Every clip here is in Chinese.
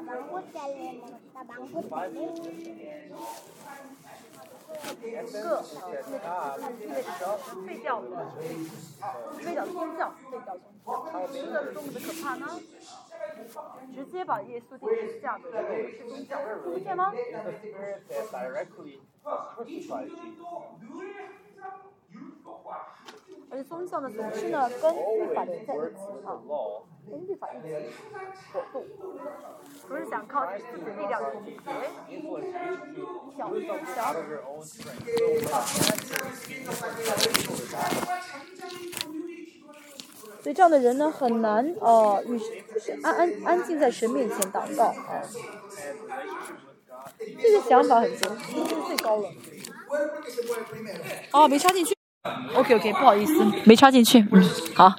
个废掉的，废掉宗教，废掉宗教，这个多么的可怕呢？直接把耶稣钉十字架的是宗教，听见吗？而且宗教呢，总是呢跟律法连在一起啊，根据法律的，不是想靠自己的力量解决。所以这样的人呢，很难哦，与、就是安安安静在神面前祷告啊、这个想法很正，这是最高了。哦，没插进去。OK OK，不好意思，没插进去。嗯，好，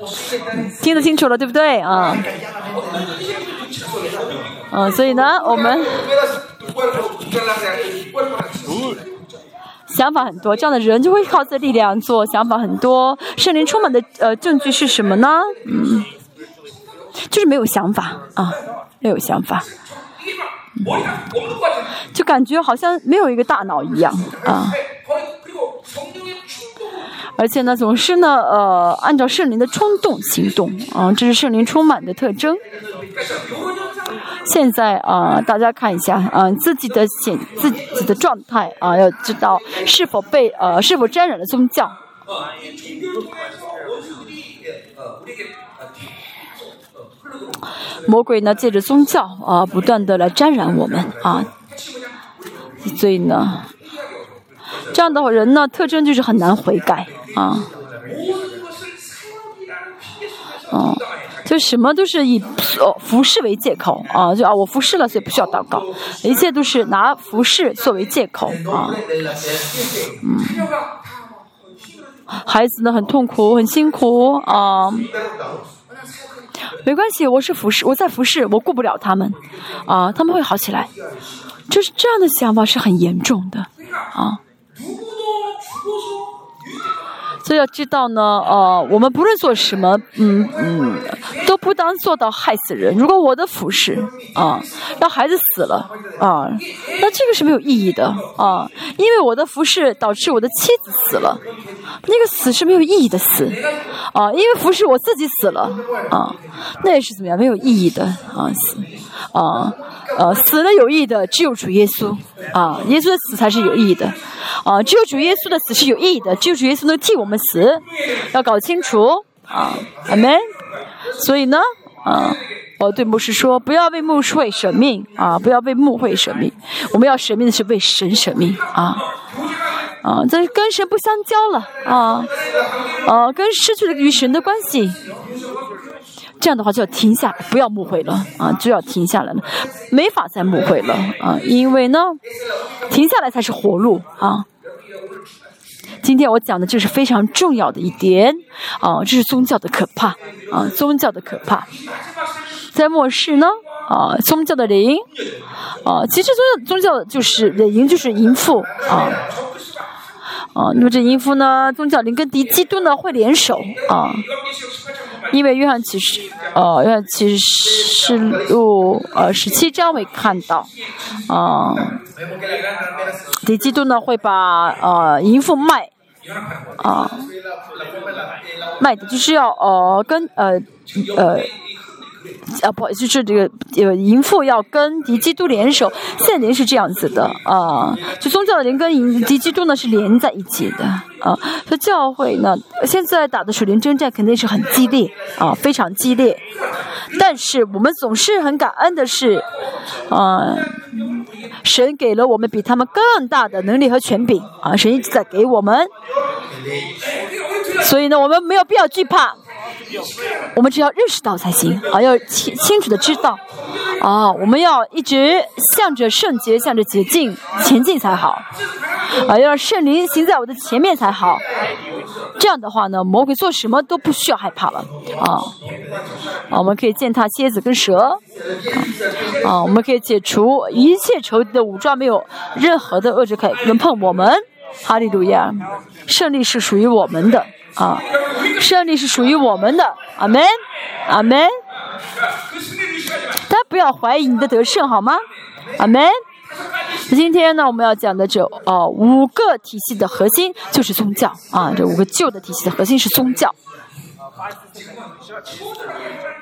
嗯听得清楚了，对不对啊？嗯，所以呢，我们想法很多，这样的人就会靠自己的力量做 想法很多。圣灵充满的呃证据是什么呢？嗯，就是没有想法啊，没有想法，嗯就感觉好像没有一个大脑一样啊。而且呢，总是呢，呃，按照圣灵的冲动行动啊，这是圣灵充满的特征。现在啊、大家看一下啊、自己的显自己的状态啊、要知道是否被呃是否沾染了宗教。魔鬼呢，借着宗教啊、不断的来沾染我们啊，所以呢，这样的人呢，特征就是很难悔改啊。嗯，就什么都是以呃服饰为借口啊，就啊我服侍了，所以不需要祷告，一切都是拿服侍作为借口啊。嗯，孩子呢很痛苦，很辛苦啊。没关系，我是服侍，我在服侍，我顾不了他们，啊，他们会好起来。就是这样的想法是很严重的啊。所以要知道呢，呃，我们不论做什么，嗯嗯，都不当做到害死人。如果我的服侍啊，让孩子死了啊，那这个是没有意义的啊，因为我的服侍导致我的妻子死了，那个死是没有意义的死啊，因为服侍我自己死了啊，那也是怎么样没有意义的啊死啊呃死了有意义的只有主耶稣啊，耶稣的死才是有意义的啊，只有主耶稣的死是有意义的，只有主耶稣能替我们死，要搞清楚啊，阿门。所以呢，啊，我对牧师说，不要为牧会舍命啊，不要为牧会舍命，我们要舍命的是为神舍命啊。啊，这跟神不相交了啊，啊，跟失去了与神的关系，这样的话就要停下，不要误会了啊，就要停下来了，没法再误会了啊，因为呢，停下来才是活路啊。今天我讲的就是非常重要的一点啊，这是宗教的可怕啊，宗教的可怕。在末世呢，啊，宗教的灵，啊，其实宗教宗教就是灵就是淫妇啊，啊，那么这淫妇呢，宗教灵跟敌基督呢会联手啊，因为约翰启示，呃，约翰启示录呃十七章会看到，啊，敌基督呢会把呃淫妇卖，啊，卖的就是要呃跟呃呃。啊，不好意思，就是这个呃，淫妇要跟敌基督联手，现在灵是这样子的啊，就宗教的灵跟敌基督呢是连在一起的啊，所以教会呢现在打的属灵征战肯定是很激烈啊，非常激烈，但是我们总是很感恩的是，啊，神给了我们比他们更大的能力和权柄啊，神一直在给我们，所以呢，我们没有必要惧怕。我们只要认识到才行啊，要清清楚的知道。啊，我们要一直向着圣洁、向着洁净前进才好啊，要圣灵行在我的前面才好。这样的话呢，魔鬼做什么都不需要害怕了。啊啊，我们可以践踏蝎子跟蛇。啊啊，我们可以解除一切仇敌的武装，没有任何的恶者可以能碰我们。哈利路亚，胜利是属于我们的。啊，胜利是属于我们的，阿门，阿门。大家不要怀疑你的得胜，好吗？阿门。今天呢，我们要讲的这哦五个体系的核心就是宗教啊，这五个旧的体系的核心是宗教。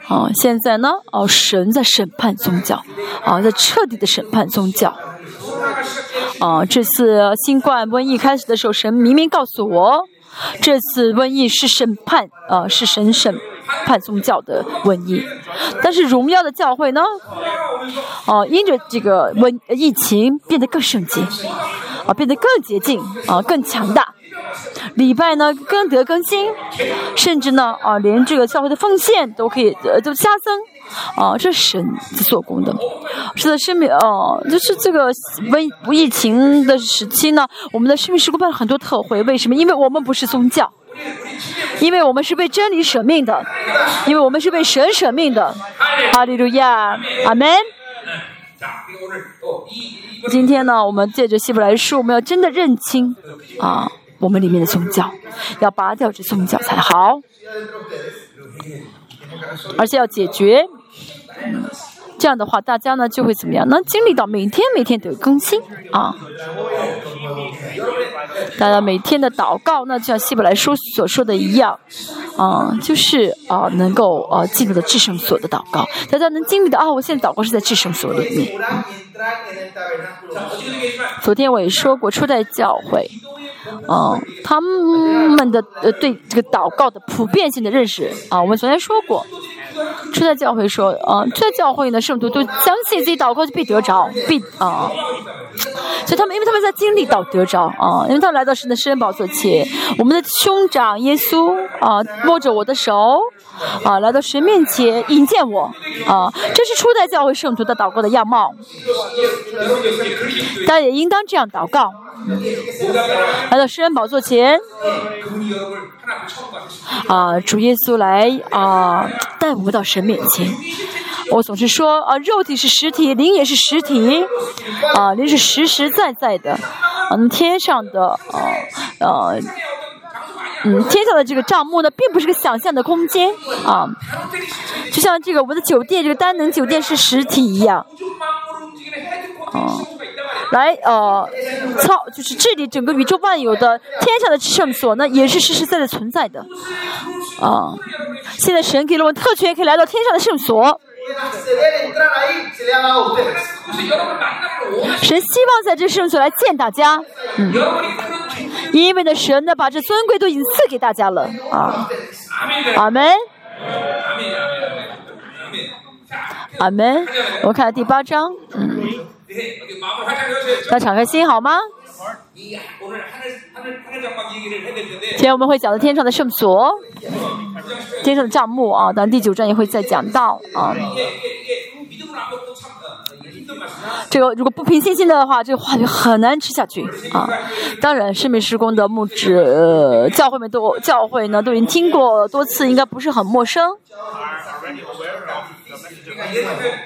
哦，现在呢，哦，神在审判宗教，啊，在彻底的审判宗教。啊，这次新冠瘟疫开始的时候，神明明告诉我，这次瘟疫是审判，呃，是神审判宗教的瘟疫。但是荣耀的教会呢，哦，因着这个瘟疫情变得更圣洁，啊，变得更洁净，啊，更强大。礼拜呢更得更新，甚至呢啊，连这个教会的奉献都可以呃都加增，啊，这神做工的。是的，生命哦，就是这个瘟疫情的时期呢，我们的生命时工办了很多特会，为什么？因为我们不是宗教，因为我们是被真理舍命的，因为我们是被神舍命的。哈利路亚，阿门。今天呢，我们借着希伯来书，我们要真的认清啊。我们里面的宗教，要拔掉这宗教才好，而且要解决。这样的话，大家呢就会怎么样？能经历到每天每天都有更新啊！大家每天的祷告，那就像希伯来书所说的一样，啊，就是啊，能够啊进入到至圣所的祷告。大家能经历到啊，我现在祷告是在至圣所里面。昨天我也说过，初代教会。嗯，他们的呃对这个祷告的普遍性的认识啊，我们昨天说过，初代教会说，啊，初代教会呢圣徒都相信自己祷告就必得着，必啊，所以他们因为他们在经历到得着啊，因为他们来到神的施恩宝座前，我们的兄长耶稣啊摸着我的手啊来到神面前引荐我啊，这是初代教会圣徒的祷告的样貌，大家也应当这样祷告。来到诗人宝座前，啊，主耶稣来啊，带我们到神面前。我总是说啊，肉体是实体，灵也是实体，啊，灵是实实在在的。嗯，天上的啊啊，嗯，天上的这个帐幕呢，并不是个想象的空间啊，就像这个我们的酒店，这个单能酒店是实体一样，啊。来，呃，操，就是这里整个宇宙万有的天上的圣所呢，也是实实在在存在的，啊，现在神给了我们特权，可以来到天上的圣所。神希望在这圣所来见大家，嗯，因为呢，神呢把这尊贵都已经赐给大家了，啊，阿门，阿门，我看第八章，嗯。大家敞开心好吗？今天我们会讲到天上的圣所，天上的帐幕啊，当然第九章也会再讲到啊。这个如果不凭信心的话，这个话就很难吃下去啊。当然，圣美施工的木质呃教会们都教会呢都已经听过多次，应该不是很陌生。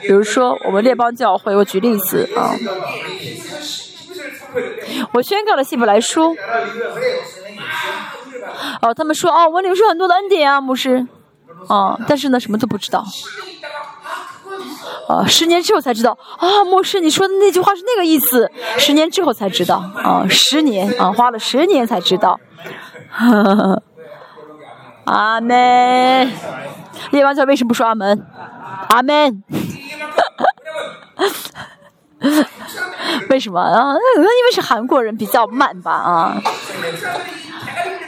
比如说，我们列邦教会，我举例子啊，我宣告了希伯来书，哦，他们说哦，我领受很多的恩典啊，牧师，啊，但是呢，什么都不知道，啊，十年之后才知道，啊，牧师，你说的那句话是那个意思，十年之后才知道，啊，十年啊，花了十年才知道，阿门，列邦教为什么不说阿门？阿门。为什么啊？因为是韩国人比较慢吧啊。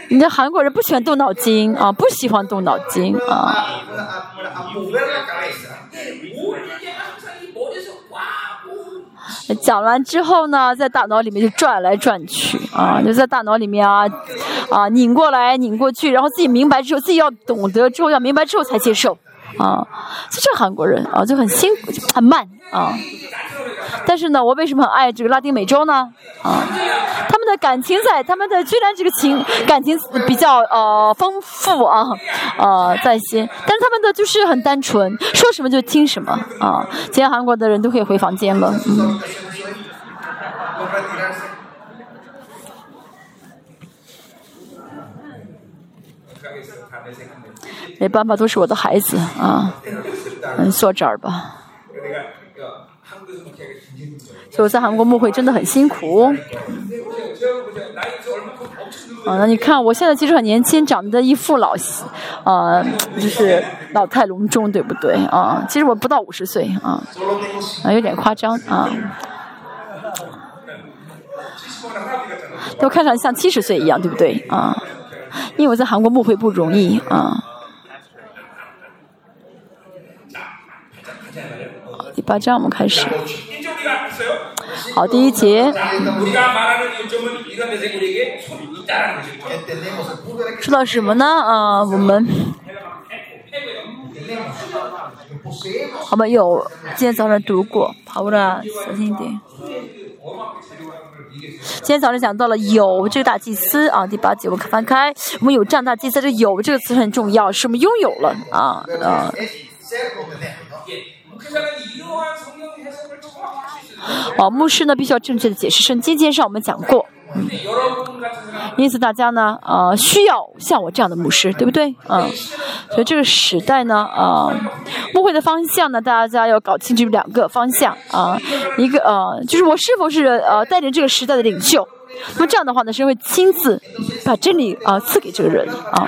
你这韩国人不喜欢动脑筋啊，不喜欢动脑筋啊。讲完之后呢，在大脑里面就转来转去啊，就在大脑里面啊啊拧过来拧过去，然后自己明白之后，自己要懂得之后要明白之后才接受啊。就是韩国人啊，就很辛苦，很慢啊。但是呢，我为什么很爱这个拉丁美洲呢？啊，他们的感情在，他们的居然这个情感情比较呃丰富啊，呃在先，但是他们的就是很单纯，说什么就听什么啊。今天韩国的人都可以回房间了，嗯。没办法，都是我的孩子啊，嗯，坐这儿吧。所以我在韩国牧会真的很辛苦。啊，那你看我现在其实很年轻，长得一副老，呃，就是老态龙钟，对不对？啊，其实我不到五十岁啊，啊，有点夸张啊，都看上像七十岁一样，对不对？啊，因为我在韩国牧会不容易啊。第八章我们开始。好，第一节。说到什么呢？啊，我们，我们有今天早上读过，好了，小心一点。今天早上讲到了有这个大祭司啊，第八节我们翻开，我们有这样大祭司，这有这个词很重要，是我们拥有了啊啊。哦，牧师呢必须要正确的解释圣经，今天上我们讲过，嗯，因此大家呢，呃，需要像我这样的牧师，对不对？嗯，所以这个时代呢，呃，牧会的方向呢，大家要搞清楚两个方向啊，一个呃，就是我是否是呃带领这个时代的领袖，那么这样的话呢，是会亲自把真理啊赐给这个人啊。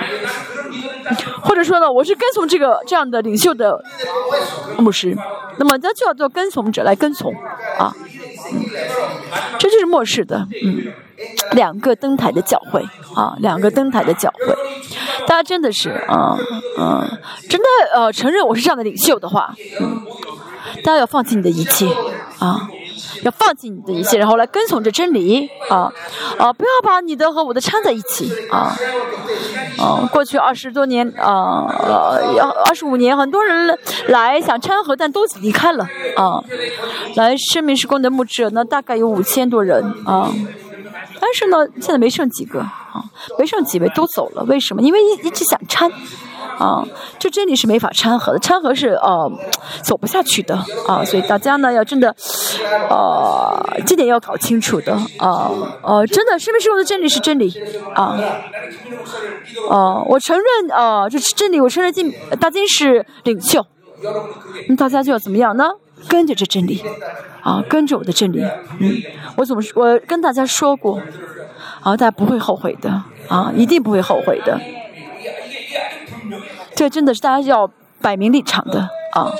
或者说呢，我是跟从这个这样的领袖的牧师，那么那就要做跟从者来跟从啊，这就是末世的，嗯，两个灯台的教会啊，两个灯台的教会，大家真的是啊，嗯，真的呃承认我是这样的领袖的话，嗯，大家要放弃你的一切啊。要放弃你的一切，然后来跟从着真理啊啊！不要把你的和我的掺在一起啊啊！过去二十多年啊呃二十五年，很多人来想掺和，但都离开了啊。来生命时光的牧者，那大概有五千多人啊。但是呢，现在没剩几个啊，没剩几位都走了。为什么？因为一一直想掺。啊，这真理是没法掺和的，掺和是呃走不下去的啊，所以大家呢要真的，呃，这点要搞清楚的啊，呃，真的，是不是我的真理是真理啊，啊，我承认啊，这是真理，我承认金大金是领袖，那大家就要怎么样呢？跟着这真理啊，跟着我的真理，嗯，我怎么我跟大家说过，啊，大家不会后悔的啊，一定不会后悔的。这真的是大家要摆明立场的啊，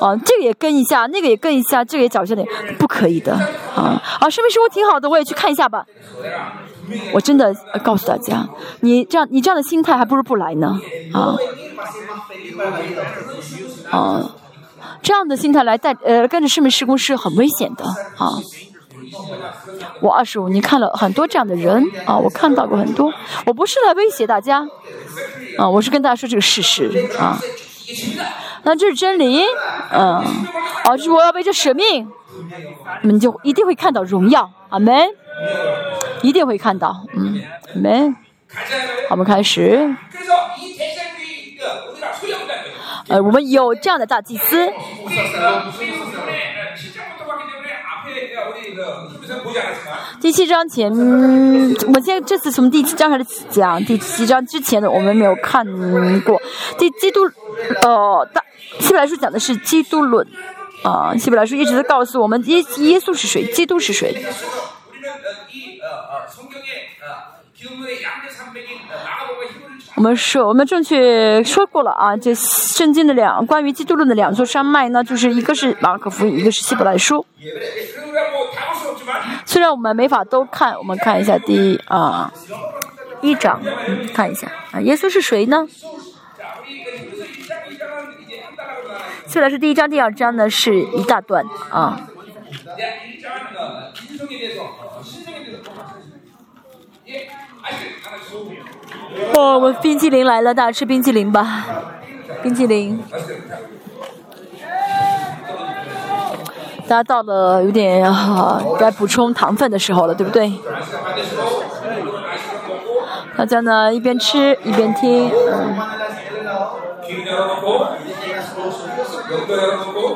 啊，这个也跟一下，那个也跟一下，这个也找一下点，不可以的啊。啊，生命生活挺好的，我也去看一下吧。我真的告诉大家，你这样你这样的心态，还不如不来呢啊。啊，这样的心态来带呃跟着生命施工是很危险的啊。我二十五你看了很多这样的人啊，我看到过很多。我不是来威胁大家啊，我是跟大家说这个事实啊。那这是真理，嗯，啊，是我要为这舍命，你们就一定会看到荣耀，阿门，一定会看到，嗯，阿门。我们开始。呃，我们有这样的大祭司。第七章前，我现在这次从第七章开始讲，第七章之前的我们没有看过。第基督，呃，大希伯来书讲的是基督论，啊，希伯来书一直在告诉我们耶耶稣是谁，基督是谁。我们说，我们正确说过了啊，这圣经的两关于基督论的两座山脉呢，就是一个是马可福音，一个是希伯来书。虽然我们没法都看，我们看一下第一啊一章，嗯，看一下啊，耶稣是谁呢？虽然是第一章、第二章呢，是一大段啊。哦，我们冰淇淋来了，大家吃冰淇淋吧，冰淇淋。大家到了有点啊，该补充糖分的时候了，对不对？大家呢一边吃一边听，嗯，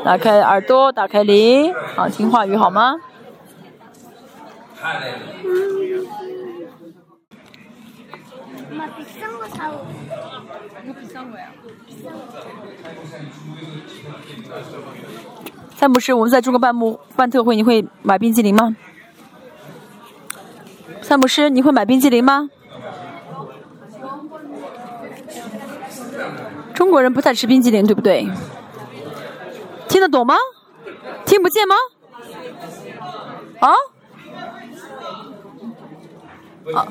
打开耳朵，打开灵，好听话语好吗？妈，比上个差不詹姆士，我们在中国办幕办特会，你会买冰淇淋吗？詹姆士，你会买冰淇淋吗？中国人不太吃冰淇淋，对不对？听得懂吗？听不见吗？啊？啊，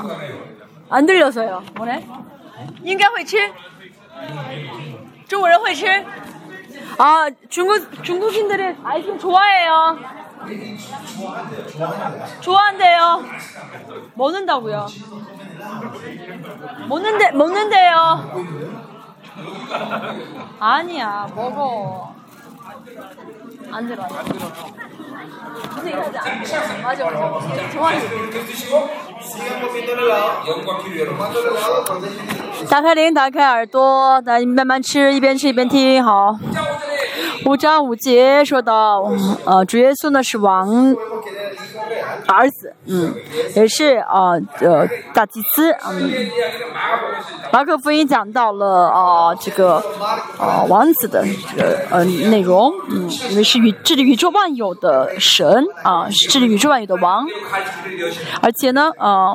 안 들렸어요。我呢？应该会吃。中国人会吃。 아 중국 중국인들은 아이스크림 좋아해요. 좋아한대요. 먹는다고요. 먹는데 먹는데요. 아니야 먹어. 안 들어. 무슨 얘기하지 않아. 맞아 맞아. 정확히. 打开铃，打开耳朵，大家慢慢吃，一边吃一边听，好。五章五节说到，呃，主耶稣呢是王 儿子，嗯，也是啊，呃，大祭司，嗯。马可福音讲到了啊，这个啊王子的这个呃内容，嗯，因为是宇治理宇宙万有的神啊，是治理宇宙万有的王，而且呢，啊。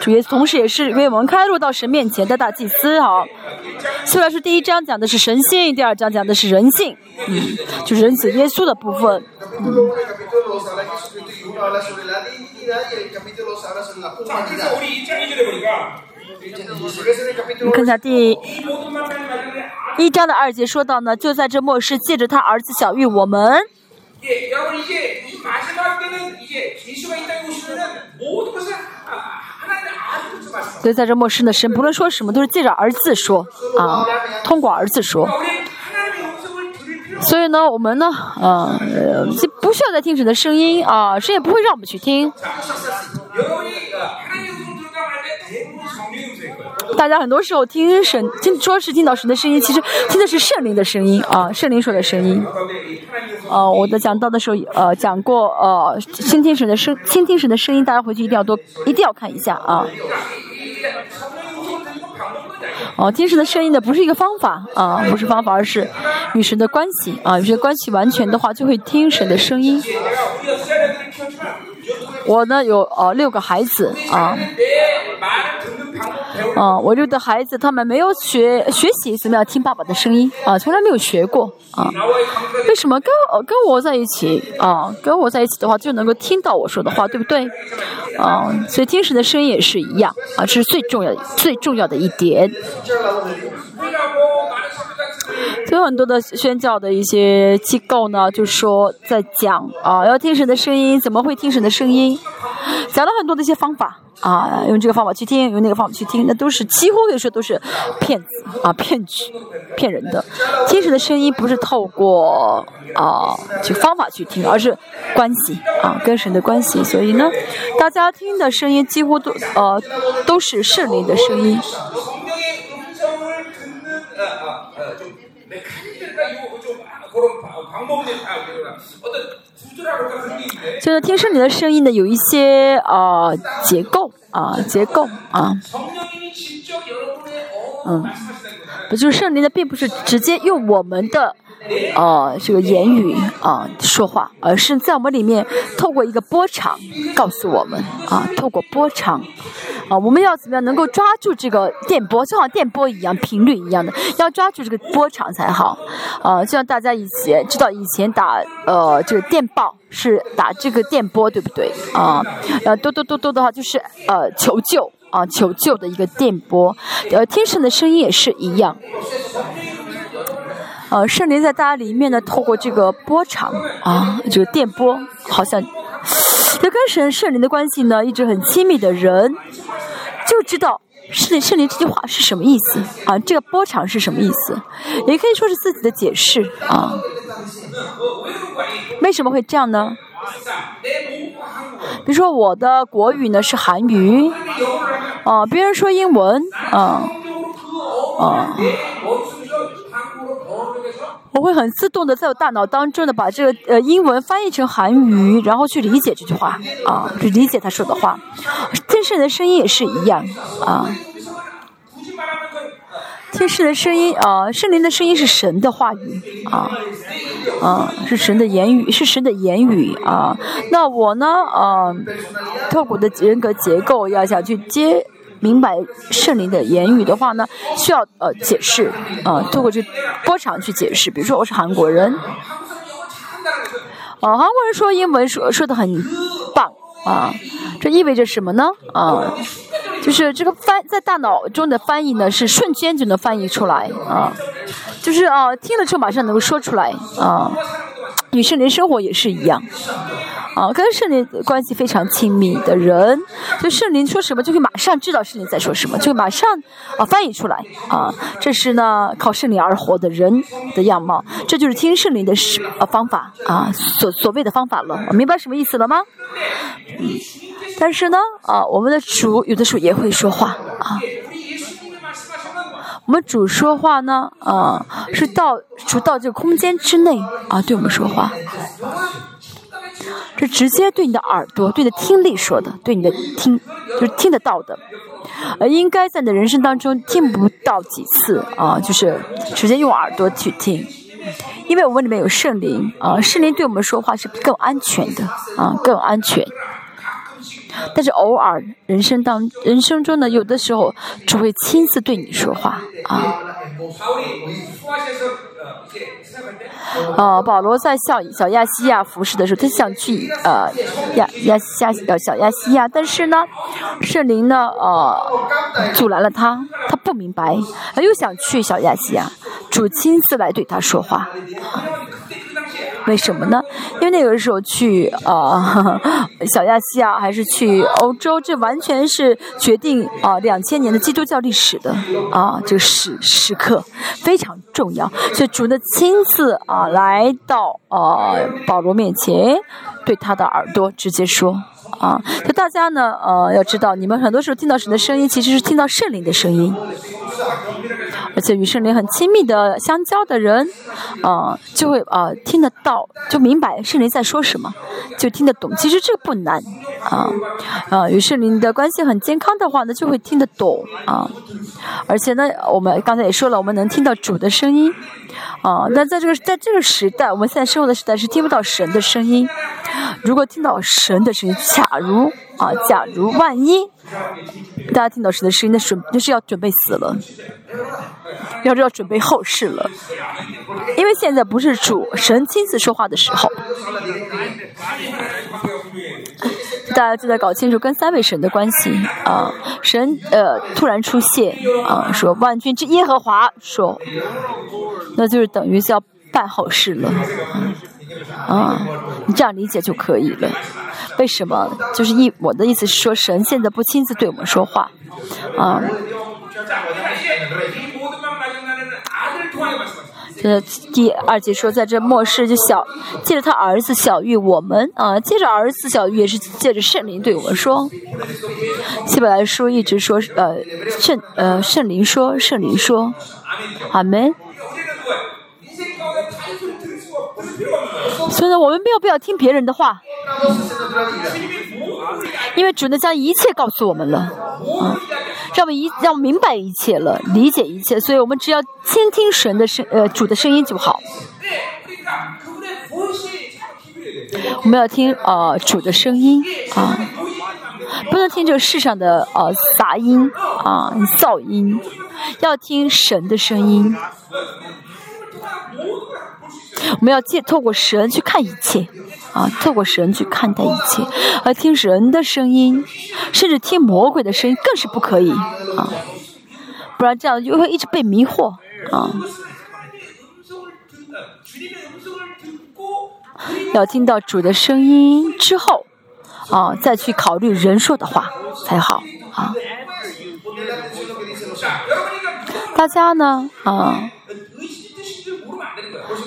主耶稣同时也是为我们开路到神面前的大祭司啊。虽然说第一章讲的是神性，第二章讲的是人性，嗯，就是人子耶稣的部分。嗯。我们看一下第一章的二节说到呢，就在这末世，借着他儿子小玉我们。所以在这末世的神，不论说什么，都是借着儿子说啊，通过儿子说。所以呢，我们呢，呃，不需要再听神的声音啊，神也不会让我们去听。大家很多时候听神听说是听到神的声音，其实听的是圣灵的声音啊，圣灵说的声音。呃，我在讲到的时候，呃，讲过呃，先听神的声，先听神的声音，大家回去一定要多，一定要看一下啊。哦，听神的声音呢，不是一个方法啊，不是方法，而是与神的关系啊，与神关系完全的话，就会听神的声音。我呢有呃六个孩子啊。啊，我这的孩子他们没有学学习怎么样听爸爸的声音啊，从来没有学过啊。为什么跟跟我在一起啊？跟我在一起的话就能够听到我说的话，对不对？啊，所以听神的声音也是一样啊，这是最重要最重要的一点。有很多的宣教的一些机构呢，就说在讲啊，要听神的声音，怎么会听神的声音？讲了很多的一些方法。啊，用这个方法去听，用那个方法去听，那都是几乎可以说都是骗子啊，骗局，骗人的。听神的声音不是透过啊去方法去听，而是关系啊，跟神的关系。所以呢，大家听的声音几乎都呃都是圣灵的声音。就是听圣灵的声音的有一些呃结构啊结构啊，嗯，不就是圣灵的并不是直接用我们的。呃，这个言语啊说话，而是在我们里面透过一个波长告诉我们啊，透过波长啊，我们要怎么样能够抓住这个电波，就像电波一样，频率一样的，要抓住这个波长才好啊。就像大家以前知道，以前打呃这个电报是打这个电波，对不对啊？呃，嘟嘟嘟嘟的话就是呃求救啊，求救的一个电波，呃，天神的声音也是一样。呃，圣灵在大家里面呢，透过这个波长啊，这个电波，好像就跟神圣灵的关系呢，一直很亲密的人，就知道圣灵圣灵这句话是什么意思啊？这个波长是什么意思？也可以说是自己的解释啊。为什么会这样呢？比如说我的国语呢是韩语，啊，别人说英文，啊，啊。我会很自动的在我大脑当中的把这个呃英文翻译成韩语，然后去理解这句话啊，去理解他说的话。天使的声音也是一样啊，天使的声音啊，圣灵的声音是神的话语啊，啊，是神的言语，是神的言语啊。那我呢，呃，透过的人格结构要想去接。明白圣灵的言语的话呢，需要呃解释啊，透过这波长去解释。比如说我是韩国人，啊，韩国人说英文说说的很棒啊，这意味着什么呢？啊，就是这个翻在大脑中的翻译呢，是瞬间就能翻译出来啊，就是啊，听了之后马上能够说出来啊。与圣灵生活也是一样。啊，跟圣灵关系非常亲密的人，就圣灵说什么，就会马上知道圣灵在说什么，就会马上啊翻译出来啊。这是呢靠圣灵而活的人的样貌，这就是听圣灵的呃方法啊，所所谓的方法了。明白什么意思了吗？嗯，但是呢啊，我们的主有的时候也会说话啊。我们主说话呢啊，是到主到这个空间之内啊，对我们说话。这直接对你的耳朵、对你的听力说的，对你的听就是听得到的，呃，应该在你的人生当中听不到几次啊，就是直接用耳朵去听，因为我们里面有圣灵啊，圣灵对我们说话是更安全的啊，更安全。但是偶尔人生当人生中呢，有的时候只会亲自对你说话啊。呃，保罗在小小亚细亚服侍的时候，他想去呃亚亚亚呃小亚细亚，但是呢，圣灵呢呃阻拦了他，他不明白，他又想去小亚细亚，主亲自来对他说话。为什么呢？因为那个时候去啊 小亚细亚还是去欧洲，这完全是决定啊两千年的基督教历史的啊这个时时刻非常重要，所以主呢亲自啊来到啊保罗面前，对他的耳朵直接说。啊，就大家呢，呃，要知道，你们很多时候听到神的声音，其实是听到圣灵的声音，而且与圣灵很亲密的相交的人，啊，就会啊听得到，就明白圣灵在说什么，就听得懂。其实这个不难，啊，啊，与圣灵的关系很健康的话呢，就会听得懂啊。而且呢，我们刚才也说了，我们能听到主的声音。啊，那在这个在这个时代，我们现在生活的时代是听不到神的声音。如果听到神的声音，假如啊，假如万一大家听到神的声音，那准那是要准备死了，要要准备后事了。因为现在不是主神亲自说话的时候。大家就在搞清楚跟三位神的关系啊，神呃突然出现啊，说万军之耶和华说，那就是等于是要办好事了啊，你这样理解就可以了。为什么？就是意我的意思是说，神现在不亲自对我们说话啊。这，第二节说，在这末世就小借着他儿子小玉我们啊，借着儿子小玉也是借着圣灵对我们说。希伯来书一直说呃圣呃圣灵说圣灵说，阿门。所以呢，我们没有必要听别人的话，因为主能将一切告诉我们了啊。让我们一让明白一切了，理解一切，所以我们只要倾听神的声，呃，主的声音就好。我们要听呃主的声音啊，不能听这世上的呃杂音啊噪音，要听神的声音。我们要借透过神去看一切，啊，透过神去看待一切，而听神的声音，甚至听魔鬼的声音更是不可以啊，不然这样就会一直被迷惑啊。要听到主的声音之后，啊，再去考虑人说的话才好啊。大家呢，啊，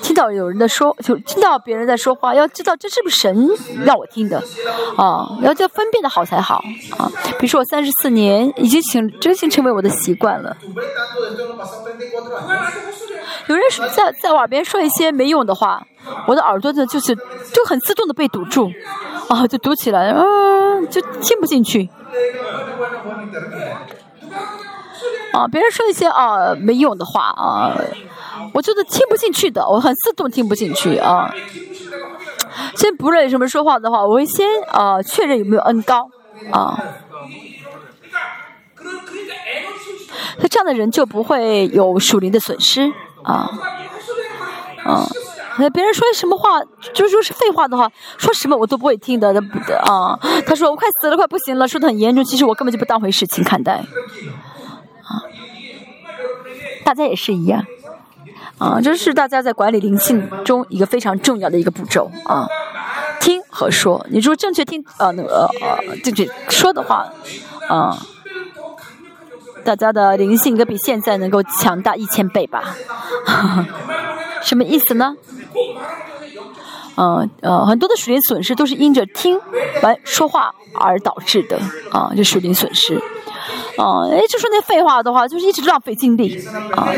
听到有人在说，就听到别人在说话，要知道这是不是神让我听的，啊，要要分辨的好才好啊。比如说我三十四年已经成真心成为我的习惯了。有人说在在我耳边说一些没用的话，我的耳朵呢就是就很自动的被堵住，啊，就堵起来，嗯，就听不进去。啊，别人说一些啊没用的话啊，我觉得听不进去的，我很自动听不进去啊。先不论什么说话的话，我会先啊确认有没有恩高啊。那这样的人就不会有属灵的损失啊啊。那别人说什么话，就说是废话的话，说什么我都不会听的，那不的啊。他说我快死了，快不行了，说的很严重，其实我根本就不当回事情看待。大家也是一样，啊，这是大家在管理灵性中一个非常重要的一个步骤啊，听和说。你说正确听啊，那个呃，正确说的话，啊，大家的灵性应该比现在能够强大一千倍吧？什么意思呢？嗯呃，很多的属灵损失都是因着听完说话而导致的啊，这属灵损失。啊，哎，就说那废话的话，就是一直浪费精力啊！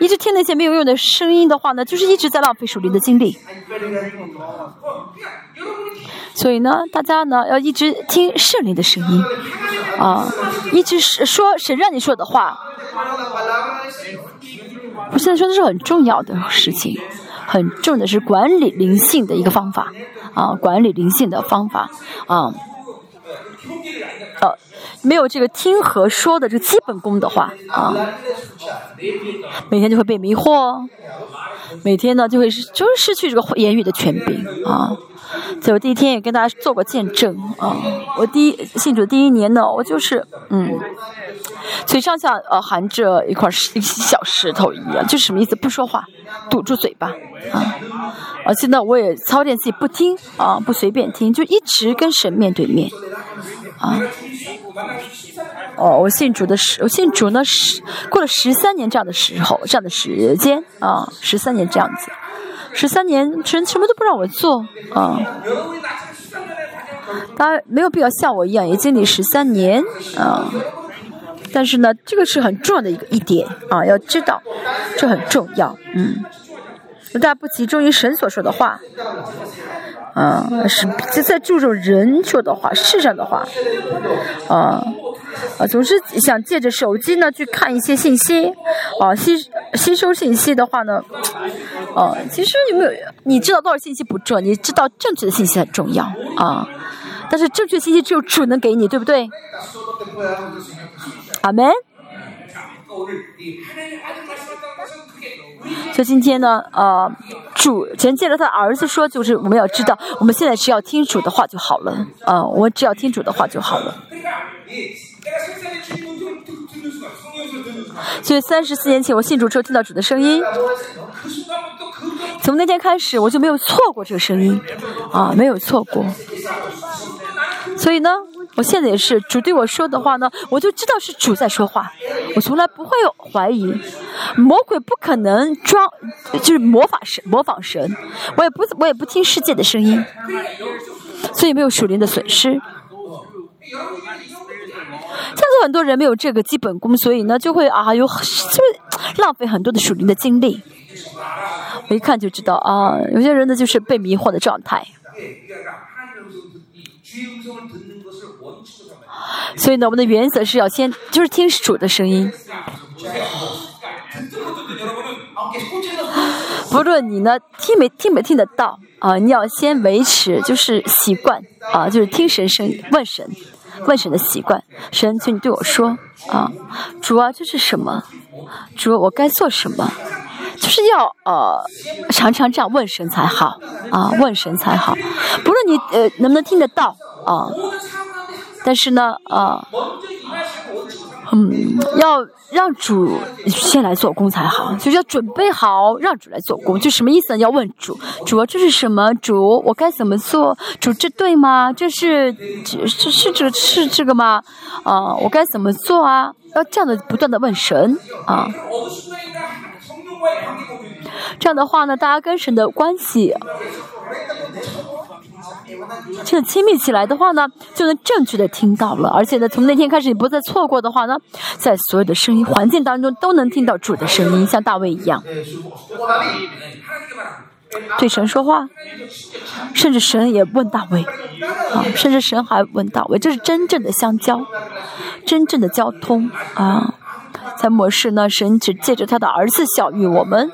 一直听那些没有用的声音的话呢，就是一直在浪费属灵的精力。所以呢，大家呢要一直听圣灵的声音啊，一直是说神让你说的话。我现在说的是很重要的事情，很重的是管理灵性的一个方法啊，管理灵性的方法啊。没有这个听和说的这个基本功的话啊，每天就会被迷惑，每天呢就会是就是失去这个言语的权柄啊。所以我第一天也跟大家做过见证啊，我第一信主第一年呢，我就是嗯，嘴上像呃含着一块石小石头一样，就是什么意思？不说话，堵住嘴巴啊。而且呢，我也操练自己不听啊，不随便听，就一直跟神面对面。啊，哦，我信主的时，我信主呢是过了十三年这样的时候，这样的时间啊，十三年这样子，十三年神什么都不让我做啊，当然没有必要像我一样也经历十三年啊，但是呢，这个是很重要的一个一点啊，要知道这很重要，嗯，大家不集中于神所说的话。嗯，是就在注重人说的话，世上的话，啊啊，总是想借着手机呢去看一些信息，啊吸吸收信息的话呢，啊，其实有没有你知道多少信息不重要，你知道正确的信息很重要啊，但是正确信息只有主能给你，对不对？阿门。所以今天呢，呃，主前借着他儿子说，就是我们要知道，我们现在只要听主的话就好了，啊，我只要听主的话就好了。所以三十四年前我信主之后听到主的声音，从那天开始我就没有错过这个声音，啊，没有错过。所以呢。我现在也是主对我说的话呢，我就知道是主在说话，我从来不会怀疑，魔鬼不可能装，就是模仿神，模仿神，我也不我也不听世界的声音，所以没有属灵的损失。像是很多人没有这个基本功，所以呢就会啊有就浪费很多的属灵的精力。我一看就知道啊，有些人呢就是被迷惑的状态。所以呢，我们的原则是要先就是听主的声音。不论你呢听没听没听得到啊，你要先维持就是习惯啊，就是听神声问神问神的习惯。神，请你对我说啊，主啊，这是什么？主，我该做什么？就是要呃常常这样问神才好啊，问神才好。不论你呃能不能听得到啊。但是呢，啊，嗯，要让主先来做工才好，就是要准备好让主来做工，就什么意思呢？要问主，主，这是什么？主，我该怎么做？主，这对吗？这是是是这是这个吗？啊，我该怎么做啊？要这样的不断的问神啊，这样的话呢，大家跟神的关系。这样亲密起来的话呢，就能正确的听到了，而且呢，从那天开始你不再错过的话呢，在所有的声音环境当中都能听到主的声音，像大卫一样，对神说话，甚至神也问大卫，啊，甚至神还问大卫，这是真正的相交，真正的交通啊，在末世呢，神只借着他的儿子小于我们。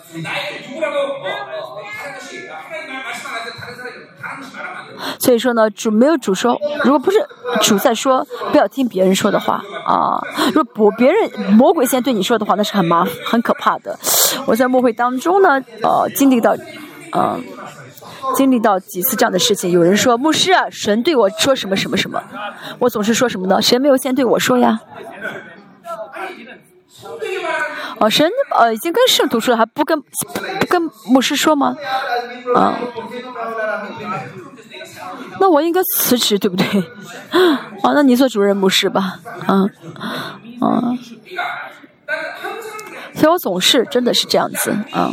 所以说呢，主没有主说，如果不是主在说，不要听别人说的话啊。如果不别人魔鬼先对你说的话，那是很麻很可怕的。我在末会当中呢，呃，经历到，嗯，经历到几次这样的事情。有人说牧师啊，神对我说什么什么什么，我总是说什么呢？谁没有先对我说呀？哦，神呃已经跟圣徒说了，还不跟不跟牧师说吗？啊。那我应该辞职，对不对？啊，那你做主任牧师吧，啊，啊，所以我总是真的是这样子啊。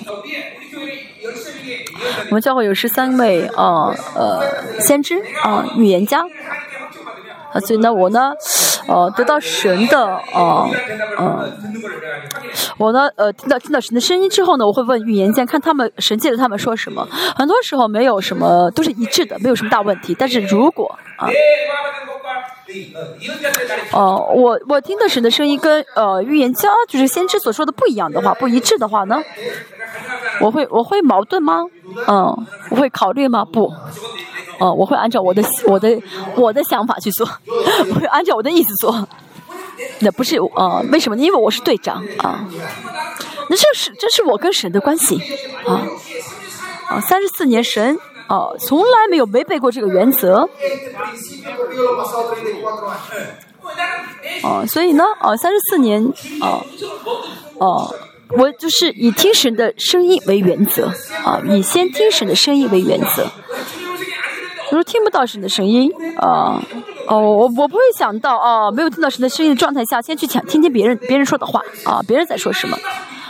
我们教会有十三位啊呃先知啊预言家。啊，所以呢，我呢，呃，得到神的，呃，呃，我呢，呃，听到听到神的声音之后呢，我会问预言家，看他们神借着他们说什么。很多时候没有什么，都是一致的，没有什么大问题。但是如果啊，哦，我我听到神的声音跟呃预言家就是先知所说的不一样的话，不一致的话呢，我会我会矛盾吗？嗯，我会考虑吗？不。哦，我会按照我的我的我的想法去做，我会按照我的意思做。那不是呃，为什么？因为我是队长啊。那这是这是我跟神的关系啊啊！三十四年神啊，从来没有违背过这个原则。哦，所以呢，哦，三十四年，哦哦，我就是以听神的声音为原则啊，以先听神的声音为原则。如果听不到神的声音，啊，哦，我我不会想到，啊，没有听到神的声音的状态下，先去抢听听别人别人说的话，啊，别人在说什么，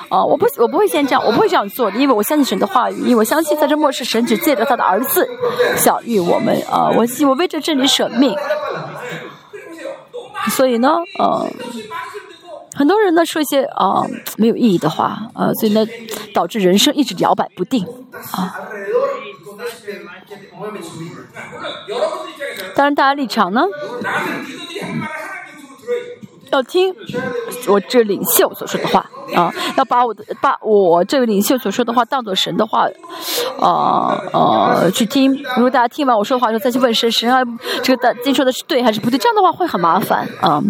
啊，我不我不会先这样，我不会这样做的，因为我相信神的话语，因为我相信在这末世，神只借着他的儿子小玉我们，啊，我我为这真理舍命，所以呢，呃，很多人呢说一些啊没有意义的话，啊，所以呢，导致人生一直摇摆不定，啊。当然，大家立场呢？要听我这领袖所说的话啊，要把我的把我这个领袖所说的话当做神的话，啊啊去听。如果大家听完我说的话之后再去问神，神啊，这个大经说的是对还是不对？这样的话会很麻烦啊。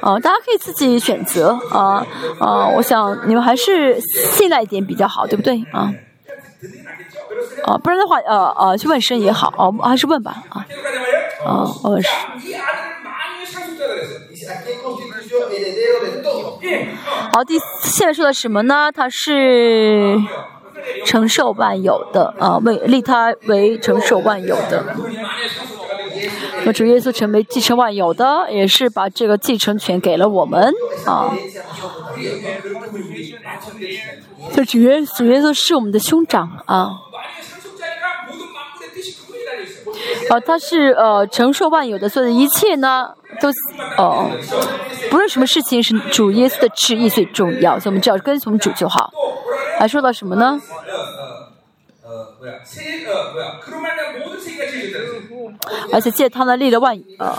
啊，大家可以自己选择啊啊，我想你们还是信赖一点比较好，对不对啊？啊，不然的话，呃呃，去问神也好，哦，还是问吧，啊，啊，问神。好，第现在说的什么呢？他是承受万有的，啊，为立他为承受万有的。那主耶稣成为继承万有的，也是把这个继承权给了我们，啊。这主耶主耶稣是我们的兄长，啊。啊，他是呃承受万有的，所有的一切呢，都哦，不论什么事情是主耶稣的旨意最重要，所以我们只要跟从主就好。还说到什么呢？而且借他呢立了万呃，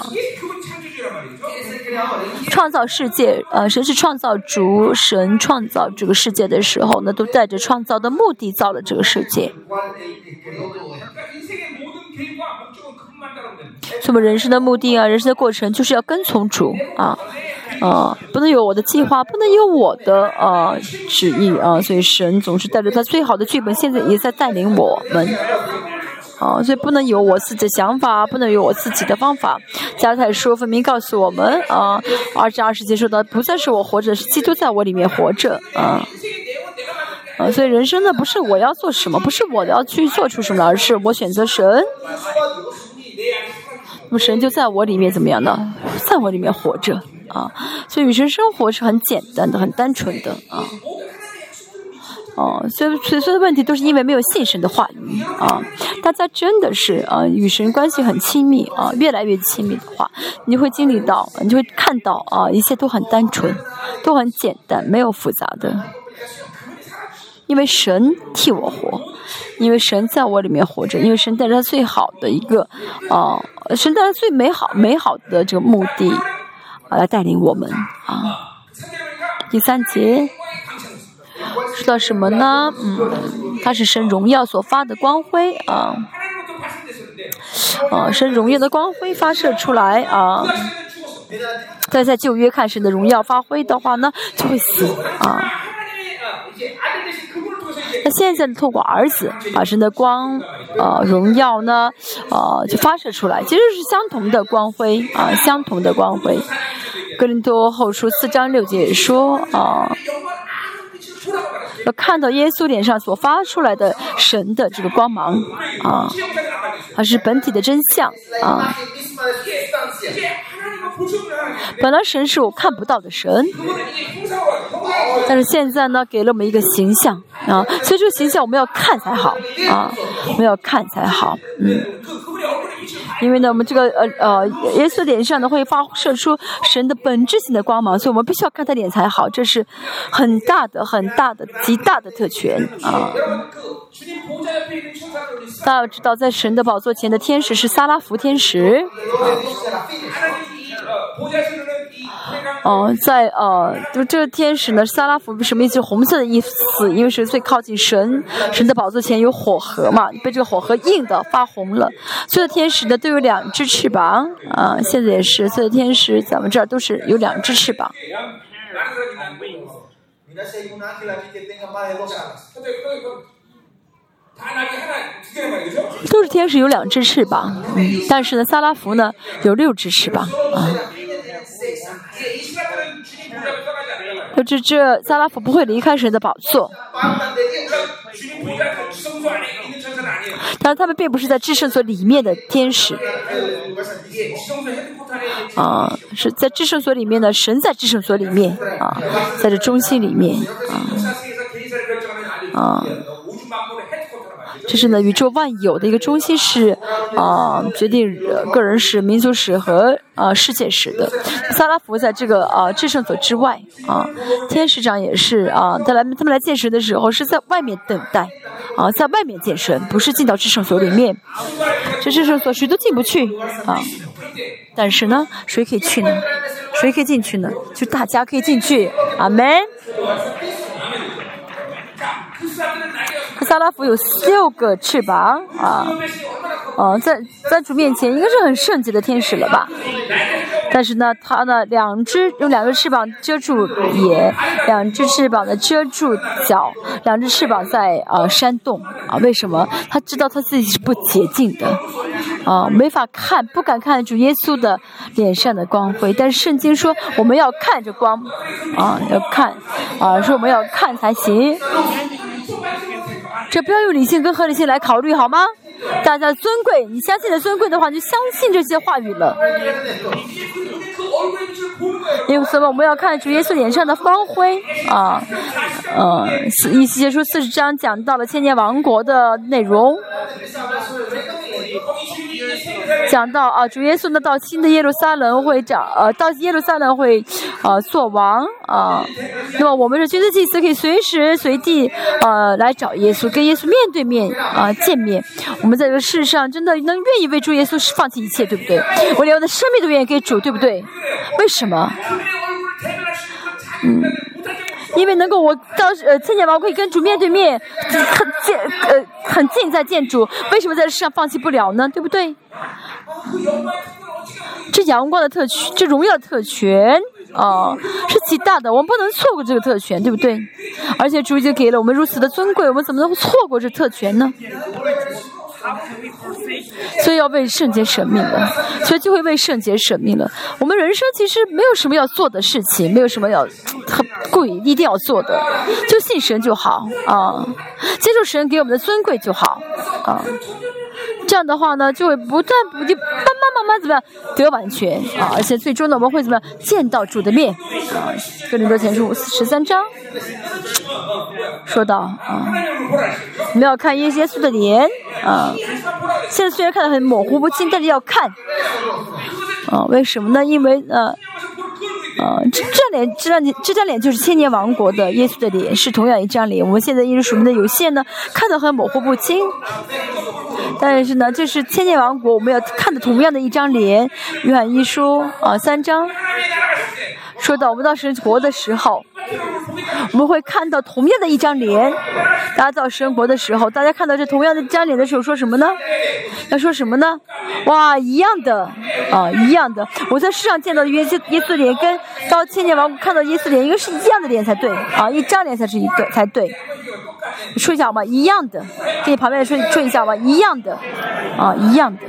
创造世界，呃，神是创造主，神创造这个世界的时候呢，都带着创造的目的造了这个世界。什么人生的目的啊，人生的过程就是要跟从主啊，啊，不能有我的计划，不能有我的啊旨意啊，所以神总是带着他最好的剧本，现在也在带领我们。啊，所以不能有我自己的想法，不能有我自己的方法。加太书分明告诉我们啊，二至二十节说的不再是我活着，是基督在我里面活着啊。啊，所以人生呢，不是我要做什么，不是我要去做出什么，而是我选择神，那么神就在我里面怎么样呢？在我里面活着啊。所以与神生活是很简单的，很单纯的啊。哦，所以所以所有的问题都是因为没有信神的话语啊！大家真的是啊，与神关系很亲密啊，越来越亲密的话，你会经历到，你就会看到啊，一切都很单纯，都很简单，没有复杂的。因为神替我活，因为神在我里面活着，因为神带着他最好的一个啊，神带着最美好美好的这个目的啊，来带领我们啊。第三节。说到什么呢？嗯，它是神荣耀所发的光辉啊，啊，神荣耀的光辉发射出来啊。再在旧约看神的荣耀发挥的话呢，就会死啊。那现在透过儿子把神的光啊荣耀呢啊就发射出来，其实是相同的光辉啊，相同的光辉。格林多后书四章六节说啊。要看到耶稣脸上所发出来的神的这个光芒啊，还是本体的真相啊。本来神是我看不到的神，但是现在呢，给了我们一个形象啊，所以这个形象我们要看才好啊，我们要看才好，嗯。因为呢，我们这个呃呃，耶稣脸上呢会发射出神的本质性的光芒，所以我们必须要看他脸才好，这是很大的、很大的、极大的特权啊！大家要知道，在神的宝座前的天使是撒拉福天使。哦，在呃，就这个天使呢，萨拉弗什么意思？红色的意思，因为是最靠近神，神的宝座前有火河嘛，被这个火河映的发红了。所有的天使呢都有两只翅膀啊，现在也是，所有的天使咱们这儿都是有两只翅膀。都是天使有两只翅膀，但是呢，萨拉弗呢有六只翅膀啊。这这萨拉夫不会离开神的宝座，但是他们并不是在至圣所里面的天使，啊，是在至圣所里面的神在至圣所里面啊，在这中心里面啊，啊。这是呢，宇宙万有的一个中心是啊，决定个人史、民族史和啊世界史的。萨拉福在这个啊制圣所之外啊，天使长也是啊，他来他们来见神的时候是在外面等待啊，在外面见神，不是进到制圣所里面。这制圣所谁都进不去啊，但是呢，谁可以去呢？谁可以进去呢？就大家可以进去。阿门。萨拉夫有六个翅膀啊，哦，在在主面前应该是很圣洁的天使了吧？但是呢，它呢两只用两个翅膀遮住眼，两只翅膀呢遮住脚，两只翅膀在啊扇动啊？为什么？他知道他自己是不洁净的啊，没法看，不敢看主耶稣的脸上的光辉。但是圣经说我们要看着光啊，要看啊，说我们要看才行。这不要用理性跟合理性来考虑好吗？大家尊贵，你相信的尊贵的话，你就相信这些话语了。因此？我们要看主耶稣脸上的光辉啊，呃，以西结书四十章讲到了千年王国的内容。讲到啊，主耶稣呢到新的耶路撒冷会长，呃，到耶路撒冷会，呃，做王啊。那么我们是君子祭司，可以随时随地呃来找耶稣，耶稣面对面啊见面。我们在这个世上真的能愿意为主耶稣放弃一切，对不对？我连我的生命都愿意给主，对不对？为什么？嗯。因为能够我到呃千年王可以跟主面对面，很近呃很近在见主，为什么在这世上放弃不了呢？对不对？这阳光的特权，这荣耀的特权啊，是极大的，我们不能错过这个特权，对不对？而且主已经给了我们如此的尊贵，我们怎么能错过这特权呢？所以要为圣洁舍命了，所以就会为圣洁舍命了。我们人生其实没有什么要做的事情，没有什么要很贵一定要做的，就信神就好啊，接受神给我们的尊贵就好啊。这样的话呢，就会不断不就慢慢慢慢怎么样得完全啊，而且最终呢，我们会怎么样见到主的面啊？哥林多前书十三章说到啊，我们要看耶耶稣的脸啊。现在虽然看得很模糊不清，但是要看啊。为什么呢？因为。啊，啊这张脸，这张脸，这张脸就是千年王国的耶稣的脸，是同样一张脸。我们现在因为属灵的有限呢，看得很模糊不清。但是呢，这是千年王国，我们要看的同样的一张脸。约翰一书啊，三章说到我们到神国的时候。我们会看到同样的一张脸，大家到生活的时候，大家看到这同样的一张脸的时候，说什么呢？要说什么呢？哇，一样的啊，一样的。我在世上见到的耶稣耶稣脸，跟到千年王国看到耶稣脸，应该是一样的脸才对啊，一张脸才是一对才对。说一下好吗？一样的，给你旁边说说一下吧，一样的啊，一样的。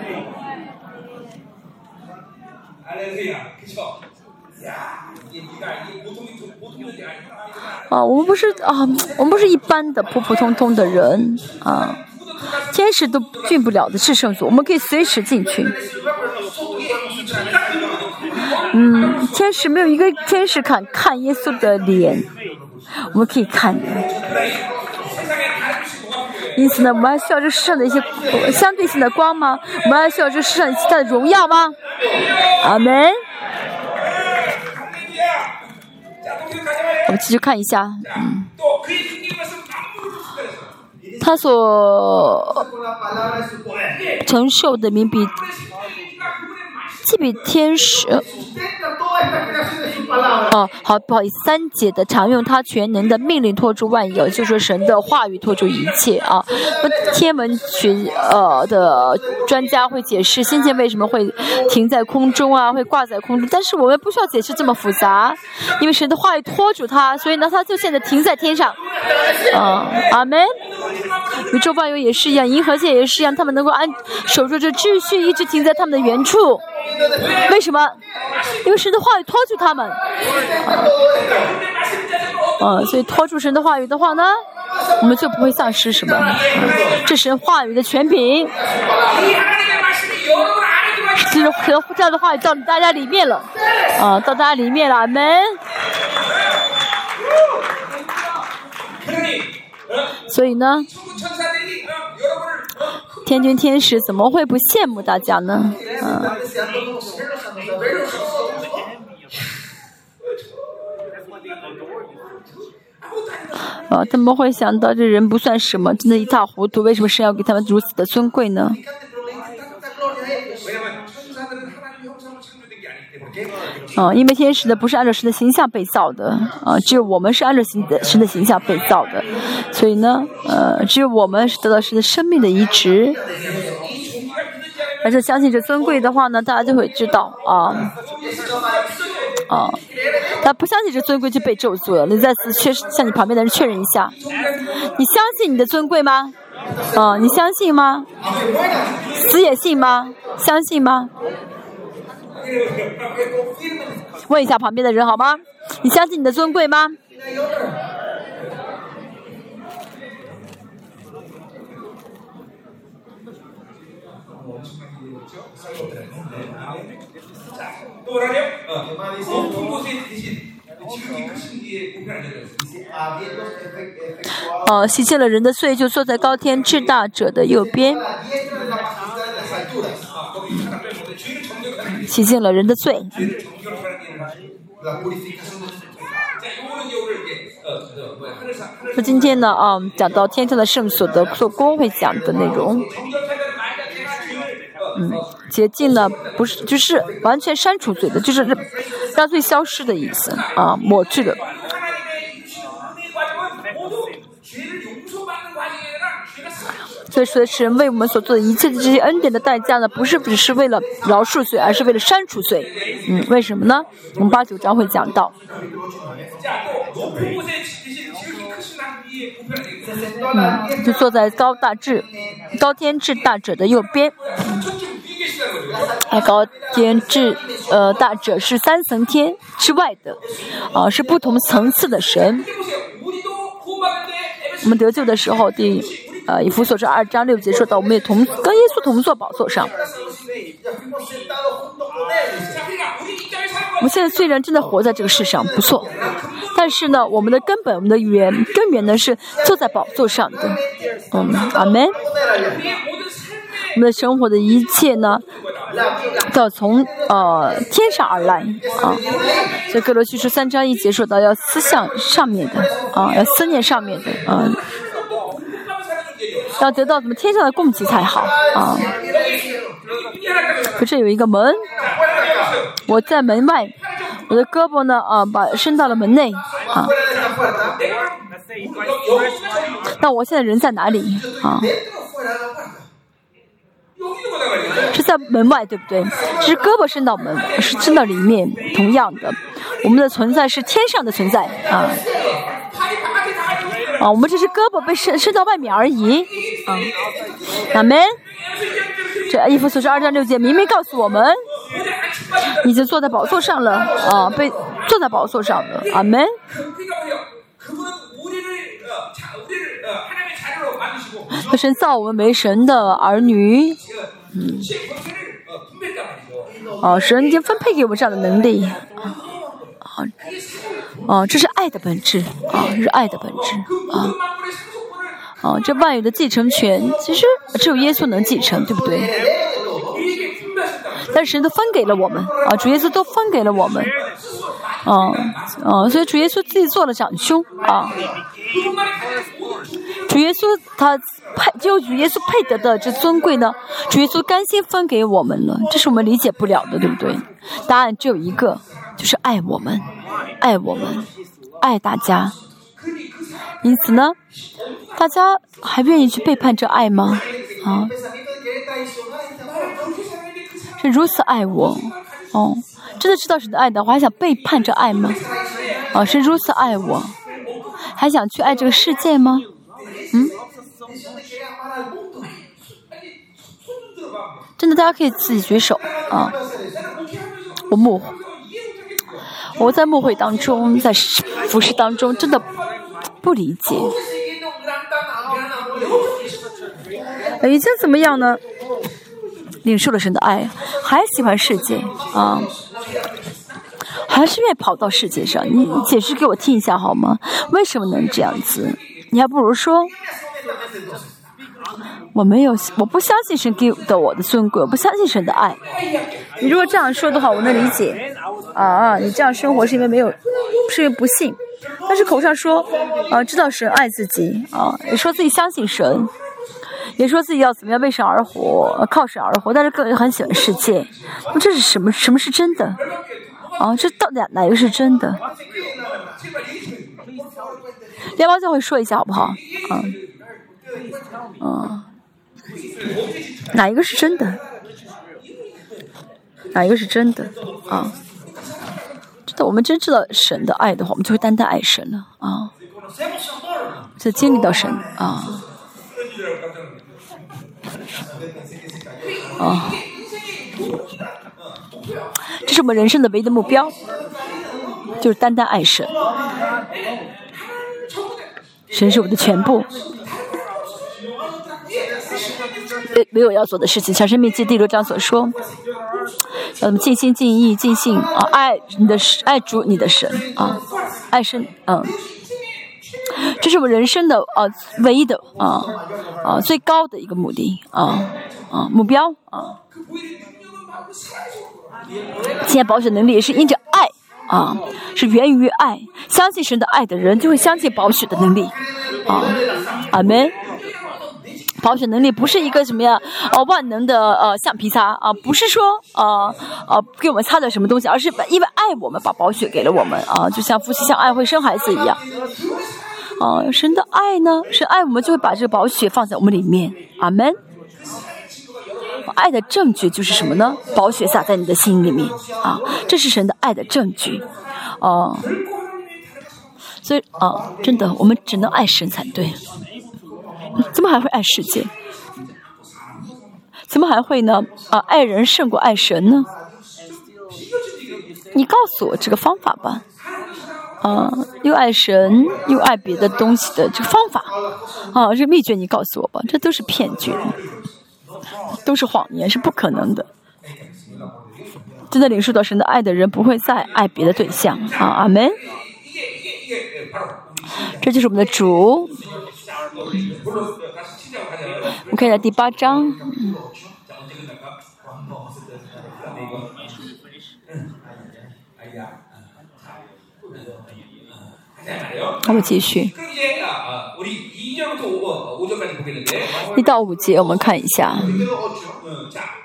啊，我们不是啊，我们不是一般的普普通通的人啊，天使都进不了的至圣所，我们可以随时进去。嗯，天使没有一个天使看看耶稣的脸，我们可以看。因此呢，我们还需要这世上的一些相对性的光吗？我们还需要这世上它的荣耀吗？阿门。我们继续看一下，嗯，他所承受的民比，既比天使。哦，好，不好意思，三姐的常用他全能的命令托住万有，就说神的话语托住一切啊。那天文学呃的专家会解释星星为什么会停在空中啊，会挂在空中，但是我们不需要解释这么复杂，因为神的话语托住它，所以呢，它就现在停在天上。啊，阿门。宇宙万有也是一样，银河系也是一样，他们能够安守住这秩序，一直停在他们的原处。为什么？因为神的话语托住他们。啊，所以托住神的话语的话呢，我们就不会丧失什么。这是话语的全凭。就是神这样的话语到大家里面了，啊，到大家里面了，门。所以呢，天君天使怎么会不羡慕大家呢？啊。啊，他们会想到这人不算什么，真的一塌糊涂。为什么神要给他们如此的尊贵呢？啊，因为天使的不是按照神的形象被造的，啊，只有我们是按照神的神的形象被造的，所以呢，呃，只有我们是得到神的生命的移植。而且相信这尊贵的话呢，大家就会知道啊，啊，他不相信这尊贵就被咒诅了。你再次确向你旁边的人确认一下，你相信你的尊贵吗？啊，你相信吗？死也信吗？相信吗？问一下旁边的人好吗？你相信你的尊贵吗？哦，洗净了人的罪，就坐在高天至大者的右边。洗净了人的罪。那今天呢？啊，讲到天上的圣所的做工会讲的内容。嗯，洁净呢，不是，就是完全删除罪的，就是让罪消失的意思啊，抹去的。所以，说的是为我们所做的一切的这些恩典的代价呢，不是只是为了饶恕罪，而是为了删除罪。嗯，为什么呢？我们八九章会讲到。嗯，就坐在高大智、高天智大者的右边。哎，高天智呃大者是三层天之外的，啊，是不同层次的神。我们得救的时候，第。呃，以弗所书二章六节说到，我们也同跟耶稣同坐宝座上。我们现在虽然正在活在这个世上，不错，但是呢，我们的根本，我们的源根源呢是坐在宝座上的。嗯，阿门。我们的生活的一切呢，都要从呃天上而来啊。所以《各罗西书》三章一节说到，要思想上面的啊，要思念上面的啊。要得到什么天上的供给才好啊。可是有一个门我在门外我的胳膊呢啊把伸到了门内啊。那我现在人在哪里？啊。是在门外对不对？是胳膊伸到门是伸到里面同样的。我们的存在是天上的存在啊。啊，我们只是胳膊被伸伸到外面而已。啊，阿门。这衣服所是二战六节，明明告诉我们，已经坐在宝座上了。啊，被坐在宝座上了。阿门。他神造我们为神的儿女。嗯。啊，神已经分配给我们这样的能力。啊。啊，哦、啊，这是爱的本质啊，这是爱的本质啊，哦、啊，这万有的继承权其实只有耶稣能继承，对不对？但是神都分给了我们啊，主耶稣都分给了我们，啊啊，所以主耶稣自己做了长兄啊，主耶稣他配就主耶稣配得的这尊贵呢，主耶稣甘心分给我们了，这是我们理解不了的，对不对？答案只有一个就是爱我们，爱我们，爱大家。因此呢，大家还愿意去背叛这爱吗？啊，是如此爱我，哦，真的知道是爱的我，还想背叛这爱吗？啊，是如此爱我，还想去爱这个世界吗？嗯？真的，大家可以自己举手啊！我幕，我在幕会当中，在服饰当中，真的不理解。已经怎么样呢？领受了神的爱，还喜欢世界啊，还是愿意跑到世界上。你解释给我听一下好吗？为什么能这样子？你还不如说，我没有，我不相信神给的我的尊贵，我不相信神的爱。你如果这样说的话，我能理解。啊，你这样生活是因为没有，是因为不信。但是口上说，啊，知道神爱自己，啊，也说自己相信神。也说自己要怎么样为神而活，靠神而活，但是个人很喜欢世界。那这是什么？什么是真的？啊，这到底哪一个是真的？联邦教会说一下好不好？嗯，嗯，哪一个是真的？哪一个是真的？啊，知道，我们真知道神的爱的话，我们就会单单爱神了啊，就经历到神啊。啊，这是我们人生的唯一的目标，就是单单爱神。神是我的全部，没没有要做的事情。《小生命记》第六章所说，要怎么尽心尽意尽性啊，爱你的爱主你的神啊，爱神嗯。这是我们人生的呃唯一的啊啊最高的一个目的啊啊目标啊。现在保险能力也是因着爱啊，是源于爱。相信神的爱的人，就会相信保险的能力啊。阿门。保险能力不是一个什么呀，呃，万能的呃橡皮擦啊，不是说呃呃给我们擦点什么东西，而是因为爱我们把宝血给了我们啊，就像夫妻相爱会生孩子一样。啊，神的爱呢，神爱我们就会把这个宝血放在我们里面，阿门。爱的证据就是什么呢？宝血洒在你的心里面啊，这是神的爱的证据，哦、所以啊，真的，我们只能爱神才对，怎么还会爱世界？怎么还会呢？啊，爱人胜过爱神呢？你告诉我这个方法吧。啊，又爱神又爱别的东西的这个方法，啊，这秘诀你告诉我吧。这都是骗局，都是谎言，是不可能的。真的领受到神的爱的人，不会再爱别的对象。啊，阿门。这就是我们的主，我看一下第八章。我们继续。一到五节我们看一下。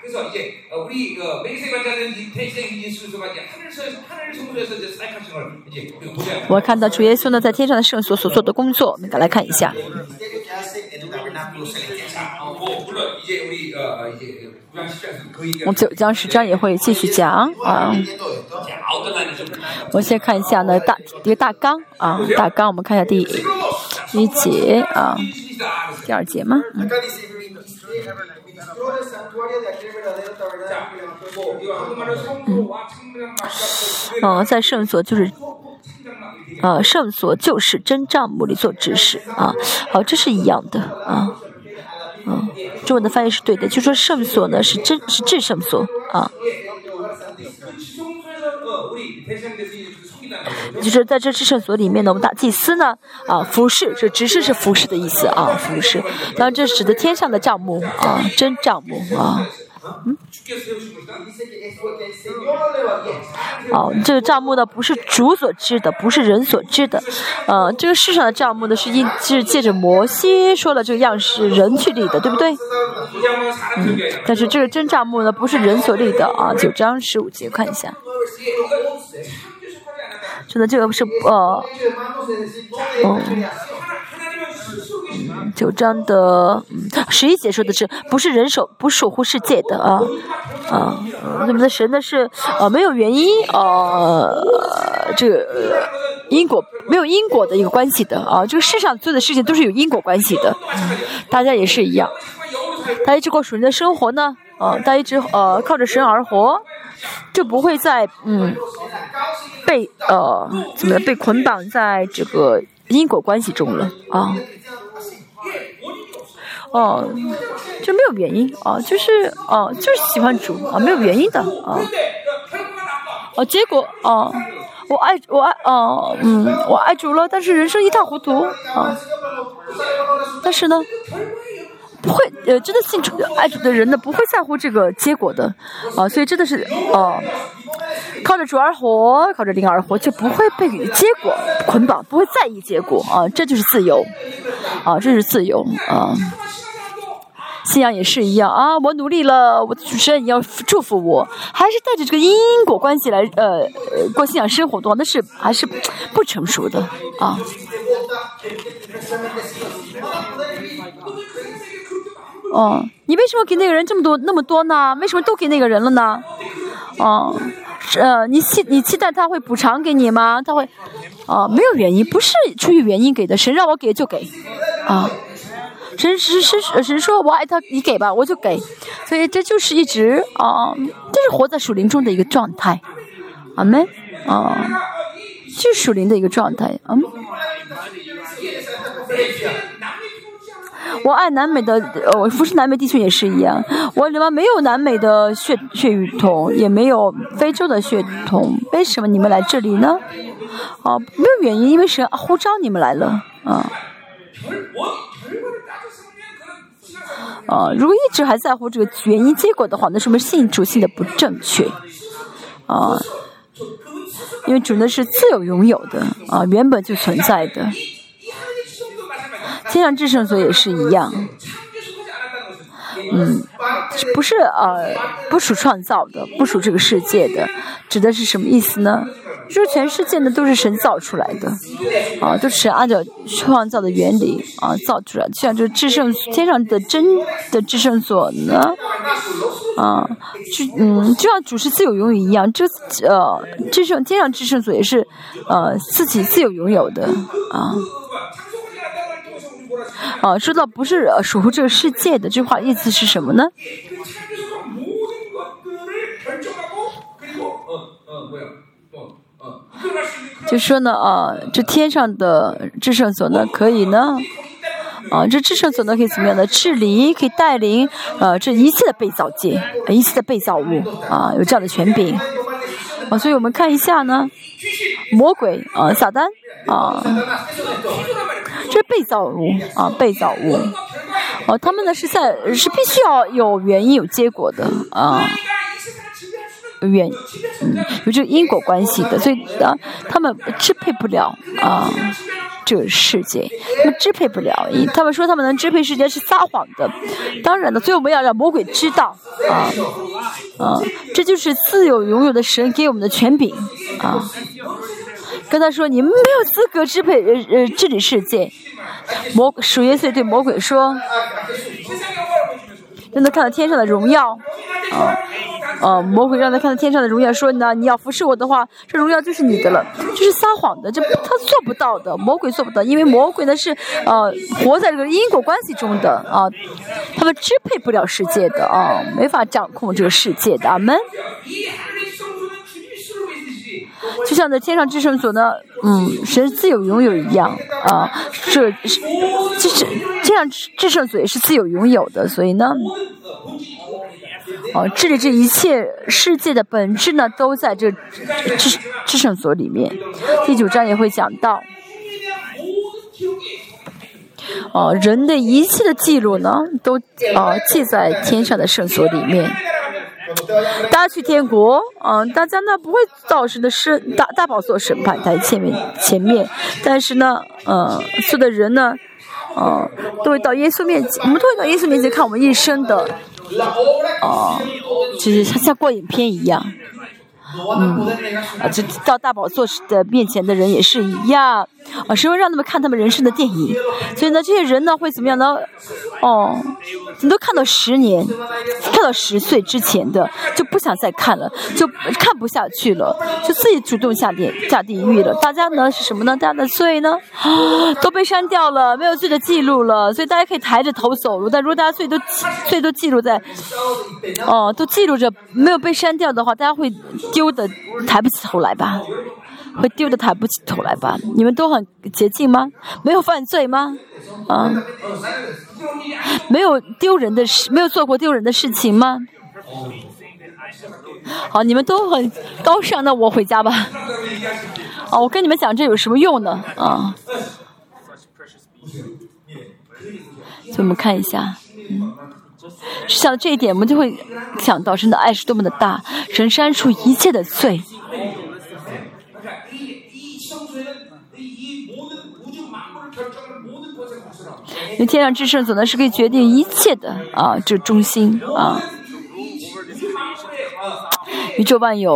그래서 이제 어, 우리 어, 메기세 관자는 이 대생 예수가 이제 하늘에서 하늘 성소에서 이제 사역하신 걸 이제 우리가 보자. 我们看到主耶稣呢在天上的圣所所做的工作，我们来看一下。 misterio que hace en un tabernáculo celestial. 자, 어, 뭐 물론 이제 우리 어, 어, 이제 구장 10장에서 그 얘기가 我们九章十章也会继续讲啊。 Entiendo esto. 자, 어떤 날이 좀 我们先看一下呢大一个大纲啊，大纲我们看一下第第一节啊， 신이다. 第二节吗？嗯 嗯，哦，在圣所就是，呃，圣所就是真丈母里所指示啊，好，这是一样的啊，嗯，中文的翻译是对的，就说圣所呢是真，是至圣所啊。就是在这至圣所里面呢，我们大祭司呢，啊，服侍，是执事是服侍的意思啊，服侍。当然，这指的天上的帐幕啊，真帐幕啊。嗯，哦，这个账目呢不是主所知的，不是人所知的，呃，这个世上的账目呢是因是借着摩西说的这个样式人去立的，对不对？嗯，但是这个真账目呢不是人所立的啊，九章十五节看一下。真的这个不是呃嗯九章的十一姐说的是不是人守不守护世界的啊啊那么神呢是呃没有原因啊这个因果没有因果的一个关系的啊这个世上做的事情都是有因果关系的大家也是一样。大家去过属灵的生活呢哦他一直呃靠着神而活就不会再嗯被呃怎么被捆绑在这个因果关系中了啊哦就没有原因啊就是哦就是喜欢主啊没有原因的啊哦结果哦我爱我爱哦嗯我爱主了但是人生一塌糊涂啊但是呢不会呃，真的信主爱主的人呢，不会在乎这个结果的。啊，所以真的是哦，靠着主而活，靠着灵而活，就不会被结果捆绑，不会在意结果。啊，这就是自由。啊，这是自由。啊。信仰也是一样。啊，我努力了，我的主持人你要祝福我，还是带着这个因果关系来呃过信仰生活的话，那是还是不成熟的。啊。哦，你为什么给那个人这么多那么多呢？为什么都给那个人了呢？哦，呃，你期你期待他会补偿给你吗？他会，哦，没有原因，不是出于原因给的，神让我给就给，啊。神神神神说：“我爱他，你给吧，我就给。”所以这就是一直啊、这是活在属灵中的一个状态，阿门啊，这是属灵的一个状态，嗯。我爱南美的呃我不是南美地区也是一样我里面没有南美的血血统也没有非洲的血统为什么你们来这里呢？哦没有原因因为是护照你们来了啊。啊如果一直还在乎这个原因结果的话那说明性主信的不正确。啊因为主的是自有拥有的啊原本就存在的。天上至圣所也是一样。嗯，不是呃，不属创造的，不属这个世界的。指的是什么意思呢？就是全世界的都是神造出来的啊，都是按照创造的原理啊造出来。就像这制圣天上的真的制圣所呢，啊，就嗯，就像主是自由拥有一样。就呃，制圣天上制圣所也是呃，自己自由拥有的啊。啊，说到不是守护这个世界的这话意思是什么呢？就说呢，啊，这天上的制胜所呢可以呢，啊，这制胜所呢可以怎么样呢？治理可以带领啊这一切的被造界，一切的被造物，啊，有这样的权柄。啊，所以我们看一下呢，魔鬼啊，撒旦啊。这是被造物啊被造物。哦他们呢是在是必须要有原因有结果的啊。有原嗯有这个因果关系的所以啊他们支配不了啊这个世界。他们支配不了他们说他们能支配世界是撒谎的。当然呢所以我们要让魔鬼知道啊啊这就是自有永有的神给我们的权柄啊。跟他说：“你没有资格支配呃呃治理世界。”魔属耶稣对魔鬼说：“让他看到天上的荣耀。啊”啊魔鬼让他看到天上的荣耀，说：“呢，你要服侍我的话，这荣耀就是你的了。”这是撒谎的，这他做不到的，魔鬼做不到，因为魔鬼呢是呃活在这个因果关系中的啊，他们支配不了世界的啊，没法掌控这个世界的。阿门。就像在天上至圣所呢，嗯，神自有拥有，一样啊，是，就是天上至圣所也是自有拥有的，所以呢，哦，这里这一切世界的本质呢，都在这至至圣所里面。第九章也会讲到，哦，人的一切的记录呢，都哦记在天上的圣所里面。大家去天国，嗯、大家呢不会到神的审大大宝座审判台前面前面，但是呢，呃，所有的人呢，嗯，都会到耶稣面前，我们都会到耶稣面前看我们一生的，哦、就是像像过影片一样，嗯，啊，这到大宝座的面前的人也是一样，啊，神会让他们看他们人生的电影，所以呢，这些人呢会怎么样呢？哦，你都看到十年，看到十岁之前的就不想再看了，就看不下去了，就自己主动下地下地狱了。大家呢是什么呢？大家的罪呢 都被删掉了，没有罪的记录了，所以大家可以抬着头走路。但如果大家罪都罪都记录在哦，都记录着，没有被删掉的话，大家会丢的抬不起头来吧？会丢的抬不起头来吧？你们都很洁净吗？没有犯罪吗？啊，没有丢人的事，没有做过丢人的事情吗？好，你们都很高尚，那我回家吧。啊，我跟你们讲这有什么用呢？啊，所以我们看一下，嗯，想到这一点，我们就会想到神的爱是多么的大，神删除一切的罪。因为天上至圣所呢是可以决定一切的啊，这中心啊，宇宙万有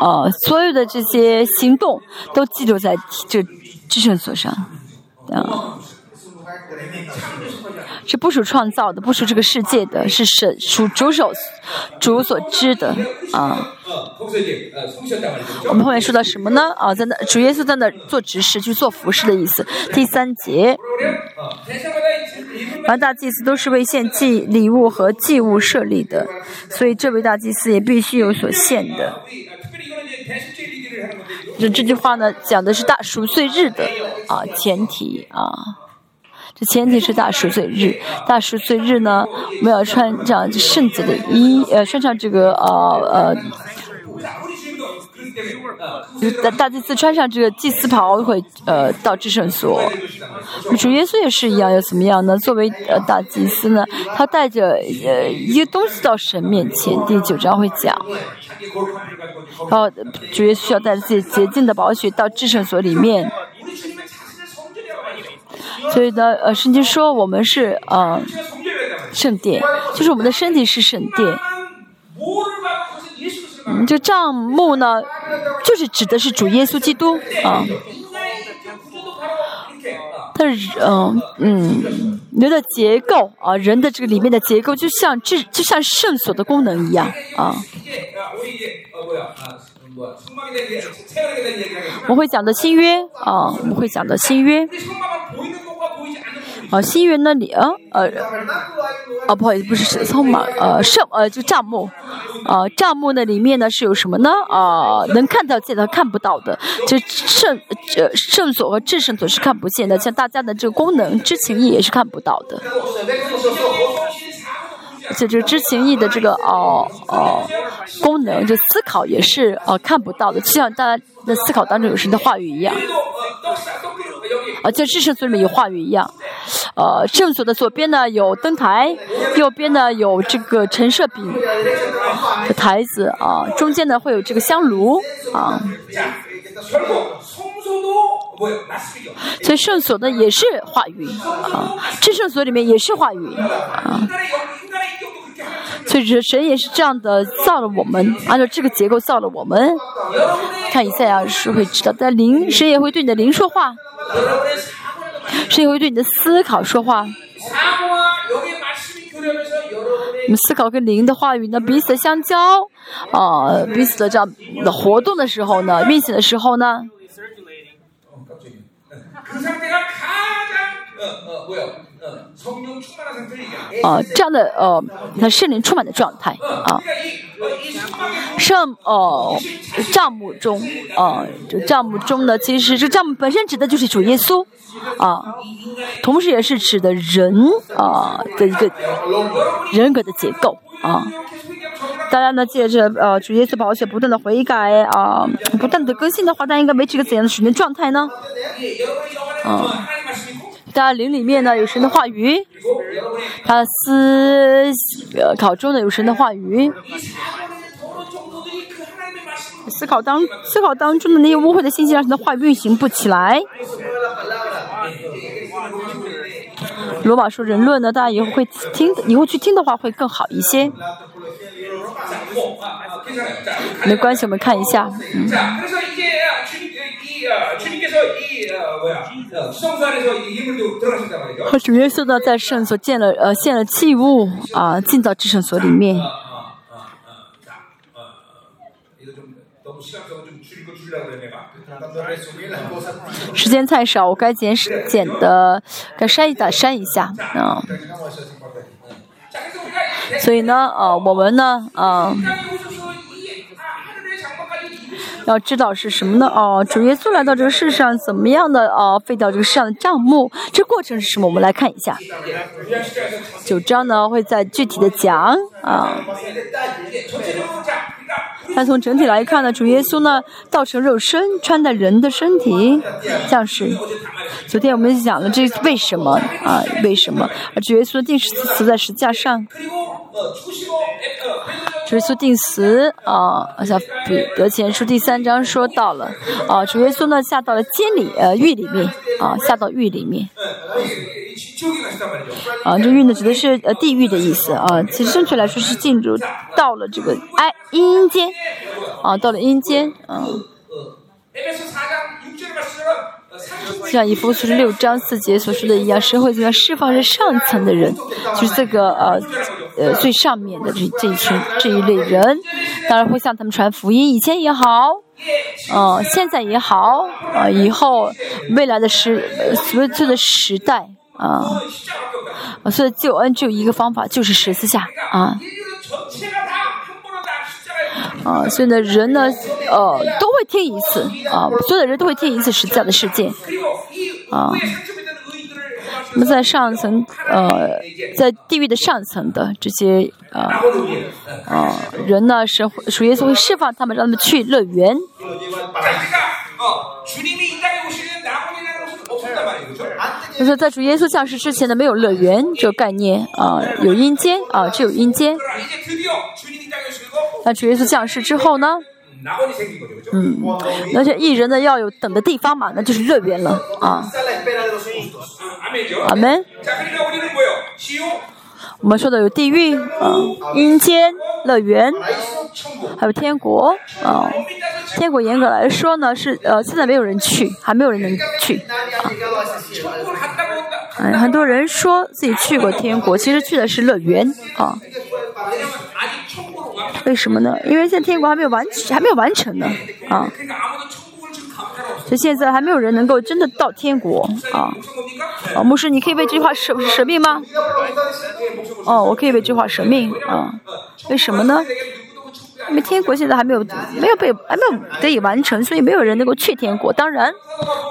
啊，所有的这些行动都记录在这至圣所上啊。是不属创造的，不属这个世界的，是神属主手主所知的啊。我们后面说到什么呢？啊，在那主耶稣在那做执事，就做服饰的意思。第三节，凡大祭司都是为献祭礼物和祭物设立的，所以这位大祭司也必须有所献的。这这句话呢，讲的是大赎罪日的啊前提啊。这前提是大赎罪日，大赎罪日呢，我们要穿上圣洁的衣，呃，穿上这个呃呃，大祭司穿上这个祭司袍，会呃到至圣所。主耶稣也是一样，又怎么样呢？作为呃大祭司呢，他带着呃一些东西到神面前，第九章会讲。然后主耶稣要带着自己洁净的宝血到至圣所里面。所以呢，呃，圣经说我们是呃圣殿，就是我们的身体是圣殿，这帐幕呢，就是指的是主耶稣基督啊。但是，嗯嗯，人的结构啊，人的这个里面的结构就像这，就像圣所的功能一样啊。我会讲的新约啊，我们会讲的新约。啊，心云那里啊，呃，啊，不好意思，不是圣仓嘛，呃，圣呃，就账目，呃，账目呢里面呢是有什么呢？啊，能看到见的看不到的，就圣呃圣所和智圣所是看不见的，像大家的这个功能知情意也是看不到的，就就知情意的这个哦哦功能，就思考也是呃看不到的，就像大家在思考当中有时的话语一样。啊就智圣所里面有话语一样。呃圣所的左边呢有灯台右边呢有这个陈设饼的台子啊中间呢会有这个香炉啊。所以圣所呢也是化语啊智圣所里面也是化语啊。所以说神也是这样的造了我们，按照这个结构造了我们，看一下呀，是会知道，但灵，神也会对你的灵说话，神也会对你的思考说话。我们思考跟灵的话语呢，彼此相交，啊，彼此的这样的活动的时候呢，运行的时候呢？哦，这样的哦，那圣灵充满的状态啊，圣哦账目中啊，这账目中呢，其实这账目本身指的就是主耶稣啊，同时也是指的人啊的一个人格的结构啊。大家呢，借着呃主耶稣保血不断的悔改啊，不断的更新的话，大家应该维持个怎样的属灵状态呢？啊。在灵里面呢，有神的话语，他思考中的有神的话语，思考当思考当中的那些污秽的信息，让神的话语运行不起来。罗马书人论呢，大家以后会听，以后去听的话会更好一些。没关系，我们看一下。啊主要受到在圣所建了呃献了器物啊进到至圣所里面。时间太少我该剪剪的该删一下删一下啊所以呢啊我们呢啊要知道是什么呢？哦主耶稣来到这个世上怎么样的哦废掉这个世上的账目？这过程是什么？我们来看一下。九章呢会再具体的讲啊。但从整体来看呢，主耶稣呢，道成肉身，穿戴人的身体，像是。昨天我们讲了这为什么啊？为什么？啊主耶稣定死死在十字架上，主耶稣定死啊，像彼得前书第三章说到了啊，主耶稣呢下到了监里呃狱里面啊，下到狱里面。啊，这“运”的指的是呃地狱的意思啊。其实正确来说是进入到了这个哎阴间啊，到了阴间啊。像以弗所六章四节所说的一样，神会怎样释放这上层的人？就是这个呃呃最上面的这这一群这一类人，当然会向他们传福音，以前也好，嗯，现在也好，啊，以后未来的时所有的时代。啊，所以救恩只有一个方法，就是十字架。啊，啊，所以呢，人呢，呃，都会听一次，啊，所有的人都会听一次十字架的事件。啊，那么在上层，呃，在地狱的上层的这些，啊，啊，人呢是，属于是会释放他们，让他们去乐园。就是在主耶稣降世之前呢，没有乐园这个概念啊，有阴间啊，只有阴间。那主耶稣降世之后呢？嗯，那这艺人呢要有等的地方嘛，那就是乐园了啊。阿门。我们说的有地狱，嗯，阴间乐园，还有天国，啊，天国严格来说呢是呃，现在没有人去，还没有人能去，啊，哎，很多人说自己去过天国，其实去的是乐园，啊，为什么呢？因为现在天国还没有完，还没有完成呢，啊。所以现在还没有人能够真的到天国啊。牧师你可以为这句话舍命吗？哦我可以为这句话舍命啊。为什么呢？因为天国现在还没有没有被还没有得以完成所以没有人能够去天国。当然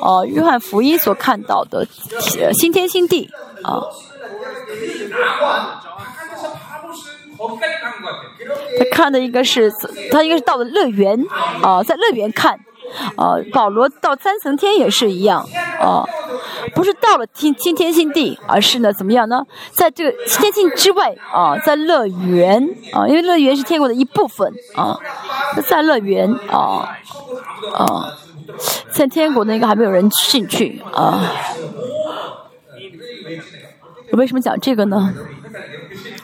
哦约翰福音所看到的呃新天新地啊。他看的应该是他应该是到了乐园啊在乐园看啊，保罗到三层天也是一样啊，不是到了天新天新地，而是呢怎么样呢？在这个新天新之外啊，在乐园啊，因为乐园是天国的一部分啊，在乐园啊啊，在天国呢应该还没有人进去啊。我为什么讲这个呢？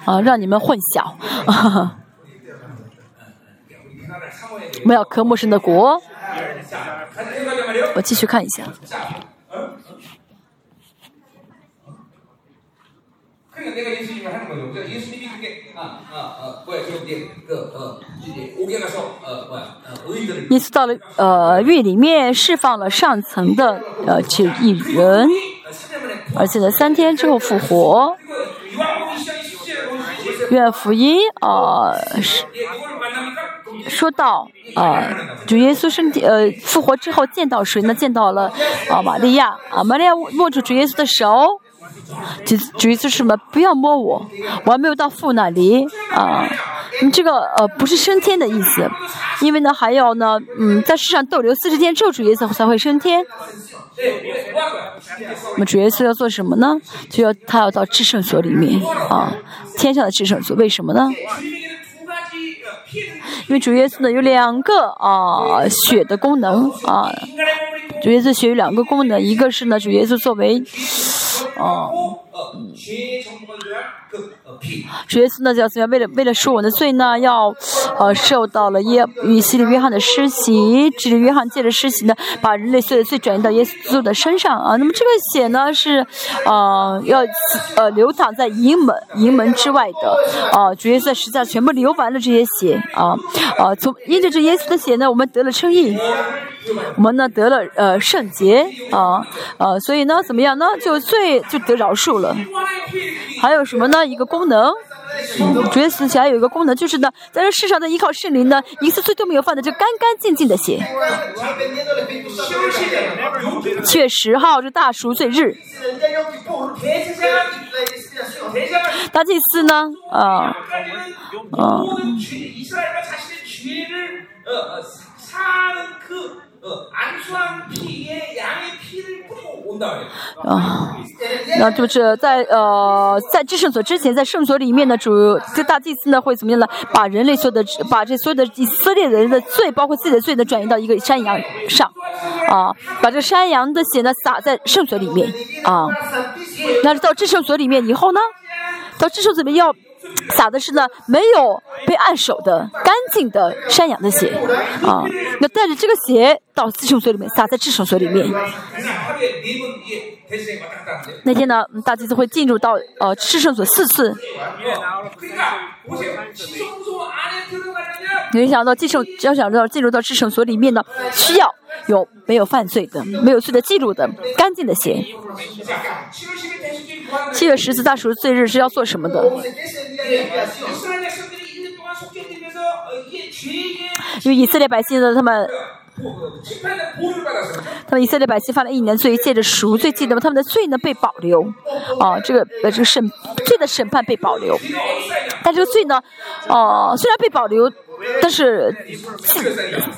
啊，让你们混淆。啊没有科目生的国，我继续看一下。你送到了呃狱里面，释放了上层的呃几人，而且呢三天之后复活。愿福音啊是。说到呃，主耶稣身体呃复活之后见到谁呢？见到了啊，玛利亚啊，玛利亚握住主耶稣的手，主主耶稣说什么？不要摸我，我还没有到父那里啊。你这个呃不是升天的意思，因为呢还要呢嗯在世上逗留四十天之后，主耶稣才会升天。那么主耶稣要做什么呢？就要他要到至圣所里面啊，天上的至圣所，为什么呢？因为主耶稣呢有两个啊血的功能啊主耶稣血有两个功能一个是呢主耶稣作为啊主耶稣呢，叫为了为了赎我的罪呢，要呃受到了耶与西里约翰的施洗，这里约翰借着施洗呢，把人类所有的罪转移到耶稣的身上啊。那么这个血呢，是呃要呃流淌在营门营门之外的啊。主耶稣实在全部流完了这些血啊啊，从因着这耶稣的血呢，我们得了称义。我们呢得了呃圣洁啊呃、啊、所以呢怎么样呢就罪就得饶恕了，还有什么呢一个公。功能，这次起来有一个功能，就是呢，在这世上的依靠圣灵呢，一次罪都没有犯的，就干干净净的血。七月十号是大赎罪日，那这次呢？啊，啊。呃，那就是在呃，在制胜所之前，在圣所里面呢，主，这大祭司呢会怎么样呢？把人类所有的，把这所有的以色列人的罪，包括自己的罪呢，转移到一个山羊上啊，把这山羊的血呢撒在圣所里面啊。那到制胜所里面以后呢，到制胜所里面要。撒的是呢没有被按手的干净的山羊的血啊。那带着这个血到自身水里面撒在自身水里面。那天呢大祭司会进入到呃制胜所四次。没想到继承只要想知道进入到至圣所里面呢需要有没有犯罪的没有罪的记录的干净的鞋。七月十四大赎罪日是要做什么的？因为以色列百姓呢他们他们以色列百姓犯了一年罪借着赎罪记得他们的罪呢被保留。哦这个呃这个审罪的审判被保留。但这个罪呢哦虽然被保留但是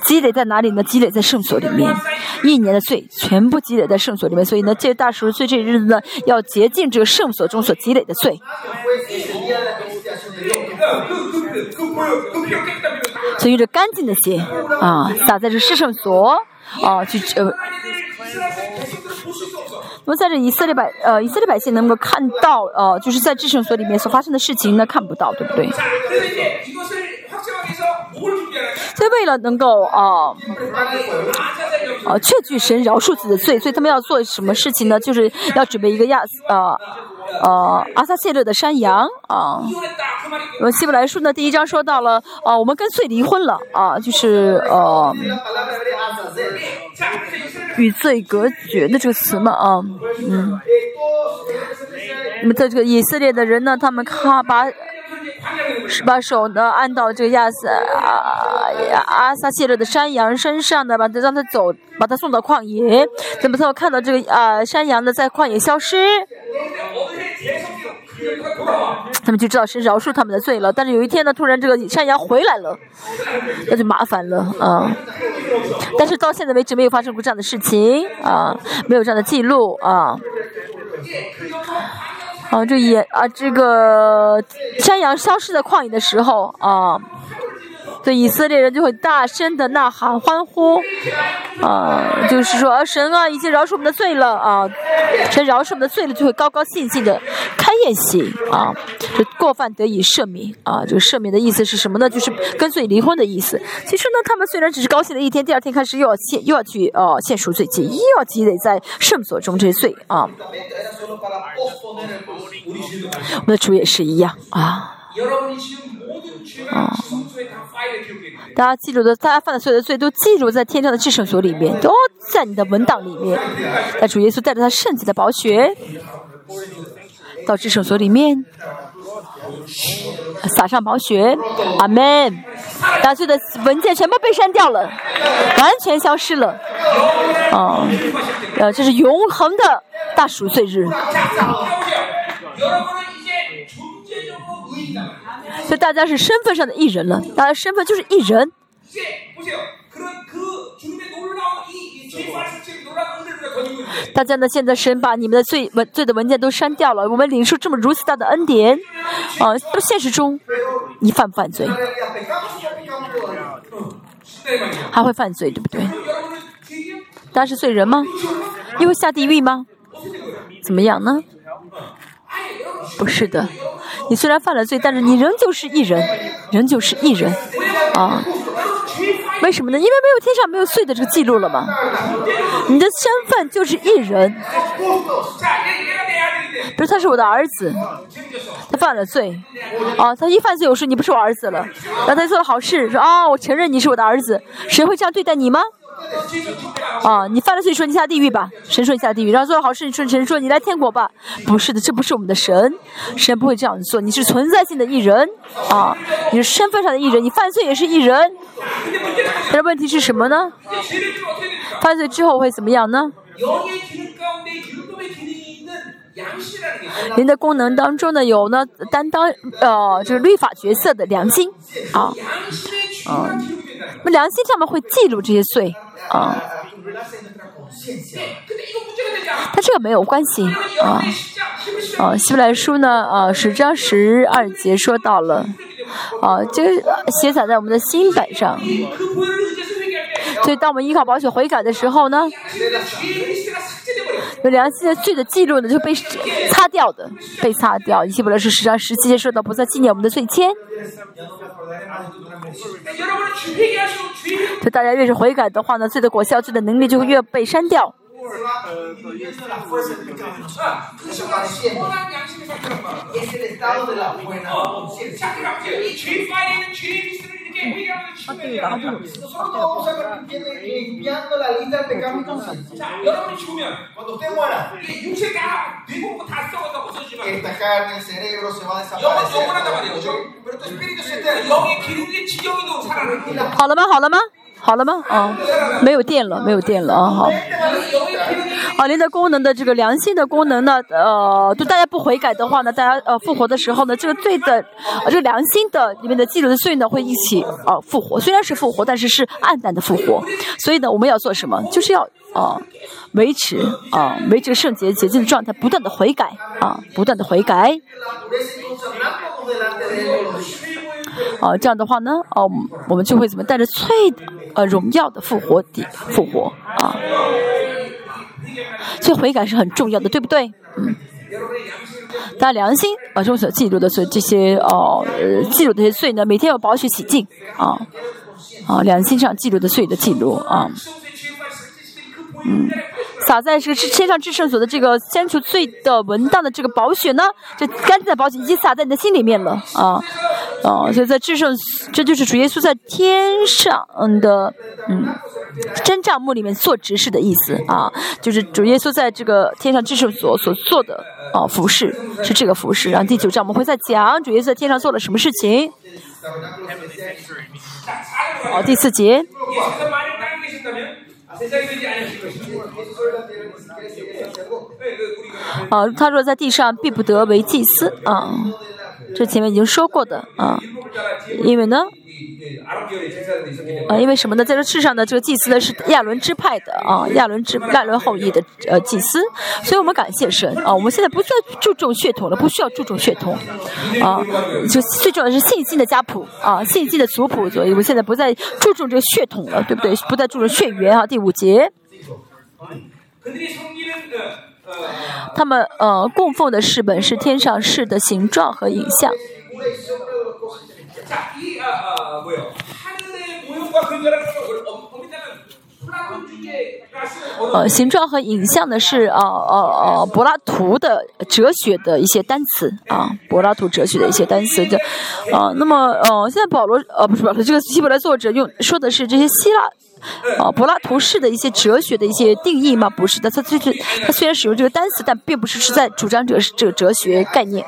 积累在哪里呢？积累在圣所里面，一年的罪全部积累在圣所里面。所以呢，这大赎罪这日子呢，要洁净这个圣所中所积累的罪。所以这干净的心啊，打在这圣所啊，就呃。那么在这以色列百呃以色列百姓能够看到呃，就是在至圣所里面所发生的事情呢，看不到，对不对？所以为了能够啊啊确拒神饶恕自己的罪所以他们要做什么事情呢？就是要准备一个亚啊呃阿萨谢勒的山羊啊。那么希伯来书呢第一章说到了啊我们干脆离婚了啊就是呃与罪隔绝的这个词嘛啊嗯。那么在这个以色列的人呢他们哈巴把手呢按到这个亚撒啊阿撒谢勒的山羊身上呢，把他让他走，把他送到旷野。那么他看到这个啊山羊呢在旷野消失，他们就知道是饶恕他们的罪了。但是有一天呢，突然这个山羊回来了，那就麻烦了啊。但是到现在为止没有发生过这样的事情啊，没有这样的记录啊。啊，这也啊，这个山羊消失在旷野的时候啊。所以以色列人就会大声的呐喊欢呼，啊，就是说啊神啊已经饶恕我们的罪了啊，神饶恕我们的罪了，就会高高兴兴的开宴席啊，这过犯得以赦免啊，这个赦免的意思是什么呢？就是跟罪离婚的意思。其实呢，他们虽然只是高兴了一天，第二天开始又要献又要去呃献赎罪祭，又要积累在圣所中这些罪啊。我们的主也是一样啊。啊！大家记住的，大家犯的所有的罪都记录在天上的至圣所里面，都在你的文档里面。但主耶稣带着他圣洁的宝血到至圣所里面，撒上宝血，阿门。大家的文件全部被删掉了，完全消失了。啊，呃，这是永恒的大赎罪日。所以大家是身份上的艺人了，大家身份就是艺人。大家呢？现在神把你们的罪文罪的文件都删掉了，我们领受这么如此大的恩典，啊，那么现实中你犯不犯罪？还会犯罪对不对？大家是罪人吗？你会下地狱吗？怎么样呢？不是的，你虽然犯了罪，但是你仍旧是艺人，仍旧是艺人，啊？为什么呢？因为没有天上没有罪的这个记录了嘛。你的身份就是艺人。比如他是我的儿子，他犯了罪，啊，他一犯罪我说你不是我儿子了，然后他做了好事，说啊，我承认你是我的儿子，谁会这样对待你吗？啊，你犯了罪，说你下地狱吧，神说你下地狱，然后做了好事，你说神说你来天国吧，不是的，这不是我们的神，神不会这样做，你是存在性的艺人，啊，你是身份上的艺人，你犯罪也是艺人，但是问题是什么呢？犯罪之后会怎么样呢？人的功能当中呢，有呢担当呃，就是律法角色的良心，啊，啊，那良心上面会记录这些罪。啊，他这个没有关系啊。啊，希伯来书呢，啊，十章十二节说到了，啊，这个写载在我们的新本上。所以，当我们依靠保险悔改的时候呢，有良心的罪的记录呢就被擦掉的，被擦掉。希伯来书十章十七节说到，不再纪念我们的罪愆。就大家越是悔改的话呢，罪的果效、罪的能力就会越被删掉。好了吗？好了吗？ 好了吗？啊，没有电了，没有电了啊！好，啊，灵的功能的这个良心的功能呢？呃，就大家不悔改的话呢，大家呃复活的时候呢，这个罪的，这个良心的里面的记录的罪呢，会一起呃复活。虽然是复活，但是是暗淡的复活。所以呢，我们要做什么？就是要啊维持啊维持圣洁洁净的状态，不断的悔改啊，不断的悔改。啊，这样的话呢，哦，我们就会怎么带着翠呃荣耀的复活的复活啊？所以悔改是很重要的，对不对？嗯。大家良心啊中所记录的是这些哦，记录这些罪呢，每天要保持洗净啊啊，良心上记录的罪的记录啊，嗯。撒在这个天上至圣所的这个先除罪的文档的这个宝血呢，这干净的宝血已经撒在你的心里面了啊啊，所以在至圣，这就是主耶稣在天上的嗯真帐幕里面做执事的意思啊，就是主耶稣在这个天上至圣所所做的啊服饰是这个服饰。然后第九章我们会再讲主耶稣在天上做了什么事情。好，第四节。啊他若在地上必不得为祭司啊这前面已经说过的啊因为呢因为什么呢？在这世上呢这个祭司呢是亚伦支派的啊亚伦支亚伦后裔的呃祭司。所以我们感谢神啊我们现在不需要注重血统了不需要注重血统啊就最重要的是信心的家谱啊信心的族谱所以我们现在不再注重这个血统了对不对？不再注重血缘啊第五节。他们呃供奉的是本是天上市的形状和影像。자, 이 아, 아, 뭐요? 하늘의 모형과 근거라는 걸 엄- 엄밀하면 플라톤주의가 쓰는 언어 呃，形状和影像呢是呃呃呃柏拉图的哲学的一些单词啊，柏拉图哲学的一些单词的，啊、那么呃，现在保罗呃不是保罗，这个希伯来作者用说的是这些希腊。啊，柏拉图式的一些哲学的一些定义吗？不是的，他就是他虽然使用这个单词，但并不是是在主张这个这个哲学概念。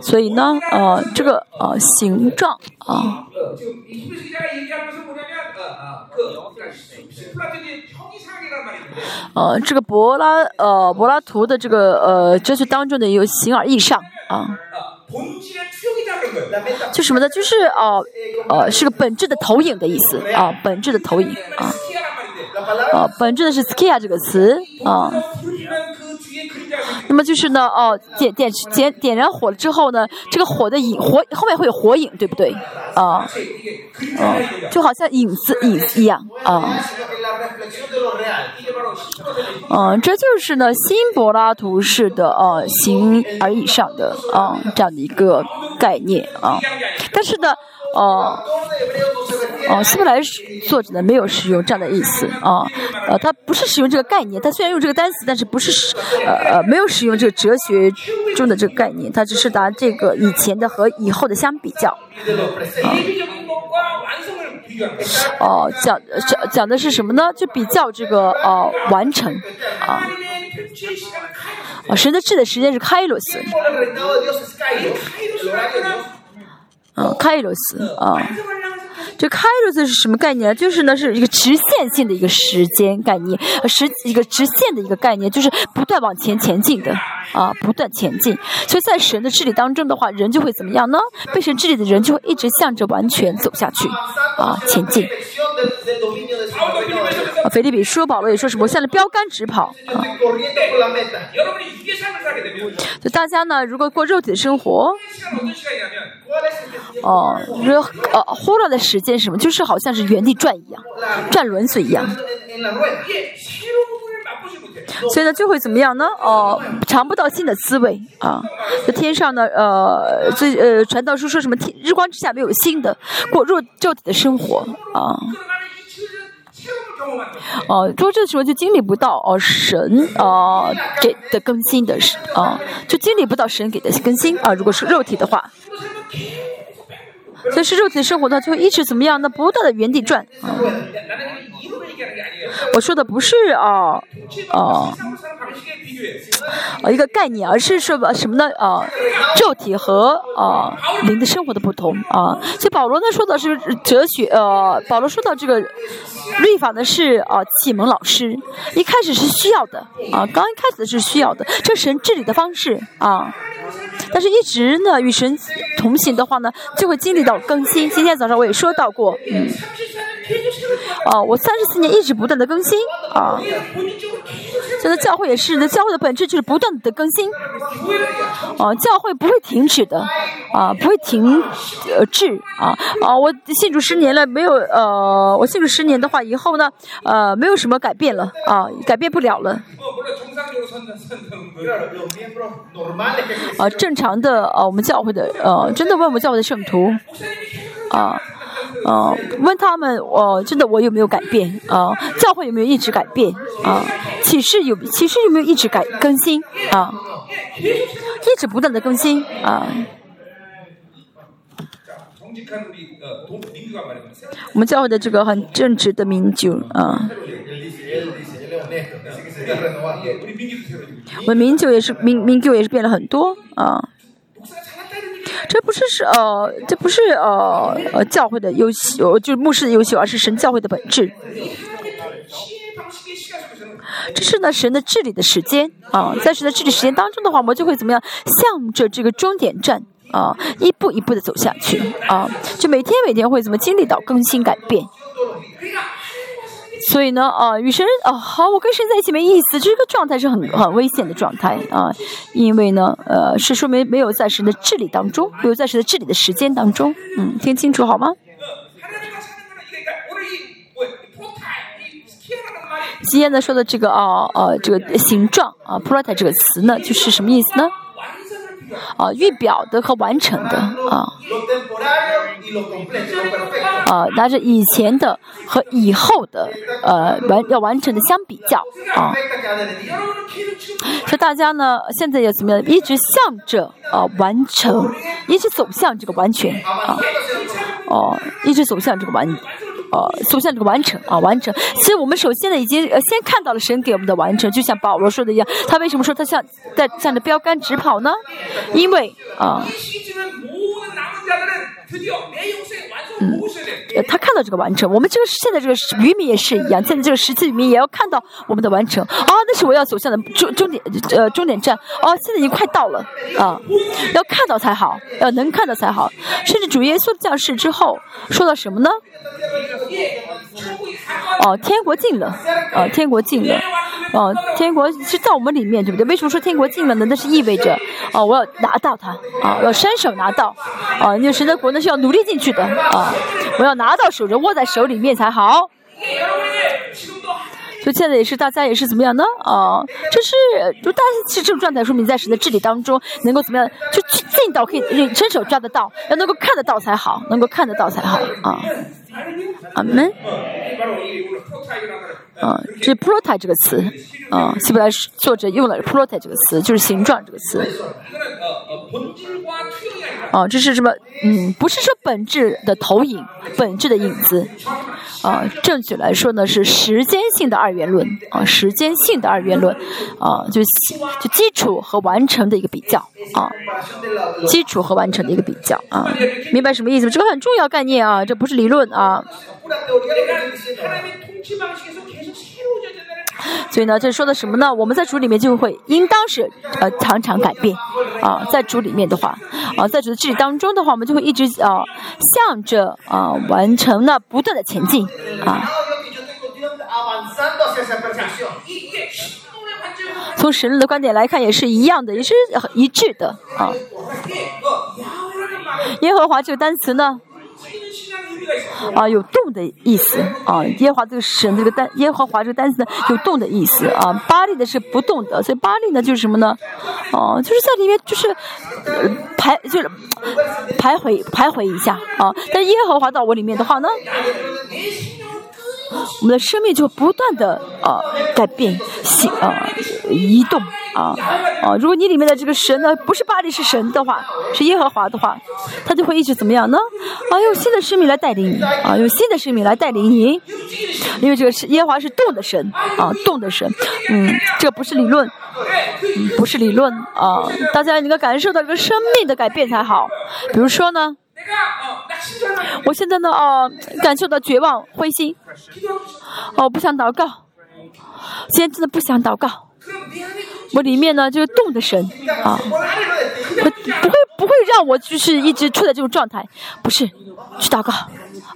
所以呢呃这个呃形状啊。呃这个柏拉呃柏拉图的这个呃哲学当中的有形而异上啊。就什么呢？就是哦呃是个本质的投影的意思啊本质的投影啊。呃本质的是 skia 这个词啊。那么就是呢，哦，点点点点燃火了之后呢，这个火的影，火后面会有火影，对不对？啊，啊，就好像影子影子一样，啊，嗯，这就是呢，新柏拉图式的啊形而以上的啊这样的一个概念啊，但是呢。哦，哦，希伯来作者呢没有使用这样的意思啊，呃，他不是使用这个概念，他虽然用这个单词，但是不是呃呃没有使用这个哲学中的这个概念，他只是拿这个以前的和以后的相比较。哦，讲讲讲的是什么呢？就比较这个哦完成啊。啊，神的治的时间是开罗斯。啊，Kairos 啊，这 Kairos 是什么概念啊？就是呢，是一个直线性的一个时间概念，是一个直线的一个概念，就是不断往前前进的啊，不断前进。所以在神的治理当中的话，人就会怎么样呢？被神治理的人就会一直向着完全走下去啊，前进。啊菲利比说保罗也说什么我现在标杆直跑。啊。就大家呢如果过肉体的生活哦哦忽略的时间什么？就是好像是原地转一样转轮子一样。所以呢就会怎么样呢？哦尝不到新的滋味啊这天上呢呃最呃传道书说什么天日光之下没有新的过肉肉体的生活啊。哦说这时候就经历不到哦神 哦给的更新的是哦就经历不到神给的更新啊如果是肉体的话。所以是肉体生活呢就会一直怎么样呢不断的原地转我说的不是啊啊，一个概念，而是说什么呢啊肉体和啊灵的生活的不同啊。所以保罗呢说的是哲学，呃保罗说到这个律法呢是啊启蒙老师，一开始是需要的啊，刚一开始是需要的，这神治理的方式啊，但是一直呢与神同行的话呢，就会经历到更新。今天早上我也说到过，哦，我三十四年一直不断的。更新啊！这个教会也是，那教会的本质就是不断的更新啊，教会不会停止的啊，不会停滞啊啊！我信主十年了，没有呃，我信主十年的话，以后呢呃，没有什么改变了啊，改变不了了啊。正常的啊，我们教会的呃，真的为我们教会的圣徒啊。哦，问他们，我真的我有没有改变啊？教会有没有一直改变啊？启示有启示有没有一直改更新啊？一直不断的更新啊。我们教会的这个很正直的名酒啊。我名酒也是名名酒也是变了很多啊。这不是是呃，这不是呃呃教会的优秀，就是牧师的优秀，而是神教会的本质。这是呢神的治理的时间啊，在神的治理时间当中的话，我们就会怎么样，向着这个终点站啊，一步一步的走下去啊，就每天每天会怎么经历到更新改变。所以呢，啊，与神啊，好，我跟谁在一起没意思，这个状态是很很危险的状态啊，因为呢，呃，是说明没有在神的治理当中，没有在神的治理的时间当中，嗯，听清楚好吗？今天呢说的这个啊啊这个形状啊 p r o t 这个词呢，就是什么意思呢？啊预表的和完成的啊。啊拿着以前的和以后的呃完要完成的相比较啊。所以大家呢现在要怎么样一直向着啊完成一直走向这个完全啊。哦一直走向这个完呃，走向这个完成啊，完成。其实我们首先呢，已经呃先看到了神给我们的完成，就像保罗说的一样，他为什么说他像在向着标杆直跑呢？因为啊、嗯，呃，他看到这个完成，我们这个现在这个渔民也是一样，现在这个十字渔民也要看到我们的完成啊，那是我要走向的终终点，呃，终点站哦，现在已经快到了啊，要看到才好，要，能看到才好，甚至主耶稣降世之后，说到什么呢？哦，天国近了，啊，天国近了，哦，天国是在我们里面，对不对？为什么说天国近了呢？那是意味着，哦，我要拿到它，啊，要伸手拿到，啊，因为神的国呢是要努力进去的，啊。我要拿到手就握在手里面才好。就现在也是大家也是怎么样呢？啊就是就大家是这种状态说明在神的治理当中能够怎么样就去尽到可以伸手抓得到要能够看得到才好能够看得到才好。啊。阿门。啊，这 p r o t a 这个词，啊，希伯来作者用了 p r o t a 这个词，就是形状这个词。啊，这是什么？嗯，不是说本质的投影，本质的影子。啊，正确来说呢是时间性的二元论，啊，时间性的二元论，啊，就就基础和完成的一个比较，啊，基础和完成的一个比较，啊，明白什么意思吗？这个很重要概念啊，这不是理论啊。所以呢，这说的什么呢？我们在主里面就会应当是呃常常改变啊，在主里面的话啊，在主的治理当中的话，我们就会一直啊向着啊完成呢不断的前进啊。从神论的观点来看，也是一样的，也是一致的啊。耶和华这个单词呢？啊有动的意思啊，耶和华这个神这个单耶和华这个单词呢有动的意思啊，巴利的是不动的，所以巴利呢就是什么呢？哦、就是在里面就是、呃、徘就是徘徊徘徊一下啊，但耶和华到我里面的话呢，我们的生命就不断的啊改变、行啊移动啊啊！如果你里面的这个神呢不是巴黎是神的话，是耶和华的话，他就会一直怎么样呢？啊，用新的生命来带领你啊，用新的生命来带领你，因为这个是耶和华是动的神啊，动的神，嗯，这不是理论，嗯，不是理论啊，大家能够感受到这个生命的改变才好。比如说呢。我现在呢，哦，感受到绝望、灰心，哦，不想祷告，现在真的不想祷告。我里面呢，就是动的神，啊，不，不会，不会让我就是一直处在这种状态。不是，去祷告，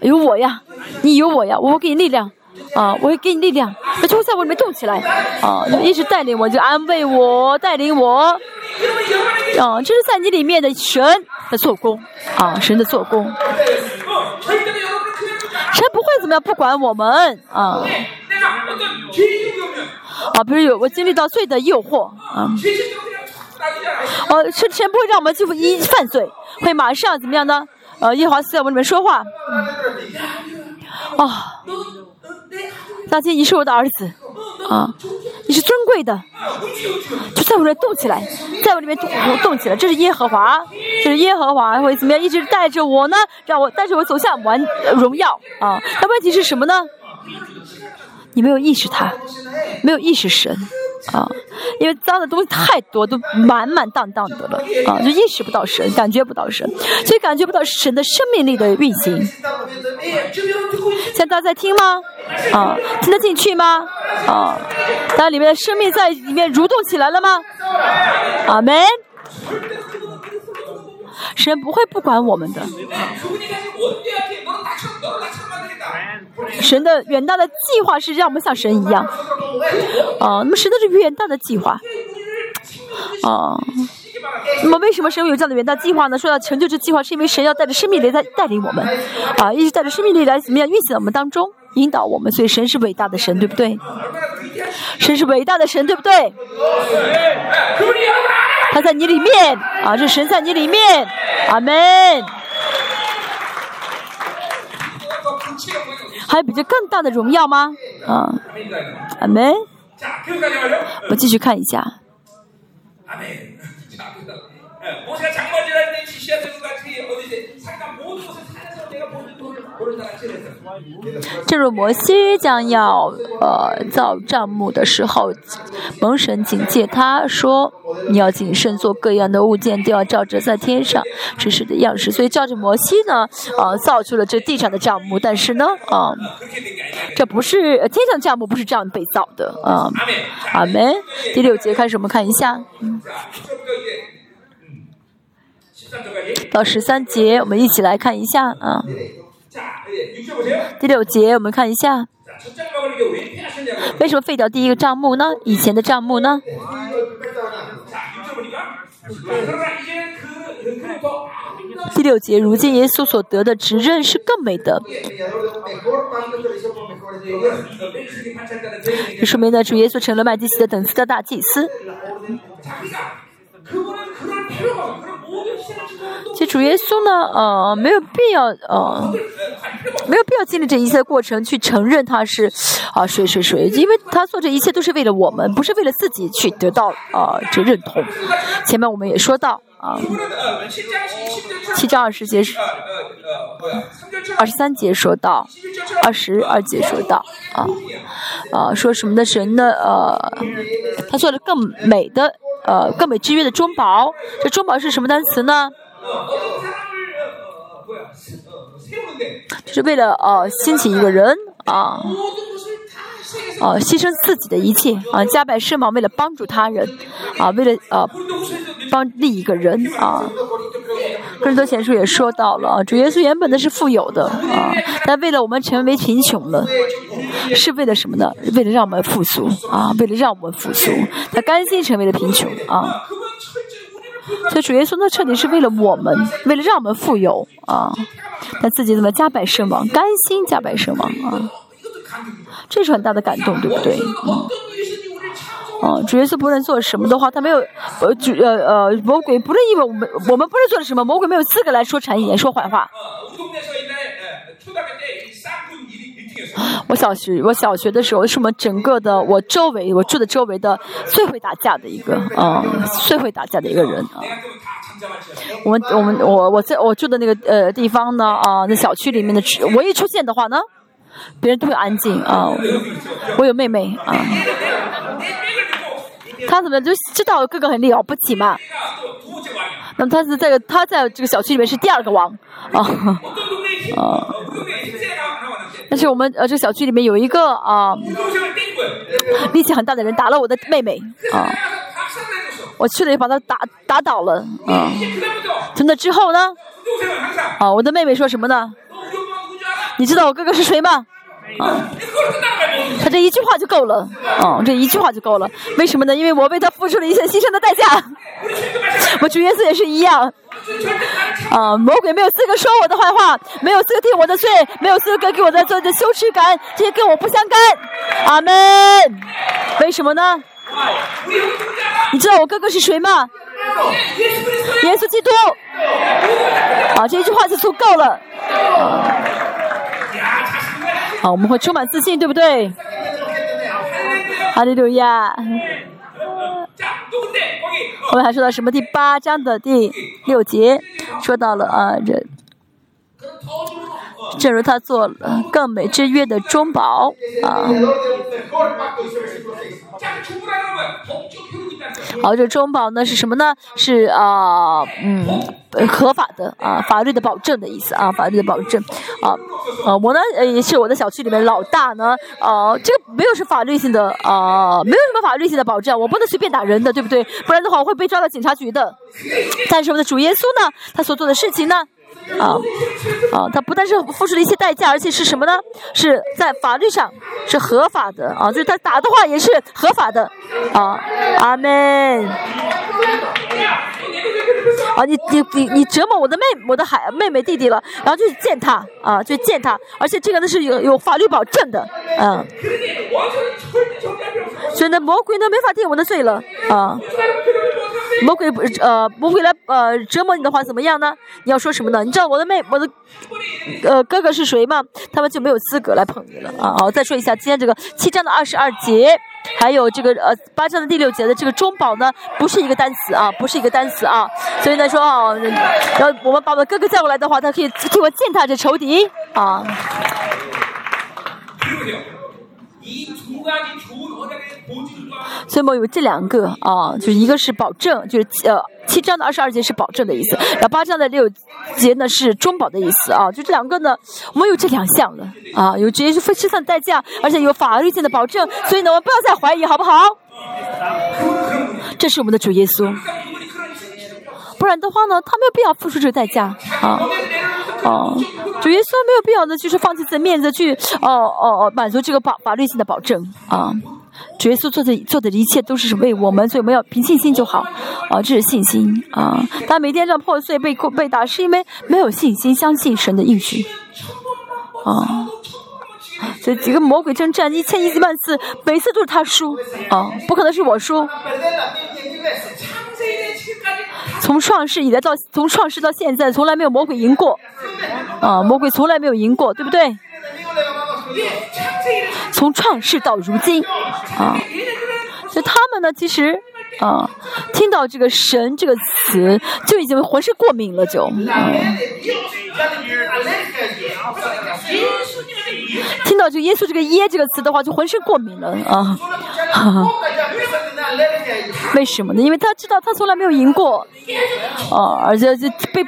有我呀，你有我呀，我给你力量，啊，我会给你力量，就会在我里面动起来，啊，一直带领我，就安慰我，带领我。啊，这是在你里面的神的做工啊，神的做工。神不会怎么样，不管我们啊。啊，比如有我经历到罪的诱惑啊。哦、啊，神不会让我们就一犯罪，会马上怎么样呢？呃、啊，耶和华在我们里面说话。哦、啊，大金，你是我的儿子。啊，你是尊贵的，就在我这动起来，在我里面动动起来。这是耶和华，这是耶和华会怎么样？一直带着我呢，让我带着我走向完荣耀啊。那问题是什么呢？你没有意识，他没有意识神，啊，因为脏的东西太多，都满满当当的了，啊，就意识不到神，感觉不到神，所以感觉不到神的生命力的运行。现在大家在听吗？啊，听得进去吗？啊，那里面的生命在里面蠕动起来了吗？阿门。神不会不管我们的，啊。神的远大的计划是让我们像神一样。啊那么神的这远大的计划。啊那么为什么神有这样的远大计划呢？说要成就这计划是因为神要带着生命力在带领我们。啊一直带着生命力来怎么样运行我们当中引导我们所以神是伟大的神对不对？神是伟大的神对不对？他在你里面。啊这神在你里面。阿门。还有比这更大的荣耀吗？啊，阿门！我继续看一下。正如摩西将要呃造帐幕的时候，蒙神警戒。他说你要谨慎，做各样的物件都要照着在天上。这是的样式。所以照着摩西呢，呃，造出了这地上的帐幕。但是呢，呃，这不是呃，天上帐幕，不是这样被盗的。啊，阿门。第六节开始，我们看一下到十三节，我们一起来看一下。嗯。第六节，我们看一下为什么废掉第一个账目呢？以前的账目呢？第六节，如今耶稣所得的职任是更美的，这说明呢，主耶稣成了麦基奇的等次的大祭司。其实主耶稣呢，呃，没有必要，呃，没有必要经历这一切过程去承认他是，啊，谁谁谁，因为他做这一切都是为了我们，不是为了自己去得到啊，这认同。前面我们也说到啊，《七章二十节》，二十三节说到，二十二节说到，啊，啊，说什么的神呢？呃，他做了更美的。呃，更美之约的中保，这中保是什么单词呢？就是为了呃兴起一个人啊。啊，牺牲自己的一切啊，家败身亡，为了帮助他人，啊，为了啊，帮另一个人啊。更多钱书也说到了啊，主耶稣原本的是富有的啊，但为了我们成为贫穷了，是为了什么呢？为了让我们富足啊，为了让我们富足，他甘心成为了贫穷啊。所以主耶稣呢彻底是为了我们，为了让我们富有啊，他自己怎么家败身亡，甘心家败身亡啊。这是很大的感动，对不对？嗯，主角稣不能做什么的话，他没有。呃，主，呃，呃，魔鬼不是因为我们，我们不是做什么，魔鬼没有资格来说谗言，说坏话。我小学，我小学的时候，是我们整个的，我周围，我住的周围的最会打架的一个，嗯，最会打架的一个人。我们，我们，我，我在我住的那个呃地方呢，啊，那小区里面的，我一出现的话呢。别人都会安静啊。我有妹妹啊，她怎么就知道哥哥很了不起嘛？那么她是在她在这个小区里面是第二个王啊啊。但是我们呃，这个小区里面有一个啊，力气很大的人打了我的妹妹啊，我去了也把他打打倒了啊。从那之后呢？啊，我的妹妹说什么呢？你知道我哥哥是谁吗？啊！他这一句话就够了。哦，这一句话就够了。为什么呢？因为我为他付出了一些牺牲的代价。我主耶稣也是一样。啊！魔鬼没有资格说我的坏话，没有资格听我的罪，没有资格给我的做的羞耻感，这些跟我不相干。阿门。为什么呢？你知道我哥哥是谁吗？耶稣基督。啊！这一句话就足够了。好，我们会充满自信，对不对？哈利路亚。后面还说到什么？第八章的第六节，说到了啊，人。正如他做了更美之约的中保啊，好，这中保呢是什么呢？是啊，嗯，合法的啊，法律的保证的意思啊，法律的保证啊啊，我呢也是我的小区里面老大呢啊，这个没有是法律性的啊，没有什么法律性的保证，我不能随便打人的，对不对？不然的话我会被抓到警察局的。但是我们的主耶稣呢，他所做的事情呢？啊啊，他不但是付出了一些代价，而且是什么呢？是在法律上是合法的啊，就是他打的话也是合法的啊。阿门。啊，你你你你折磨我的妹我的孩妹妹弟弟了，然后就去见他啊，去见他，而且这个呢是有有法律保证的，嗯，所以呢，魔鬼呢没法定我的罪了啊！魔鬼不呃不会来呃折磨你的话怎么样呢？你要说什么呢？你知道我的妹我的呃哥哥是谁吗？他们就没有资格来碰你了啊！好，再说一下今天这个七章的二十二节，还有这个呃八章的第六节的这个中保呢，不是一个单词啊，不是一个单词啊！所以呢说啊，要我们把我们哥哥叫过来的话，他可以替我践踏这仇敌啊。所以嘛有这两个啊就是一个是保证就是呃七章的二十二节是保证的意思然后八章的六节呢是中保的意思啊就这两个呢我们有这两项的啊有直接是付吃饭代价而且有法律性的保证所以呢我们不要再怀疑好不好？这是我们的主耶稣不然的话呢他没有必要付出这个代价啊。啊，主耶稣没有必要的就是放弃自己的面子去哦哦哦满足这个法法律性的保证。啊，主耶稣做的做的一切都是为我们，所以我们要凭信心就好，啊，这是信心。啊，他每天这样破碎被被打，是因为没有信心相信神的应许。这几个魔鬼征战一千一万次，每次都是他输啊，不可能是我输。从创世以来到从创世到现在，从来没有魔鬼赢过啊，魔鬼从来没有赢过，对不对？从创世到如今啊，就他们呢，其实啊，听到这个“神”这个词就已经浑身过敏了，就啊。就耶稣这个耶这个词的话，就浑身过敏了啊！为什么呢？因为他知道他从来没有赢过，哦，而且被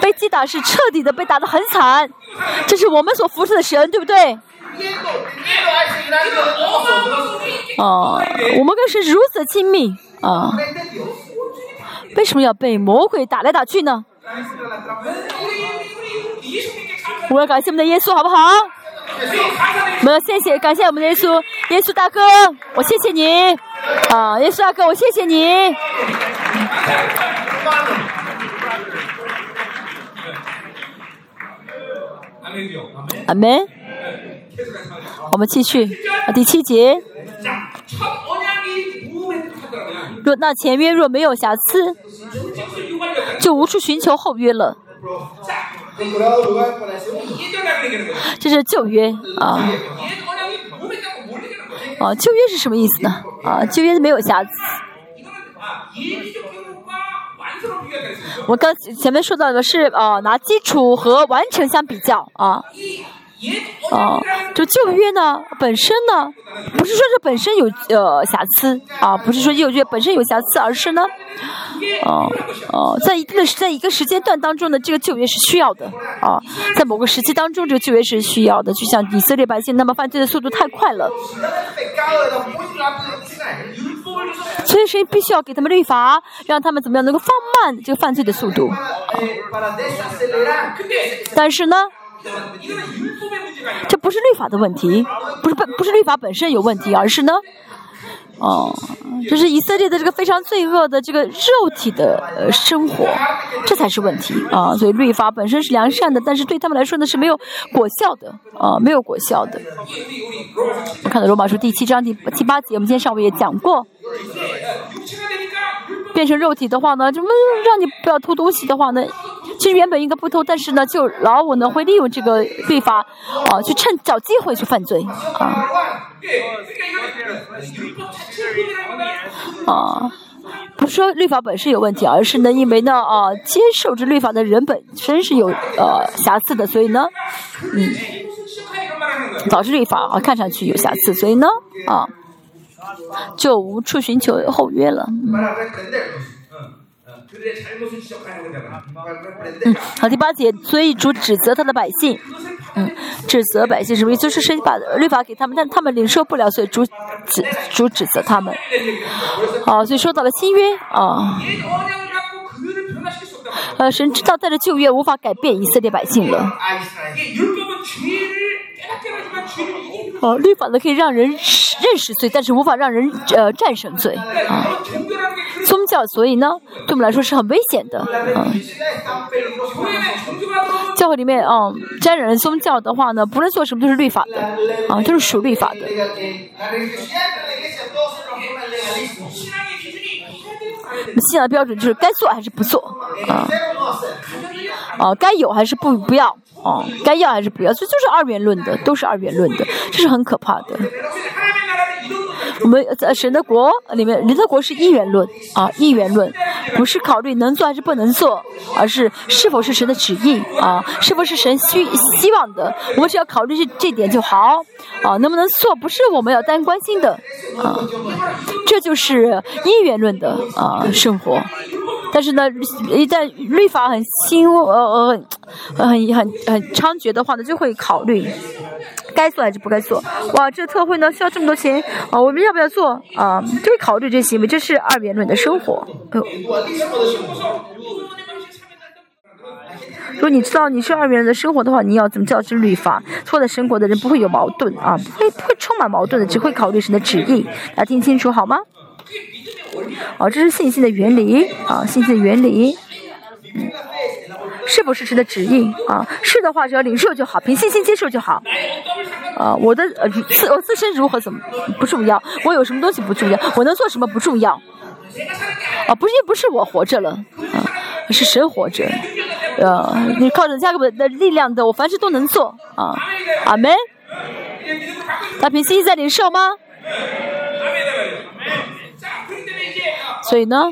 被击打是彻底的被打的很惨。这是我们所服侍的神，对不对？哦，我们更是如此亲密啊！为什么要被魔鬼打来打去呢？我要感谢我们的耶稣，好不好？们谢谢，感谢我们的耶稣，耶稣大哥，我谢谢你。啊，耶稣大哥，我谢谢你。阿门。我们继续，啊、第七节。若那前约若没有瑕疵，就无处寻求后约了。这是旧约啊。啊，旧约是什么意思呢？啊，旧约是没有瑕疵。我刚前面说到的是啊，拿基础和完成相比较啊。啊，这旧约呢本身呢，不是说这本身有呃瑕疵啊，不是说旧约本身有瑕疵，而是呢，哦、哦、在一定的在一个时间段当中呢，这个旧约是需要的啊，在某个时期当中，这个旧约是需要的，就像以色列百姓那么犯罪的速度太快了，所以说必须要给他们律法，让他们怎么样能够放慢这个犯罪的速度，但是呢。这不是律法的问题，不是本不是律法本身有问题，而是呢，哦，就是以色列的这个非常罪恶的这个肉体的生活，这才是问题啊！所以律法本身是良善的，但是对他们来说呢，是没有果效的啊，没有果效的。我看到罗马书第七章第七八节，我们今天上午也讲过，变成肉体的话呢，怎么让你不要偷东西的话呢？其实原本应该不偷但是呢就老五呢会利用这个律法啊去趁找机会去犯罪啊。啊不是说律法本身有问题而是呢因为呢啊接受这律法的人本身是有呃瑕疵的所以呢嗯导致律法啊看上去有瑕疵所以呢啊就无处寻求后约了嗯，好，第八节，所以主指责他的百姓，嗯，指责百姓什么意思？就是神把律法给他们，但他们领受不了，所以主指主指责他们。好，所以说到了新约啊，呃，神知道带着旧约无法改变以色列百姓了。哦，律法呢可以让人认识罪，但是无法让人呃战胜罪。教，所以呢，对我们来说是很危险的。嗯，教会里面，嗯，沾染宗教的话呢，不论做什么都是律法的，啊，都是属律法的。信仰的标准就是该做还是不做，啊，啊，该有还是不不要，啊，该要还是不要，这就是二元论的，都是二元论的，这是很可怕的。我们呃，神的国里面，人的国是一元论啊，一元论，不是考虑能做还是不能做，而是是否是神的旨意啊，是不是神希希望的，我们只要考虑这这点就好啊，能不能做不是我们要单关心的啊，这就是一元论的啊生活，但是呢，一旦律法很新呃呃很很很猖獗的话呢，就会考虑该做还是不该做，哇，这特惠呢需要这么多钱啊，我们。不要做啊？就会考虑这些行为，这是二元论的生活。呃，如果你知道你是二元论的生活的话，你要怎么较真律法？错的生活的人不会有矛盾啊，不会不会充满矛盾的，只会考虑神的旨意。大家听清楚好吗？啊，这是信心的原理啊，信心的原理。嗯，是不是神的指引啊？是的话，只要领受就好，凭信心接受就好。啊，我的呃自，我自身如何怎么，不重要，我有什么东西不重要，我能做什么不重要。啊，不是不是我活着了，啊，是神活着。呃，你靠着加的力量的，我凡事都能做。啊，阿门。那凭信心在领受吗？所以呢。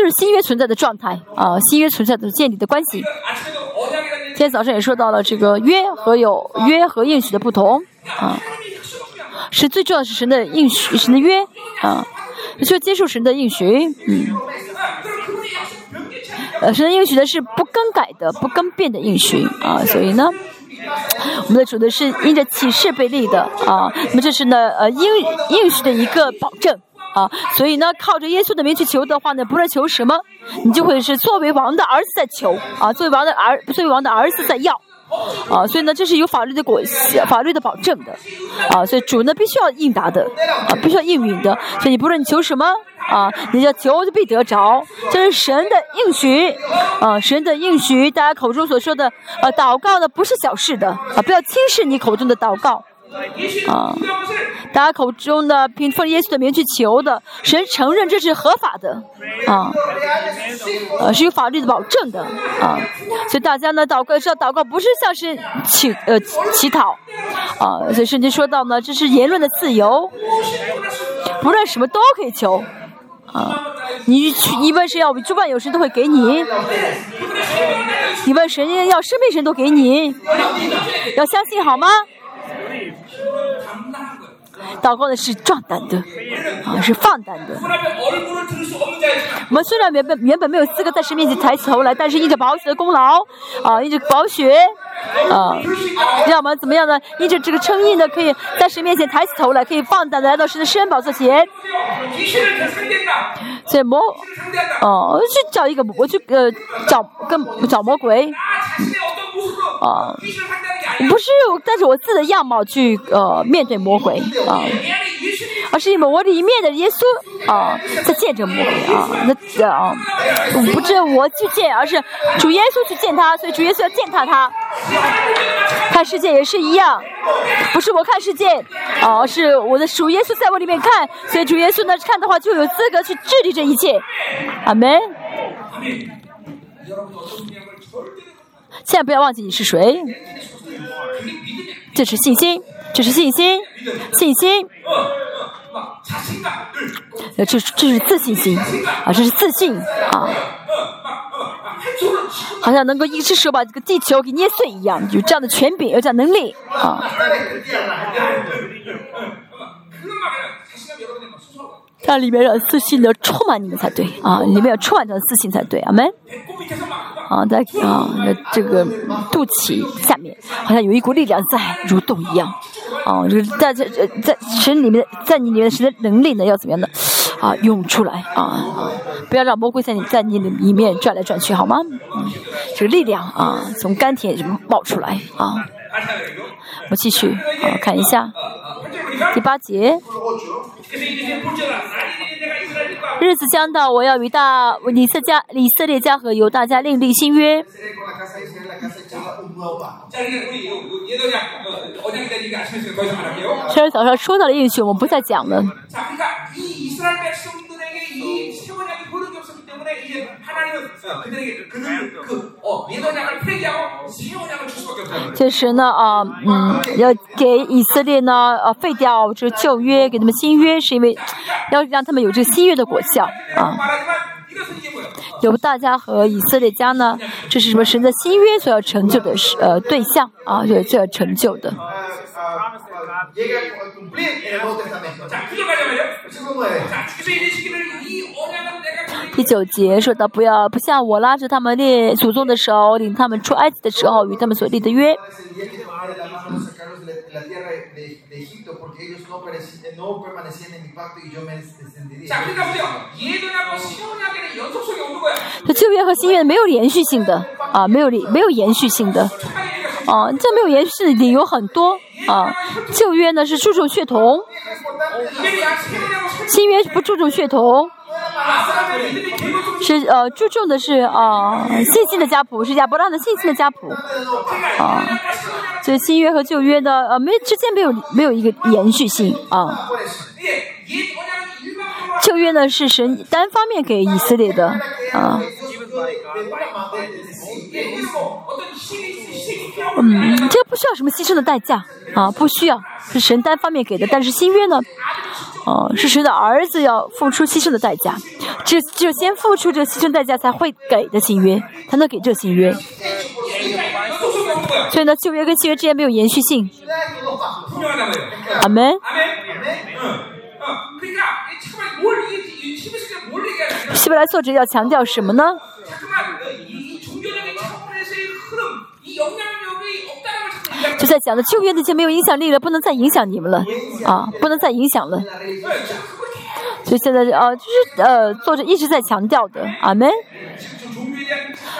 就是新约存在的状态，啊，新约存在的建立的关系。今天早上也说到了这个约和有约和应许的不同，啊，是最重要是神的应许，神的约，啊，要接受神的应许，嗯。呃神的应许呢，是不更改的，不更变的应许，啊，所以呢，我们的主呢，是因着启示被立的，啊，那么这是呢，呃，应应许的一个保证。啊，所以呢靠着耶稣的名去求的话呢，不论求什么，你就会是作为王的儿子在求啊，作为王的儿作为王的儿子在要啊，所以呢这是有法律的果法律的保证的啊，所以主呢必须要应答的啊，必须要应允的，所以你不论你求什么。啊，你要求就必得着，这是神的应许，啊，神的应许，大家口中所说的，呃，祷告呢不是小事的，啊，不要轻视你口中的祷告，啊，大家口中的凭奉耶稣的名去求的，神承认这是合法的啊，呃、啊，是有法律的保证的啊，所以大家呢祷告是要祷告，不是像是乞呃乞讨啊，所以圣经说到呢，这是言论的自由，不论什么都可以求。啊，你去，你问神要，诸万有神都会给你。你问神要，生命神都给你。要相信好吗？祷告的是壮胆的，啊，是放胆的。我们虽然原本原本没有资格在神面前抬起头来，但是因着宝血的功劳，啊，因着宝血，啊，让我们怎么样呢？因着这个称义呢，可以在神面前抬起头来，可以放胆的来到神的身宝座前。所以魔，哦、去找一个，我去呃找跟找魔鬼。啊，不是，带着我自己的样貌去呃面对魔鬼啊，而是因为我里面的耶稣啊在见证魔鬼啊，那啊，不是我去见，而是主耶稣去见他，所以主耶稣要践踏他。看世界也是一样，不是我看世界，哦，是我的主耶稣在我里面看，所以主耶稣呢看的话就有资格去治理这一切。阿门。现在不要忘记你是谁，这是信心，这是信心，信心，呃，这这是自信心啊，这是自信啊，好像能够一只手把这个地球给捏碎一样，有这样的权柄，有这样能力啊。让里面的自信的充满你们才对啊，里面要充满着自信才对，阿门。啊，在啊，那这个肚脐下面，好像有一股力量在蠕动一样。啊，就是在在在神里面，在你里面神的能力呢，要怎么样的啊，涌出来啊啊！不要让魔鬼在你在你里面转来转去，好吗？嗯，这个力量啊，从甘甜中冒出来啊。我继续，好看一下第八节。日子将到，我要与大以色、以色列家和犹大家另立新约。虽然早上说到的应许，我们不再讲了。자 그러니까 이 이스라엘 백성들에게 이 세원약이 보는 게 없었기 때문에 이제 하나님은 어, 그들에게 그들 그 어, 예도냐를 폐기하고 세원약을 줄 수밖에 없다는 거예요 确实呢，啊，嗯，要给以色列呢，呃，废掉这个旧约，给他们新约，是因为要让他们有这个新约的果效 내가 啊。 由大家和以色列家呢，这是什么？神的新约所要成就的，是呃对象啊，所要成就的。第九节说到，不要不像我拉着他们列祖宗的手，领他们出埃及的时候，与他们所立的约。la mano de sacarlos de la, de la tierra de, de Egipto, porque ellos no, pereci- no permanecían en mi pacto y yo me descendiría. 자 그러니까 보세요 예도냐고 세원약에는 연속성이 없는 거야 这旧约和新约没有连续性的啊，没有连没有延续性的。 하나님 얘기가 啊，这没有延续性的理由很多啊。旧约呢是注重血统， 이게 약 세원약을 설新约不注重血统， 是呃，注重的是啊，信息的家谱是亚伯拉罕的信息的家谱啊，所以新约和旧约的呃，没之间没有没有一个延续性啊。旧约呢是神单方面给以色列的啊。嗯，这不需要什么牺牲的代价啊，不需要，是神单方面给的。但是新约呢，哦、是神的儿子要付出牺牲的代价，只只有先付出这个牺牲代价才会给的新约，才能给这个新约。所以呢，旧约跟新约之间没有延续性。阿门。希伯来作者要强调什么呢？就在讲的救援那些没有影响力了，不能再影响你们了啊，不能再影响了。所以现在啊，就是呃，作者一直在强调的，阿门。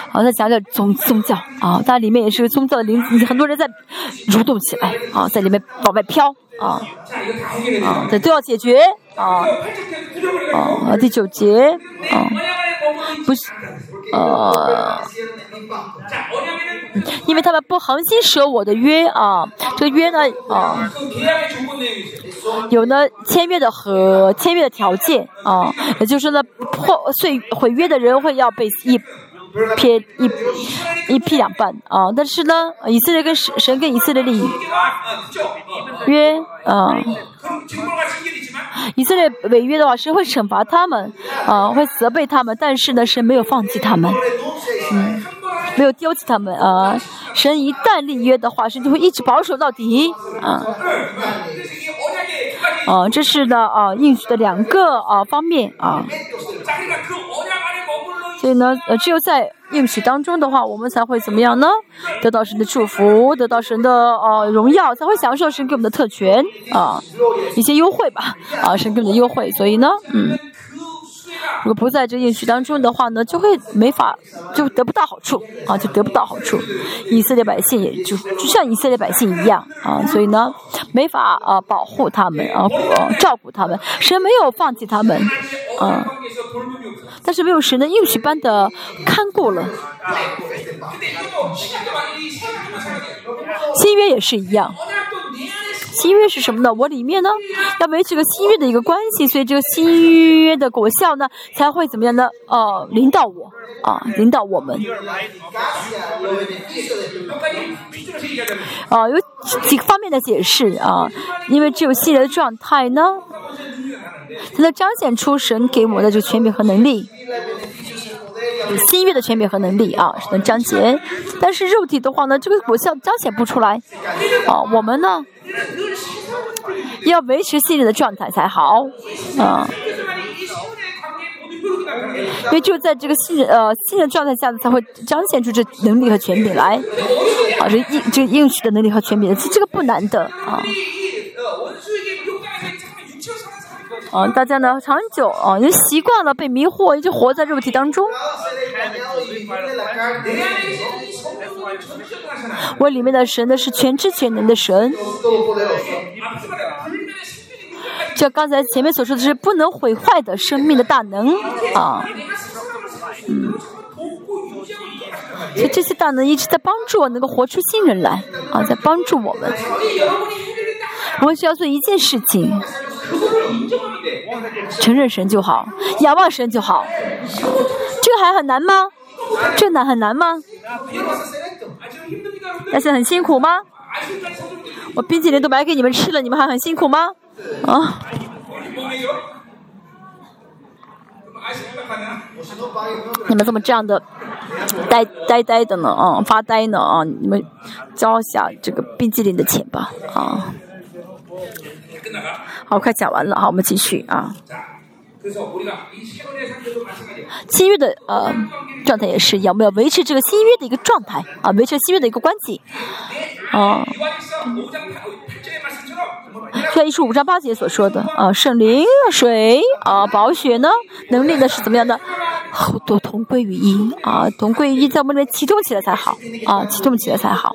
好，再讲讲宗宗教啊，它里面也是宗教的灵，很多人在蠕动起来啊，在里面往外飘啊，啊，这都要解决啊啊，第九节啊，不是啊。因为他们不恒心，舍我的约啊。这个约呢，啊有呢签约的和签约的条件啊，也就是说呢，破碎毁约的人会要被一。撇一，一劈两半啊！但是呢，以色列跟神神跟以色列立约啊，以色列违约的话，神会惩罚他们啊，会责备他们。但是呢，神没有放弃他们，嗯，没有丢弃他们啊。神一旦立约的话，神就会一直保守到底啊。啊，这是呢啊，应许的两个啊方面啊。所以呢，呃，只有在应许当中的话，我们才会怎么样呢？得到神的祝福，得到神的呃荣耀，才会享受神给我们的特权啊、一些优惠吧，啊，神给我们的优惠。所以呢，嗯。如果不在这应许当中的话呢，就会没法，就得不到好处啊，就得不到好处，以色列百姓也就，就像以色列百姓一样啊，所以呢，没法啊保护他们，啊，照顾他们，神没有放弃他们，啊，但是没有神的应许般的看顾了。新约也是一样。新约是什么呢？我里面呢，要维持个新约的一个关系，所以这个新约的果效呢，才会怎么样呢？呃，领导我，啊，领导我们。啊，有几个方面的解释啊，因为只有新约的状态呢，才能彰显出神给我们的这个权柄和能力。有新月的权柄和能力啊，是能彰显。但是肉体的话呢，这个果效彰显不出来。啊，我们呢要维持信任的状态才好。啊，因为就在这个信任呃信任状态下，才会彰显出这能力和权柄来。啊，这应这应许的能力和权柄，其实这个不难的啊。啊大家呢长久啊也习惯了被迷惑也就活在肉体当中。我里面的神呢是全知全能的神。就刚才前面所说的是不能毁坏的生命的大能啊。就这些大能一直在帮助我能够活出新人来啊在帮助我们。我们需要做一件事情。承认神就好，仰望神就好。这个还很难吗？这难很难吗？那现在很辛苦吗？我冰淇淋都买给你们吃了，你们还很辛苦吗？啊？你们怎么这样的呆呆呆的呢？啊，发呆呢？啊，你们交一下这个冰激凌的钱吧！啊。好快讲完了好我们继续啊。七月的呃状态也是一样我们要维持这个新月的一个状态？啊维持新月的一个关系。啊就像一术五章八节所说的啊圣灵水啊宝血呢能力呢是怎么样的？好多同归于一啊同归于一在我们这边启动起来才好。啊启动起来才好。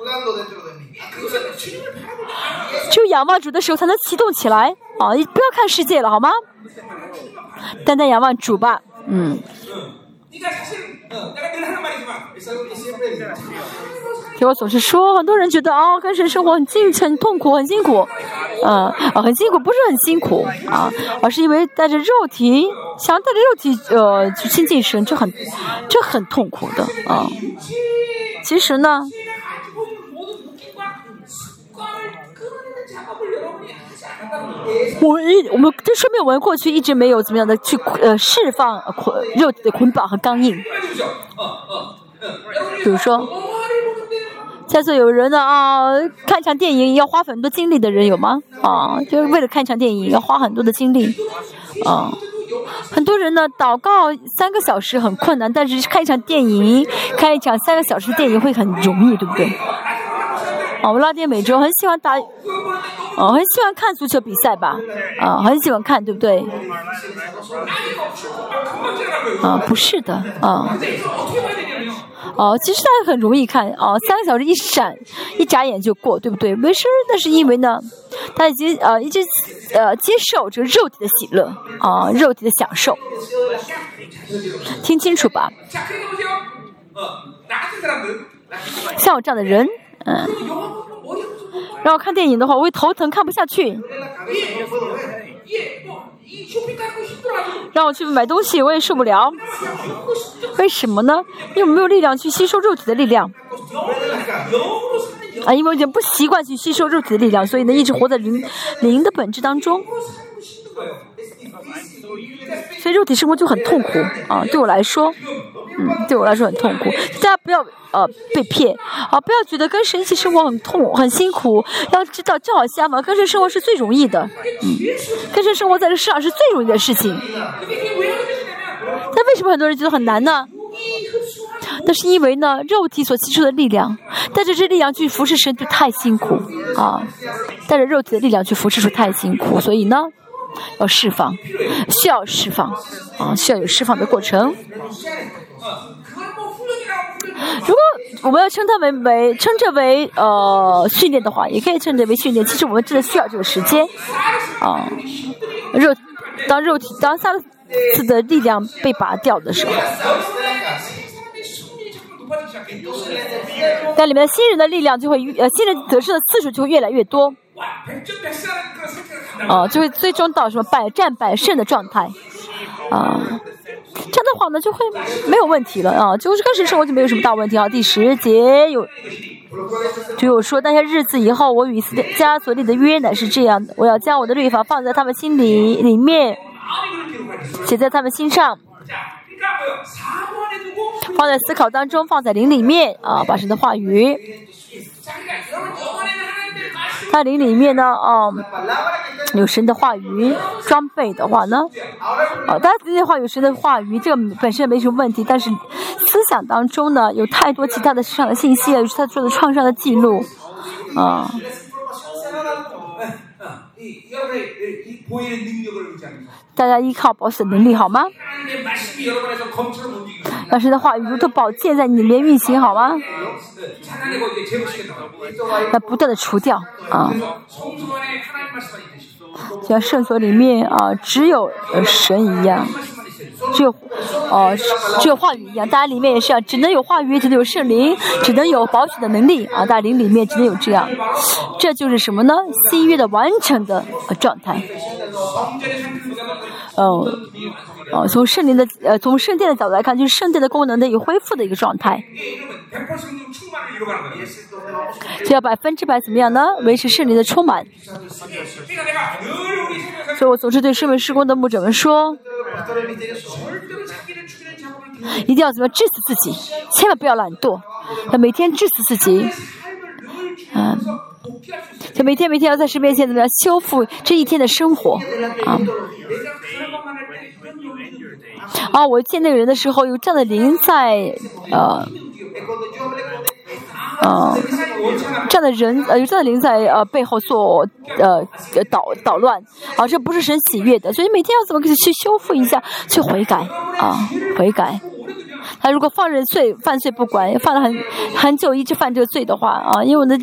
就仰望主的时候才能启动起来。哦，你不要看世界了好吗？单单仰望主吧，嗯。听我总是说，很多人觉得啊，跟神生活很近，很痛苦，很辛苦，嗯，啊，很辛苦，不是很辛苦啊，而是因为带着肉体，想要带着肉体呃去亲近神，这很，这很痛苦的啊。其实呢。我们一我们这说明我们过去一直没有怎么样的去呃释放捆肉体的捆绑和刚硬。比如说，在座有人呢啊，看场电影要花很多精力的人有吗？啊，就是为了看场电影要花很多的精力，啊。很多人呢，祷告三个小时很困难，但是看一场电影，看一场三个小时电影会很容易，对不对？我们拉丁美洲很喜欢打哦很喜欢看足球比赛吧啊很喜欢看对不对？啊不是的啊哦其实他很容易看哦三个小时一闪一眨眼就过对不对？没事那是因为呢他已经呃已经呃接受这个肉体的喜乐啊肉体的享受。听清楚吧。像我这样的人嗯，然后看电影的话，我会头疼，看不下去。让我去买东西，我也受不了。为什么呢？因为没有力量去吸收肉体的力量。啊，因为我已经不习惯去吸收肉体的力量，所以呢，一直活在灵灵的本质当中。所以肉体生活就很痛苦啊，对我来说，嗯，对我来说很痛苦。大家不要呃被骗啊，不要觉得跟神一起生活很痛很辛苦。要知道，就好像嘛，跟神生活是最容易的，嗯，跟神生活在这世上是最容易的事情。那为什么很多人觉得很难呢？那是因为呢，肉体所吸收的力量，带着这力量去服侍神就太辛苦啊，带着肉体的力量去服侍神太辛苦，所以呢。要释放需要释放啊需要有释放的过程。如果我们要称它为为称之为呃训练的话也可以称之为训练其实我们真的需要这个时间啊肉当肉体当下次的力量被拔掉的时候但里面新人的力量就会呃新人得胜的次数就会越来越多哦就会最终到什么百战百胜的状态。啊这样的话呢就会没有问题了啊就是开始生活就没有什么大问题啊第十节有就有说那些日子以后我与家族里的约乃是这样的我要将我的律法放在他们心里里面写在他们心上。放在思考当中放在灵里面啊把神的话语他灵里面呢，哦、嗯，有神的话语装备的话呢，哦，大家的话有神的话语，这个本身没什么问题，但是思想当中呢，有太多其他的市场的信息，也是他做的创伤的记录，啊、大家依靠保险能力好吗？但是的话，如同宝剑在里面运行好吗？那不断的除掉啊。像圣所里面啊，只有神一样，只有哦、啊，只有话语一样。大家里面也是啊，只能有话语，只能有圣灵，只能有保险的能力啊。大灵里面只能有这样，这就是什么呢？新约的完成的、状态。哦，哦，从圣灵的呃，从圣殿的角度来看，就是圣殿的功能得以恢复的一个状态。就要百分之百怎么样呢？维持圣灵的充满。所以我总是对圣门施工的牧者们说，一定要怎么治死自己，千万不要懒惰，要每天治死自己。嗯，就每天每天要在神面前怎么样修复这一天的生活啊。啊，我见那个人的时候，有这样的灵在，呃，呃，这样的人，呃，有这样的灵在，呃，背后做，呃，捣捣乱，啊，这不是神喜悦的，所以每天要怎么去修复一下，去悔改，啊，悔改。他如果放任罪犯罪不管，犯了很很久一直犯这个罪的话啊，因为我的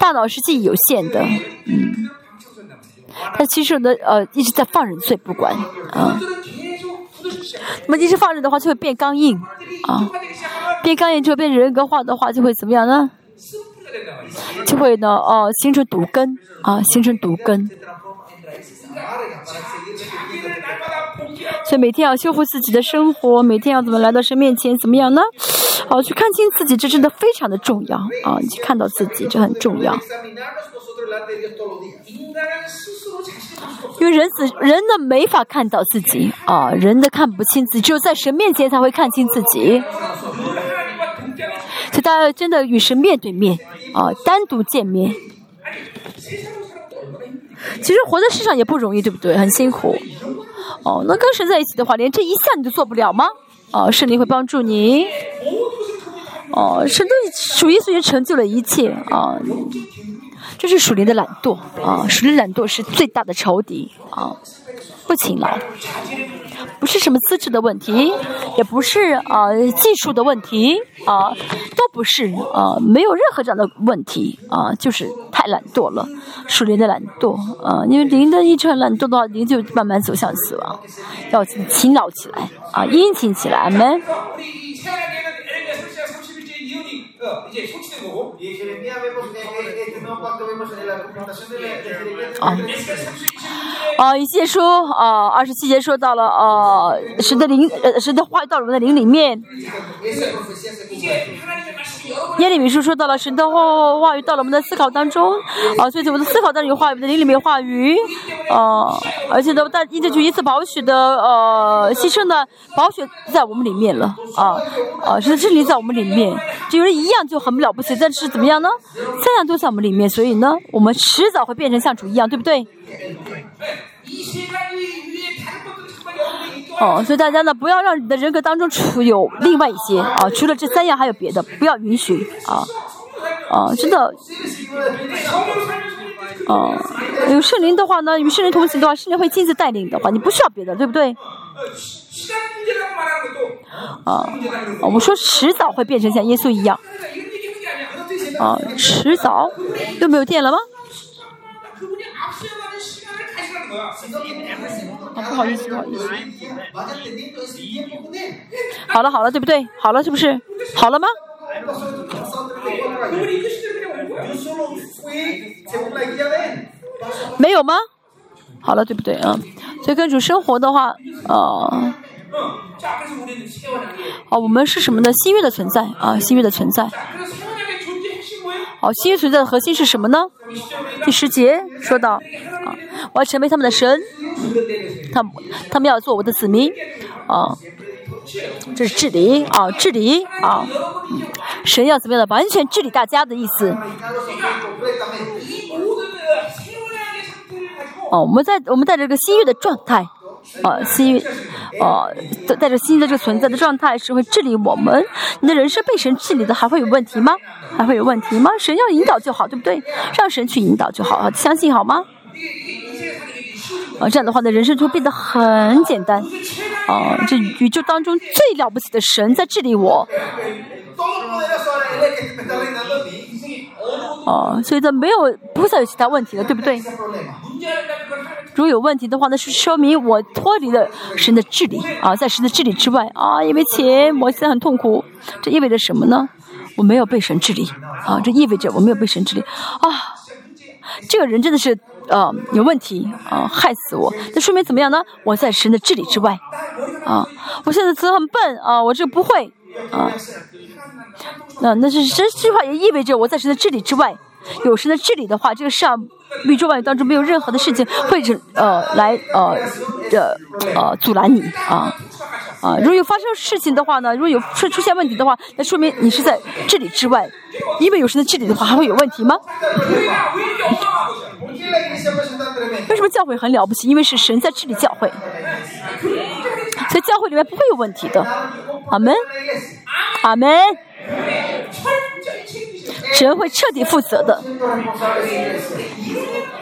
大脑是记忆有限的，嗯，他其实呢呃一直在放任罪不管啊。嗯 那么一直放着的话，就会变刚硬啊，变刚硬就会变人格化的话，就会怎么样呢？就会呢哦，形成毒根啊，形成毒根。所以每天要修复自己的生活，每天要怎么来到神面前？怎么样呢？哦，去看清自己，这真的非常的重要啊！你去看到自己，这很重要。因为人死，人的没法看到自己啊，人的看不清自己，只有在神面前才会看清自己。所以大家真的与神面对面啊，单独见面。其实活在世上也不容易，对不对？很辛苦。哦，那跟神在一起的话，连这一项你都做不了吗？哦，神会帮助你。哦，神都属于属于成就了一切啊。这是属灵的懒惰啊！属灵懒惰是最大的仇敌啊！不勤劳，不是什么资质的问题，也不是啊、技术的问题啊、都不是啊、没有任何这样的问题啊、就是太懒惰了，属灵的懒惰啊、因为灵的一直很懒惰的话，灵就慢慢走向死亡，要勤劳起来啊、殷勤起来，阿门。哦，哦，一些书，呃十七节说到了，呃，神的灵，呃，神的话语到了我们的灵里面。耶利米书说到了神的话，话语到了我们的思考当中，啊，所以在我们的思考当中，话语在灵里面话语，啊，而且呢，但，因此，一次，宝血的，呃，牺牲的宝血在我们里面了，啊，啊，是的真理在我们里面，就是一样就很了不起。但是怎么样呢？三样都在我们里面所以呢我们迟早会变成像主一样对不对？哦所以大家呢不要让你的人格当中除有另外一些啊除了这三样还有别的不要允许啊啊真的哦有圣灵的话呢与圣灵同行的话圣灵会亲自带领的话你不需要别的对不对？啊我们说迟早会变成像耶稣一样。啊，迟早又没有电了吗？啊、不好意思，不好意思。好了好了，对不对？好了是不是？好了吗？没有吗？好了，对不对啊？所以跟主生活的话，啊，哦、我们是什么呢？新月的存在啊，新月的存在。好新约存在的核心是什么呢？第十节说到啊我要成为他们的神他们他们要做我的子民啊这是治理啊治理啊神要怎么样的完全治理大家的意思。哦我们在我们在这个新月的状态呃，新，呃，带着新的这个存在的状态是会治理我们，你的人生被神治理的还会有问题吗？还会有问题吗？神要引导就好，对不对？让神去引导就好，相信好吗？啊，这样的话呢，人生就会变得很简单。啊，这宇宙当中最了不起的神在治理我。呃，所以这没有不会再有其他问题了，对不对？如果有问题的话那是说明我脱离了神的治理啊在神的治理之外啊因为钱我现在很痛苦这意味着什么呢？我没有被神治理啊这意味着我没有被神治理。啊这个人真的是呃有问题啊害死我那说明怎么样呢？我在神的治理之外啊我现在词很笨啊我这不会啊。那那是这句话也意味着我在神的治理之外有神的治理的话这个事儿宇宙万物当中没有任何的事情会是呃来呃的呃阻拦你啊啊！如果有发生事情的话呢，如果有出出现问题的话，那说明你是在这里之外。因为有神在这里的话，还会有问题吗？为什么教会很了不起？因为是神在这里教会，在教会里面不会有问题的。阿门，阿门。神会彻底负责的？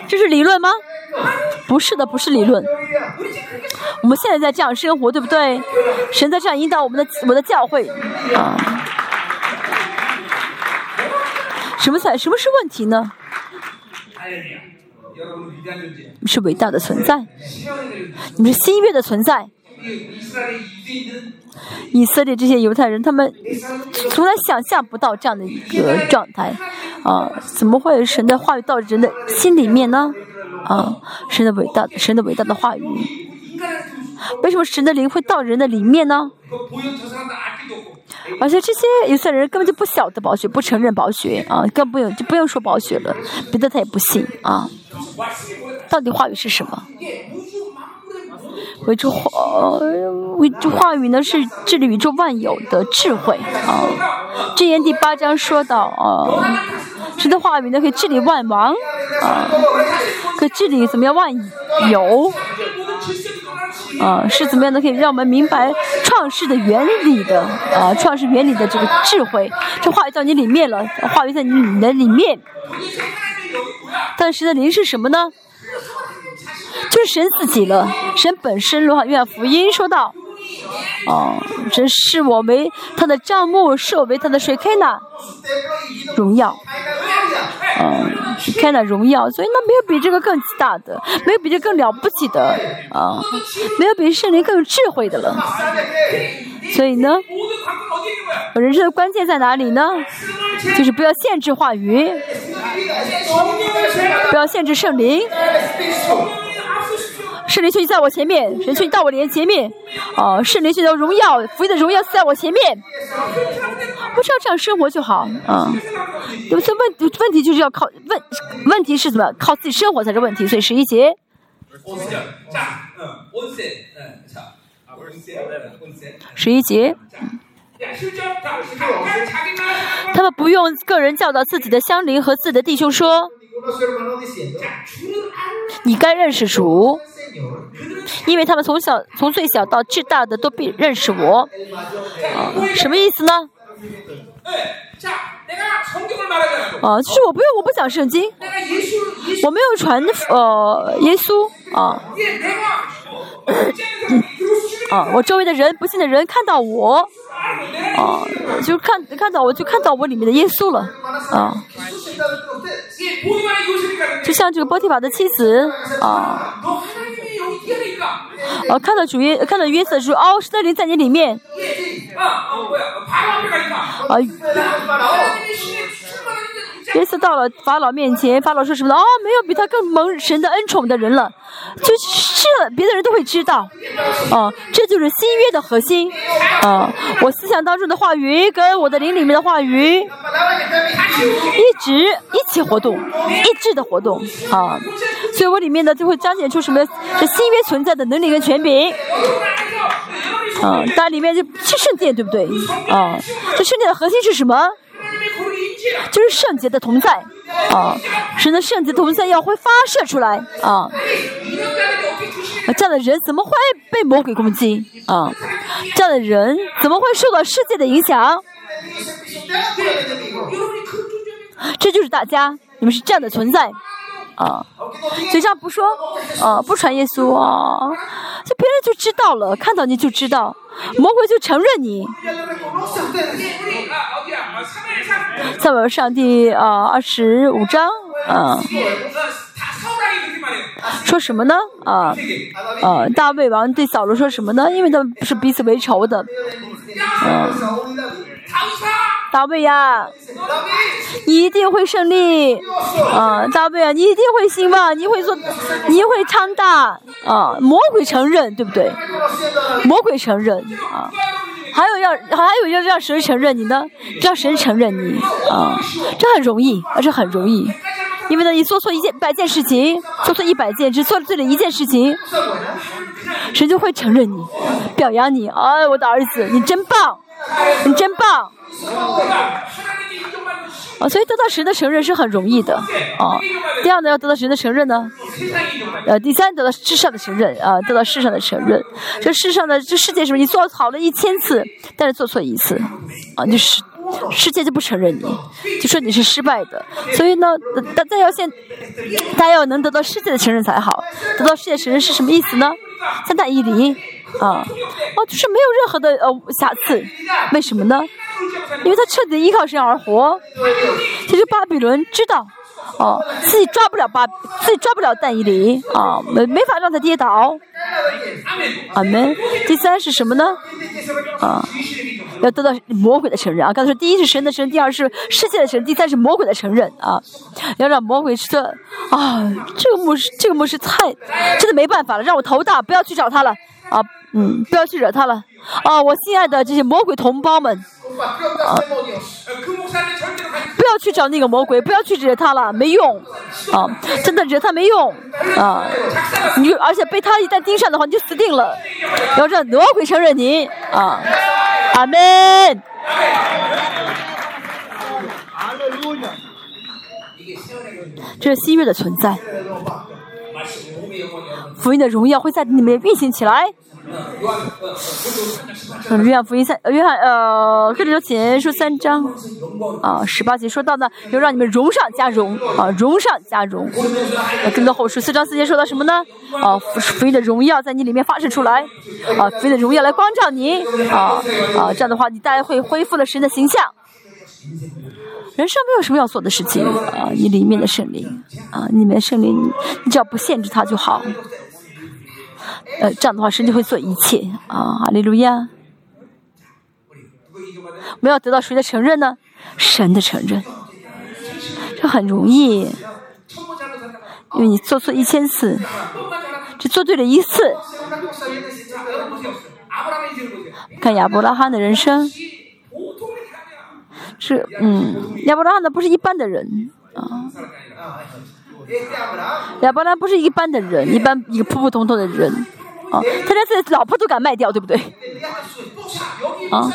这是理论吗？不是的不是理论。我们现在在这样生活对不对？神在这样引导我们的我们的教会。啊什么才什么是问题呢？你是伟大的存在。你是新月的存在。以色列这些犹太人，他们从来想象不到这样的一个状态，啊，怎么会神的话语到人的心里面呢？啊，神的伟大，神的伟大的话语，为什么神的灵会到人的里面呢？而且这些以色列人根本就不晓得宝血，不承认宝血啊，更不用就不用说宝血了，别的他也不信啊。到底话语是什么？为这话，为这话语呢是治理宇宙万有的智慧啊。箴言第八章说到啊，神的话语呢可以治理万王啊，可以治理怎么样万有啊，是怎么样的可以让我们明白创世的原理的啊，创世原理的这个智慧。这话语在你里面了，话语在你的里面。但是的灵是什么呢？就是神自己了，神本身罗汉愿福音说道，哦，真是我为他的帐目，是我为他的水开呢，荣耀，嗯，水开呢荣耀，所以那没有比这个更大的，没有比这更了不起的，啊、没有比圣灵更有智慧的了，所以呢，我人生的关键在哪里呢？就是不要限制话语，不要限制圣灵。圣灵却在我前面，神却到我脸前面。哦，圣灵却的荣耀、福音的荣耀在我前面。不知要这样生活就好，嗯。这问问题就是要靠问，问题是什么？靠自己生活才是问题。所以十一节，十一节，他们不用个人教导自己的乡邻和自己的弟兄说。你该认识主，因为他们从小从最小到最大的都必认识。我什么意思呢？啊，是我不用，我不讲圣经，我没有传呃耶稣啊。啊，我周围的人，不幸的人，看到我啊，就看看到我，就看到我里面的耶稣了啊。就像这个波提法的妻子啊，啊，看到主约，看到约瑟说：「哦，是在，你在你里面。」啊。这次到了法老面前法老说什么了哦没有比他更萌神的恩宠的人了。就是别的人都会知道。哦这就是新约的核心。啊我思想当中的话语跟我的灵里面的话语一直一起活动一致的活动。啊所以我里面呢就会彰显出什么这新约存在的能力跟权柄。啊但里面就是圣殿对不对？啊这圣殿的核心是什么？就是圣洁的同在。啊神的圣洁同在要会发射出来。啊这样的人怎么会被魔鬼攻击？啊这样的人怎么会受到世界的影响？这就是大家你们是这样的存在。啊，嘴上不说啊，不传耶稣啊，这别人就知道了，看到你就知道，魔鬼就承认你。咱们上第啊二十五章啊，说什么呢？啊啊，大卫王对扫罗说什么呢？因为他们是彼此为仇的，啊。大卫呀，你一定会胜利。啊！大卫啊，你一定会兴旺，你会做，你会昌大。啊！魔鬼承认，对不对.魔鬼承认啊，还有要还有要让神承认你呢，让神承认你？啊，这很容易，而且很容易，因为呢，你做错一件百件事情，做错一百件，只做对了一件事情，神就会承认你，表扬你，哎，我的儿子，你真棒，你真棒！啊，所以得到神的承认是很容易的，啊。第二呢，要得到神的承认呢，呃，第三得到世上的承认，啊，得到世上的承认。这世上的这世界是不是你做好了一千次，但是做错一次，啊，就是。世界就不承认你，就说你是失败的。所以呢，大家要先，大家要能得到世界的承认才好。得到世界承认是什么意思呢？三大一理啊，哦，就是没有任何的呃瑕疵。为什么呢？因为他彻底依靠神而活。其实巴比伦知道，哦，自己抓不了巴，自己抓不了但以理啊，没没法让他跌倒。阿门。第三是什么呢？啊，要得到魔鬼的承认啊。刚才说，第一是神的承认，第二是世界的承认，第三是魔鬼的承认啊。要让魔鬼说啊，这个牧师，这个牧师太真的没办法了，让我头大，不要去找他了啊。嗯，不要去惹他了啊！我心爱的这些魔鬼同胞们，Compatriotas 去找那个魔鬼，不要去惹他了，没用啊！真的惹他没用啊！你而且被他一旦盯上的话，你就死定了。要这魔鬼承认你啊，阿门。这是新约的存在，福音的荣耀会在里面运行起来。嗯，约翰福音三，呃约翰呃，哥林多前书三章啊，十八节说到呢，要让你们荣上加荣啊，荣上加荣。呃，跟着后书四章四节说到什么呢？啊，福音的荣耀在你里面发射出来，啊，福音的荣耀来光照你，啊啊，这样的话，你大家会恢复了神的形象。人生没有什么要做的事情啊，你里面的圣灵啊，你里面的圣灵，你只要不限制它就好。呃，这样的话，神就会做一切啊！哈利路亚！我们要得到谁的承认呢？神的承认，这很容易，因为你做错一千次，只做对了一次。看亚伯拉罕的人生，是嗯，亚伯拉罕呢不是一般的人啊。亚伯拉罕不是一般的人，一般一个普普通通的人啊，他连自己老婆都敢卖掉，对不对.啊，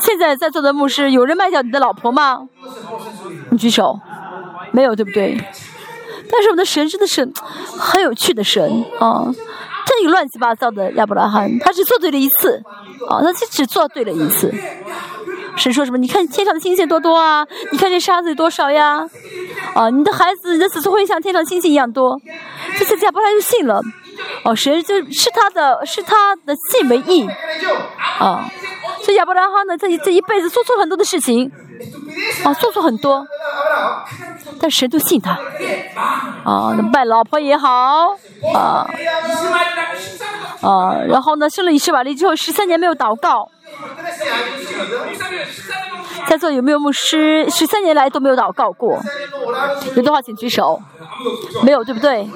现在在座的牧师，有人卖掉你的老婆吗？你举手，没有，对不对？但是我们的神真的是 很有趣的神啊！这一个乱七八糟的亚伯拉罕，他只做对了一次啊，他只只做对了一次。神说什么？你看天上的星星多多啊！你看这沙子有多少呀？啊，你的孩子，你的子孙会像天上星星一样多。这次亚伯拉就信了，哦、谁，神就是他的，是他的信为义，啊，所以亚伯拉哈呢，这这一辈子做错很多的事情，啊，做错很多，但神都信他，啊，拜老婆也好，啊，啊，然后呢，生了一世玛利之后，十三年没有祷告。在座有没有牧师？十三年来都没有祷告过，有的话请举手。没有，对不对？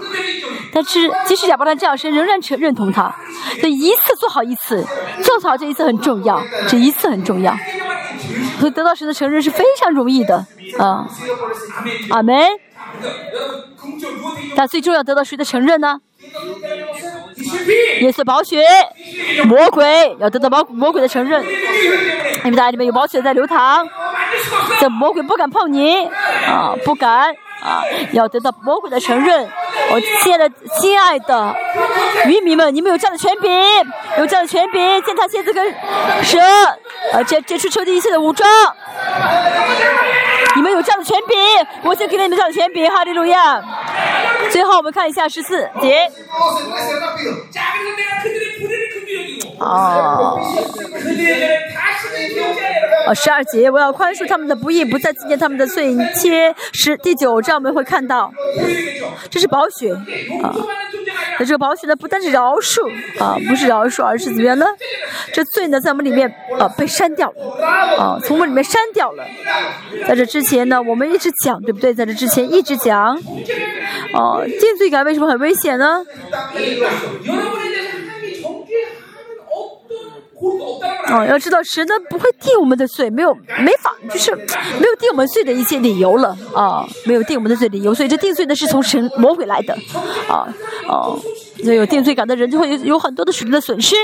但是即使哑巴的叫声，仍然承认同他。这一次做好一次，种草这一次很重要，这一次很重要。得到神的承认是非常容易的，啊，阿门。但最重要得到神的承认呢？也是宝血，魔鬼要得到魔魔鬼的承认，你们大家里面有宝血在流淌，这魔鬼不敢碰你啊，不敢啊，要得到魔鬼的承认。我亲爱的亲爱的渔民们，你们有这样的权柄，有这样的权柄，践踏蝎子跟蛇，啊，这这出仇敌一切的武装。你们有这样的权柄，我就给你们这样的权柄，哈利路亚。最后我们看一下十四节。哦。哦，十二节，我要宽恕他们的不义，不再纪念他们的罪切十第九章我们会看到，这是宝血啊。那这个宝血呢，不但是饶恕啊，不是饶恕，而是怎么样呢？这罪呢，在我们里面啊被删掉了啊，从我们里面删掉了。在这之前呢，我们一直讲，对不对？在这之前一直讲，哦，定罪感为什么很危险呢？哦，要知道神呢不会定我们的罪，没有没法，就是没有定我们罪的一些理由了啊，没有定我们的罪理由，所以这定罪呢是从神魔鬼来的，啊哦，所以有定罪感的人就会有有很多的属灵的损失，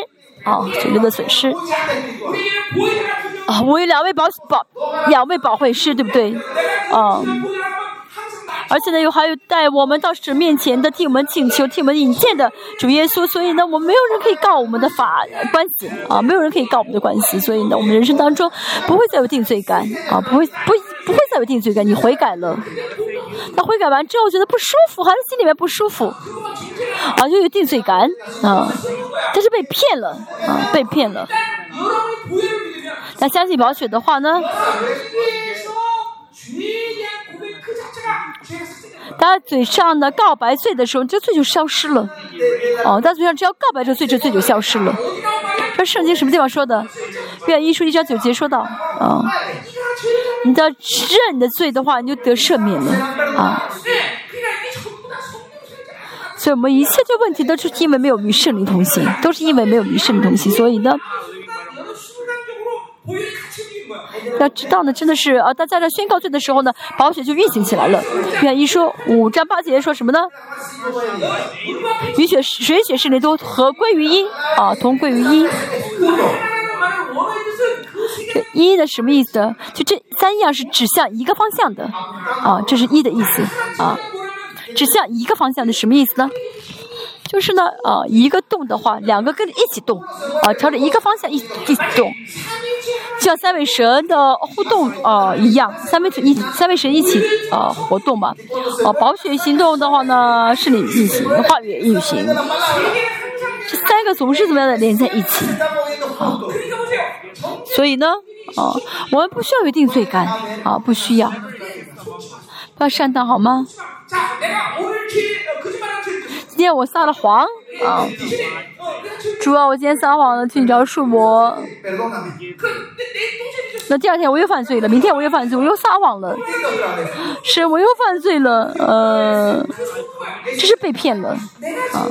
啊，属灵的损失。啊，我有两位保保两位保会师，对不对？啊。而且呢，又还有带我们到神面前的替我们请求、替我们引荐的主耶稣，所以呢，我们没有人可以告我们的法官司啊，没有人可以告我们的官司，所以呢，我们人生当中不会再有定罪感啊，不会不不会再有定罪感。你悔改了，那悔改完之后觉得不舒服，好像心里面不舒服，啊，就有定罪感啊，但是被骗了啊，被骗了。那相信宝雪的话呢？他嘴上的告白罪的时候，这罪就消失了。哦，他嘴上只要告白这罪，这罪就消失了。这圣经什么地方说的？愿一书一章九节说到，啊，你的认你的罪的话，你就得赦免了。啊，所以我们一切的问题都是因为没有与圣灵同行，都是因为没有与圣灵同行，所以呢。要知道呢，真的是啊，他在宣告罪的时候呢，保险就运行起来了。愿意说五章八节说什么呢？雨雪水雪是灵都合归于一啊，同归于一。这一的什么意思？就这三样是指向一个方向的啊，这是一的意思啊，指向一个方向的什么意思呢？就是呢啊，一个动的话，两个跟着一起动啊，朝着一个方向一一起动。像三尾蛇的互动啊一样，三尾一三尾蛇一起啊活动嘛。啊，保险行动的话呢，是你运行，化也运行。这三个总是怎么样的连在一起啊？所以呢，啊，我们不需要有定罪感啊，不需要。不要上当好吗？今天我撒了谎啊！主要我今天撒谎了，请你饶恕我。那第二天我又犯罪了，明天我又犯罪，我又撒谎了。是，我又犯罪了，呃，这是被骗了啊！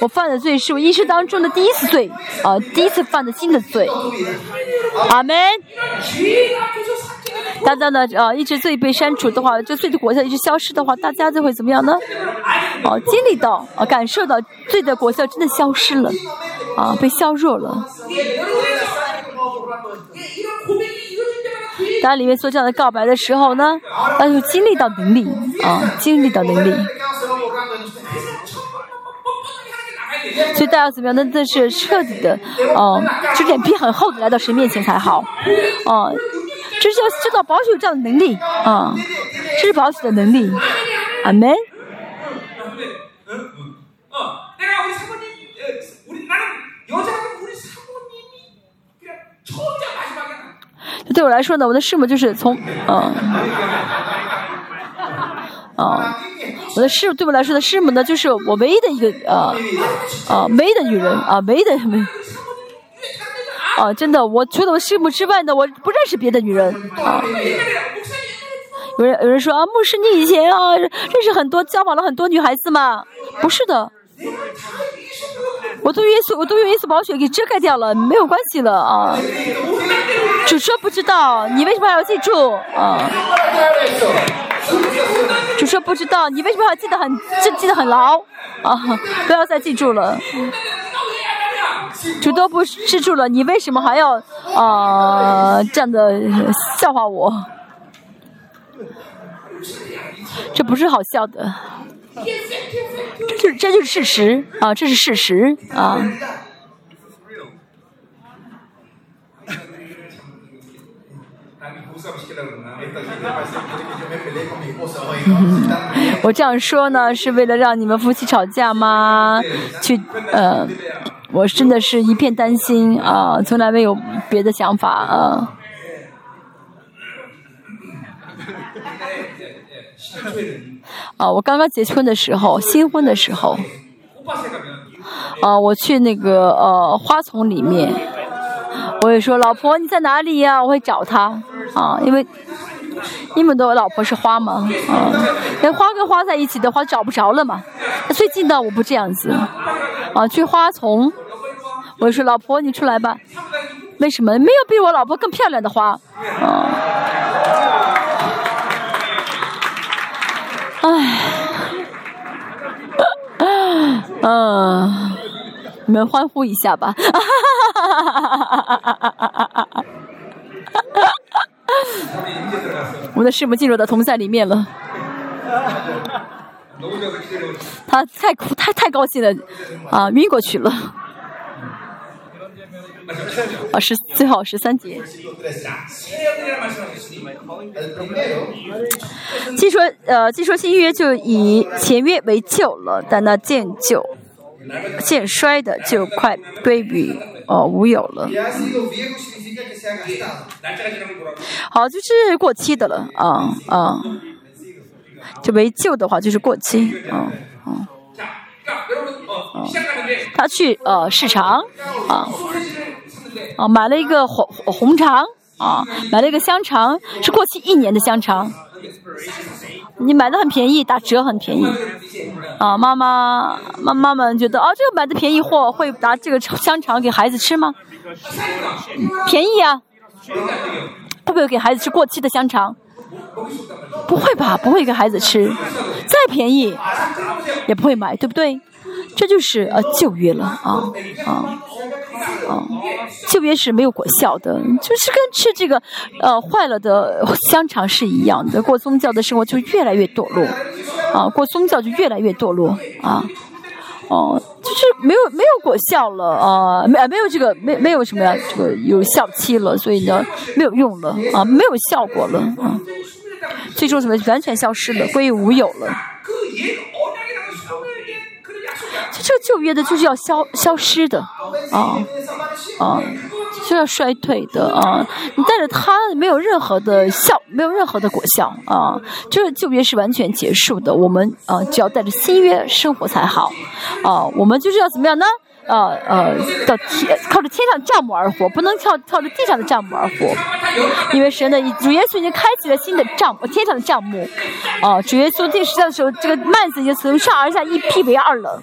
我犯的罪是我一生当中的第一次罪啊，第一次犯的新的罪。阿门。大家呢啊，一直罪被删除的话，就罪的果效一直消失的话，大家就会怎么样呢？哦，经历到啊，感受到罪的果效真的消失了，啊，被削弱了。当里面做这样的告白的时候呢，那就经历到能力啊，经历到能力。所以大家怎么样？那这是彻底的，哦，就脸皮很厚的来到神面前才好，哦。这是要知道保守这样的能力啊，这是保守的能力，阿门。对我来说呢，我的师母就是从，嗯，啊，我的师对我来说的师母呢，就是我唯一的一个，啊，啊，唯一的女人，啊，唯一的。啊，真的，我除了我师母之外呢，我不认识别的女人啊。有人有人说啊，牧师你以前啊认识很多交往了很多女孩子吗？不是的，我都耶稣我都用耶稣宝血给遮盖掉了，没有关系了啊。主说不知道，你为什么还要记住啊？主说不知道，你为什么还要记得很记记得很牢啊？不要再记住了。主豆不吃住了，你为什么还要啊、呃、这样的笑话我？这不是好笑的，这就这就是事实啊，这是事实啊。我这样说呢，是为了让你们夫妻吵架吗？去，呃，我真的是一片担心啊从来没有别的想法啊。啊我刚刚结婚的时候新婚的时候啊我去那个呃花丛里面我也说老婆你在哪里呀？我会找他啊因为因为都老婆是花嘛啊。那花跟花在一起的话找不着了嘛。最近呢我不这样子啊去花丛我说老婆你出来吧，为什么没有比我老婆更漂亮的花？啊，唉，啊，你们欢呼一下吧，我的师母进入到铜像里面了。他太哭，太太高兴了，啊，晕过去了。哦十最好十三节。既说呃，既说新约就以前约为旧了，但那渐旧、渐衰的就快归于哦无有了。好，就是过期的了啊啊。这就为旧的话，就是过期，嗯嗯。他去呃市场啊。啊买了一个红红肠啊买了一个香肠是过期一年的香肠。你买的很便宜打折很便宜。啊妈妈妈妈们觉得哦这个买的便宜货会拿这个香肠给孩子吃吗？便宜啊。会不会给孩子吃过期的香肠。不会吧，不会给孩子吃，再便宜也不会买，对不对？这就是呃旧约了啊啊啊！旧约是没有果效的，就是跟吃这个呃坏了的香肠是一样的。过宗教的生活就越来越堕落啊，过宗教就越来越堕落啊。哦，就是没有没有果效了啊，没没有这个没没有什么呀，这个有效期了，所以呢没有用了啊，没有效果了啊，最终怎么完全消失了归于无有了。这旧约的就是要消消失的啊啊就要衰退的啊。你带着它没有任何的效没有任何的果效啊。就是旧约是完全结束的我们啊只要带着新约生活才好啊。我们就是要怎么样呢？呃呃，到天靠着天上的帐幕而活，不能靠靠着地上的帐幕而活。因为神的主耶稣已经开启了新的帐天上的帐幕，啊，主耶稣定十字架的时候，这个幔子已经从上而下一劈为二了。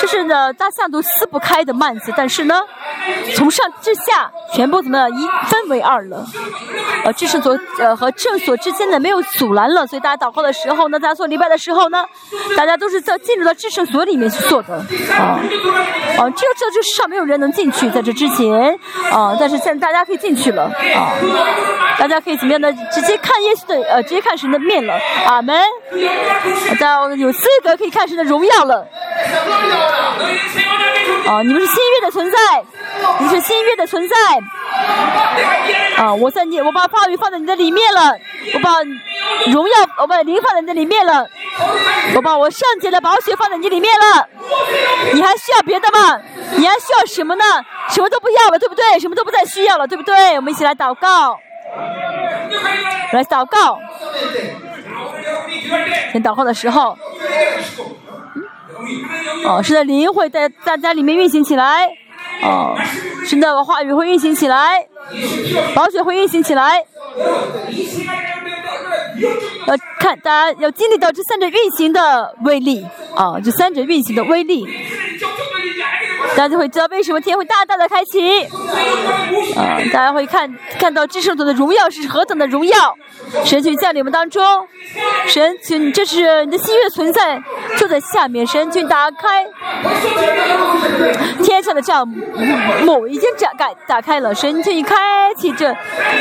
这是呢，大象都撕不开的幔子，但是呢，从上至下全部怎么样一分为二了？呃，至圣所呃和正所之间呢没有阻拦了，所以大家祷告的时候呢，大家做礼拜的时候呢，大家都是在进入到至圣所里面去做的啊。啊，只有这这世上没有人能进去，在这之前啊，但是现在大家可以进去了啊，大家可以怎么样呢？直接看耶稣的呃，直接看神的面了，阿门。大家有资格可以看神的荣耀了。啊，你们是新约的存在，你们是新约的存在。啊，我在你，我把话语放在你的里面了，我把荣耀，我把灵放在你的里面了，我把我圣洁的宝血放在你里面了。你还需要别的吗？你还需要什么呢？什么都不要了，对不对？什么都不再需要了，对不对？我们一起来祷告，来祷告。先祷告的时候，哦，是在灵会在大家里面运行起来，啊，现在的话语会运行起来，宝血会运行起来，呃，看大家要经历到这三者运行的威力，啊，这三者运行的威力。大家就会知道为什么天会大大的开启。啊、大家会看看到至圣者的荣耀是何等的荣耀，神就在你们当中，神就这是你的心愿存在就在下面，神就打开天上的帐幕已经展开打开了，神就开启这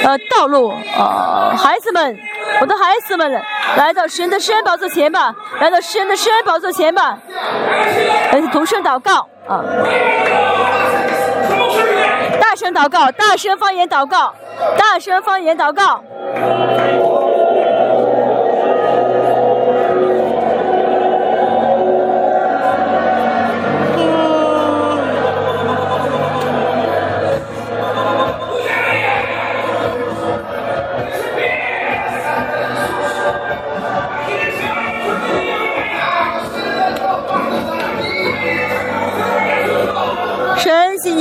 呃道路，啊孩子们，我的孩子们来到神的圣宝座前吧，来到神的圣宝座前吧，而同声祷告。啊。大声祷告，大声方言祷告，大声方言祷告。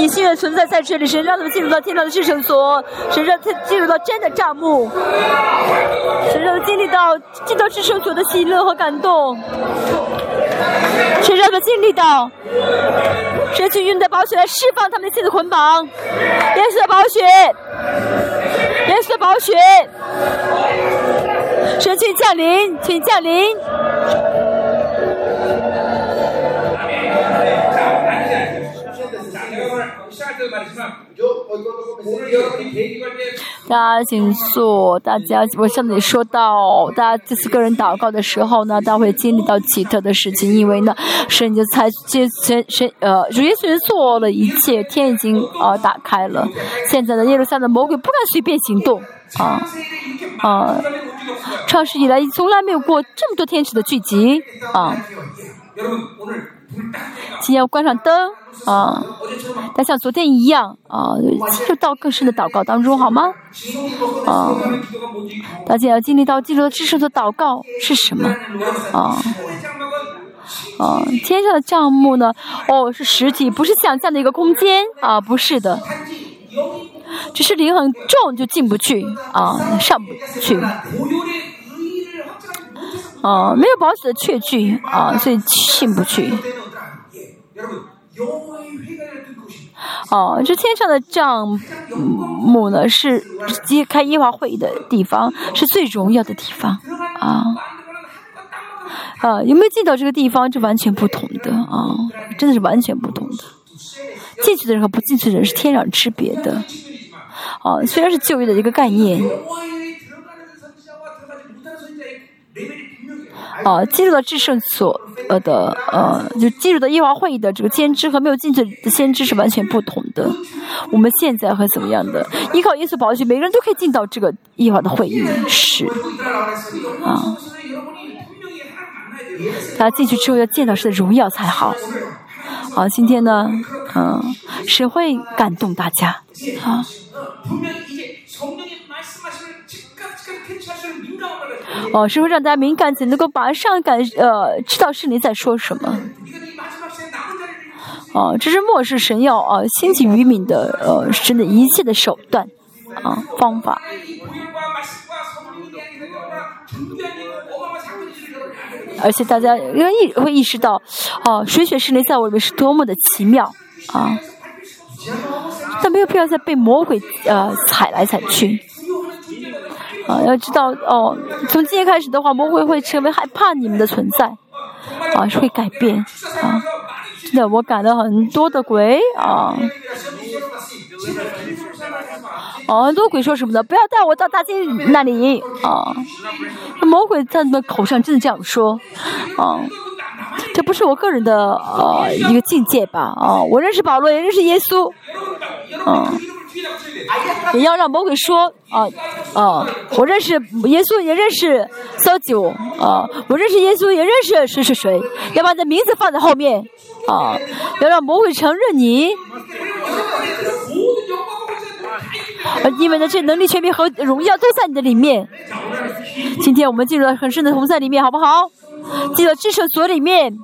你心愿存在在这里，神让他们进入到天堂的至圣所，神让他进入到真的帐幕，神让他们经历到进到至圣所的喜乐和感动，神让他们经历到，神去用你的宝血来释放他们的心的捆绑，耶稣的宝血，耶稣的宝血，神请降临，请降临。大家请坐，大家。我向你说到，大家这次个人祷告的时候呢，都会经历到奇特的事情。因为呢，神就才接神，神呃，主耶稣做了一切。天已经呃打开了，现在的耶路撒冷魔鬼不敢随便行动啊。啊，创世以来从来没有过这么多天使的聚集啊。今天要关上灯啊，大家像昨天一样啊，就到更深的祷告当中好吗？啊，大家要经历到基督的自的祷告是什么？啊啊，天上的帐目呢，哦，是实体，不是想象的一个空间啊。不是的，只是灵很重，就进不去啊，上不去啊，没有保险的确据啊，所以进不去。哦，这天上的帐幕呢，是揭开耶华会议的地方，是最荣耀的地方啊！啊，有没有进到这个地方，这完全不同的啊！真的是完全不同的，进去的人和不进去的人是天壤之别的。啊，虽然是就业的一个概念。啊，进入到至圣所呃的，呃，就进入到耶和华会议的这个先知和没有进去的先知是完全不同的。我们现在会怎么样的？依靠耶稣保血，每个人都可以进到这个耶和华的会议室。啊，他进去之后要见到他的荣耀才好。好，今天呢，嗯，谁会感动大家？啊。哦，是不是让大家敏感点，能够马上感呃知道是你在说什么？哦，这是末世神药啊，心急于民的呃，真的一切的手段啊方法。而且大家因为意会意识到，哦，水雪视力在我里面是多么的奇妙啊！但没有必要再被魔鬼呃踩来踩去。啊，要知道哦，从今天开始的话，魔鬼会成为害怕你们的存在，啊，会改变啊。真的，我赶了很多的鬼啊，哦，很多鬼说什么的，不要带我到大街那里啊。魔鬼在他们口上真的这样说，啊，这不是我个人的呃一个境界吧？啊，我认识保罗，也认识耶稣，啊，你要让魔鬼说啊啊！我认识耶稣，也认识小酒啊！我认识耶稣，也认识谁谁谁，要把你的名字放在后面啊！要让魔鬼承认你，因为呢，这能力、权柄和荣耀都在你的里面。今天我们进入了很深的红色里面，好不好？进了支设所里面。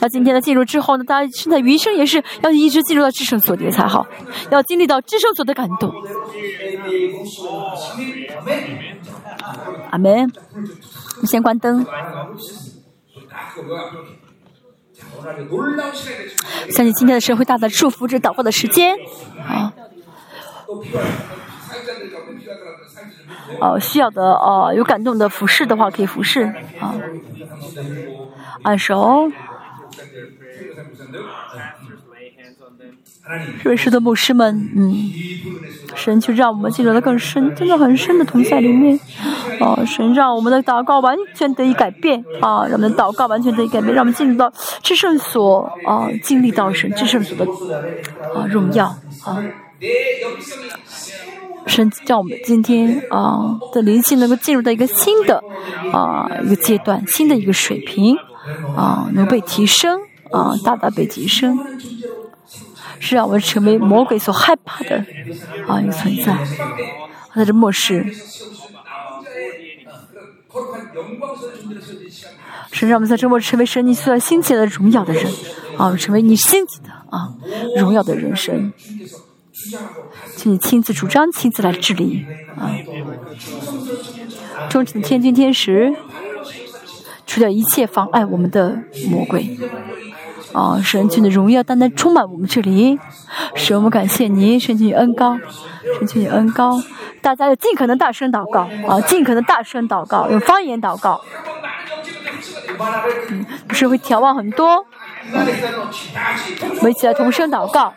那今天的进入之后呢？大家现在余生也是要一直进入到至圣所里才好，要经历到至圣所的感动。阿门。先关灯。相信今天的神会大大祝福这祷告的时间。好。哦需要的哦有感动的服饰的话可以服饰啊。按手。瑞士的牧师们嗯。神就让我们进入了更深真的很深的同在里面。哦神让我们的祷告完全得以改变啊让我们的祷告完全得以改变让我们进入到至圣所啊经历到神至圣所的啊荣耀啊。神叫我们今天啊的灵性能够进入到一个新的啊一个阶段，新的一个水平啊，能被提升啊，大大被提升，是让我们成为魔鬼所害怕的啊一个存在，在这末世。神让我们在周末成为神你所兴起的荣耀的人，啊，成为你兴起的啊荣耀的人生。请你亲自主张，亲自来治理啊。忠诚的天君天使，除掉一切妨碍我们的魔鬼。啊，神君的荣耀单单充满我们这里，使我们感谢你，神君恩高，神君恩高。大家要尽可能大声祷告啊，尽可能大声祷告，用方言祷告。嗯不是会眺望很多，我们一起来同声祷告。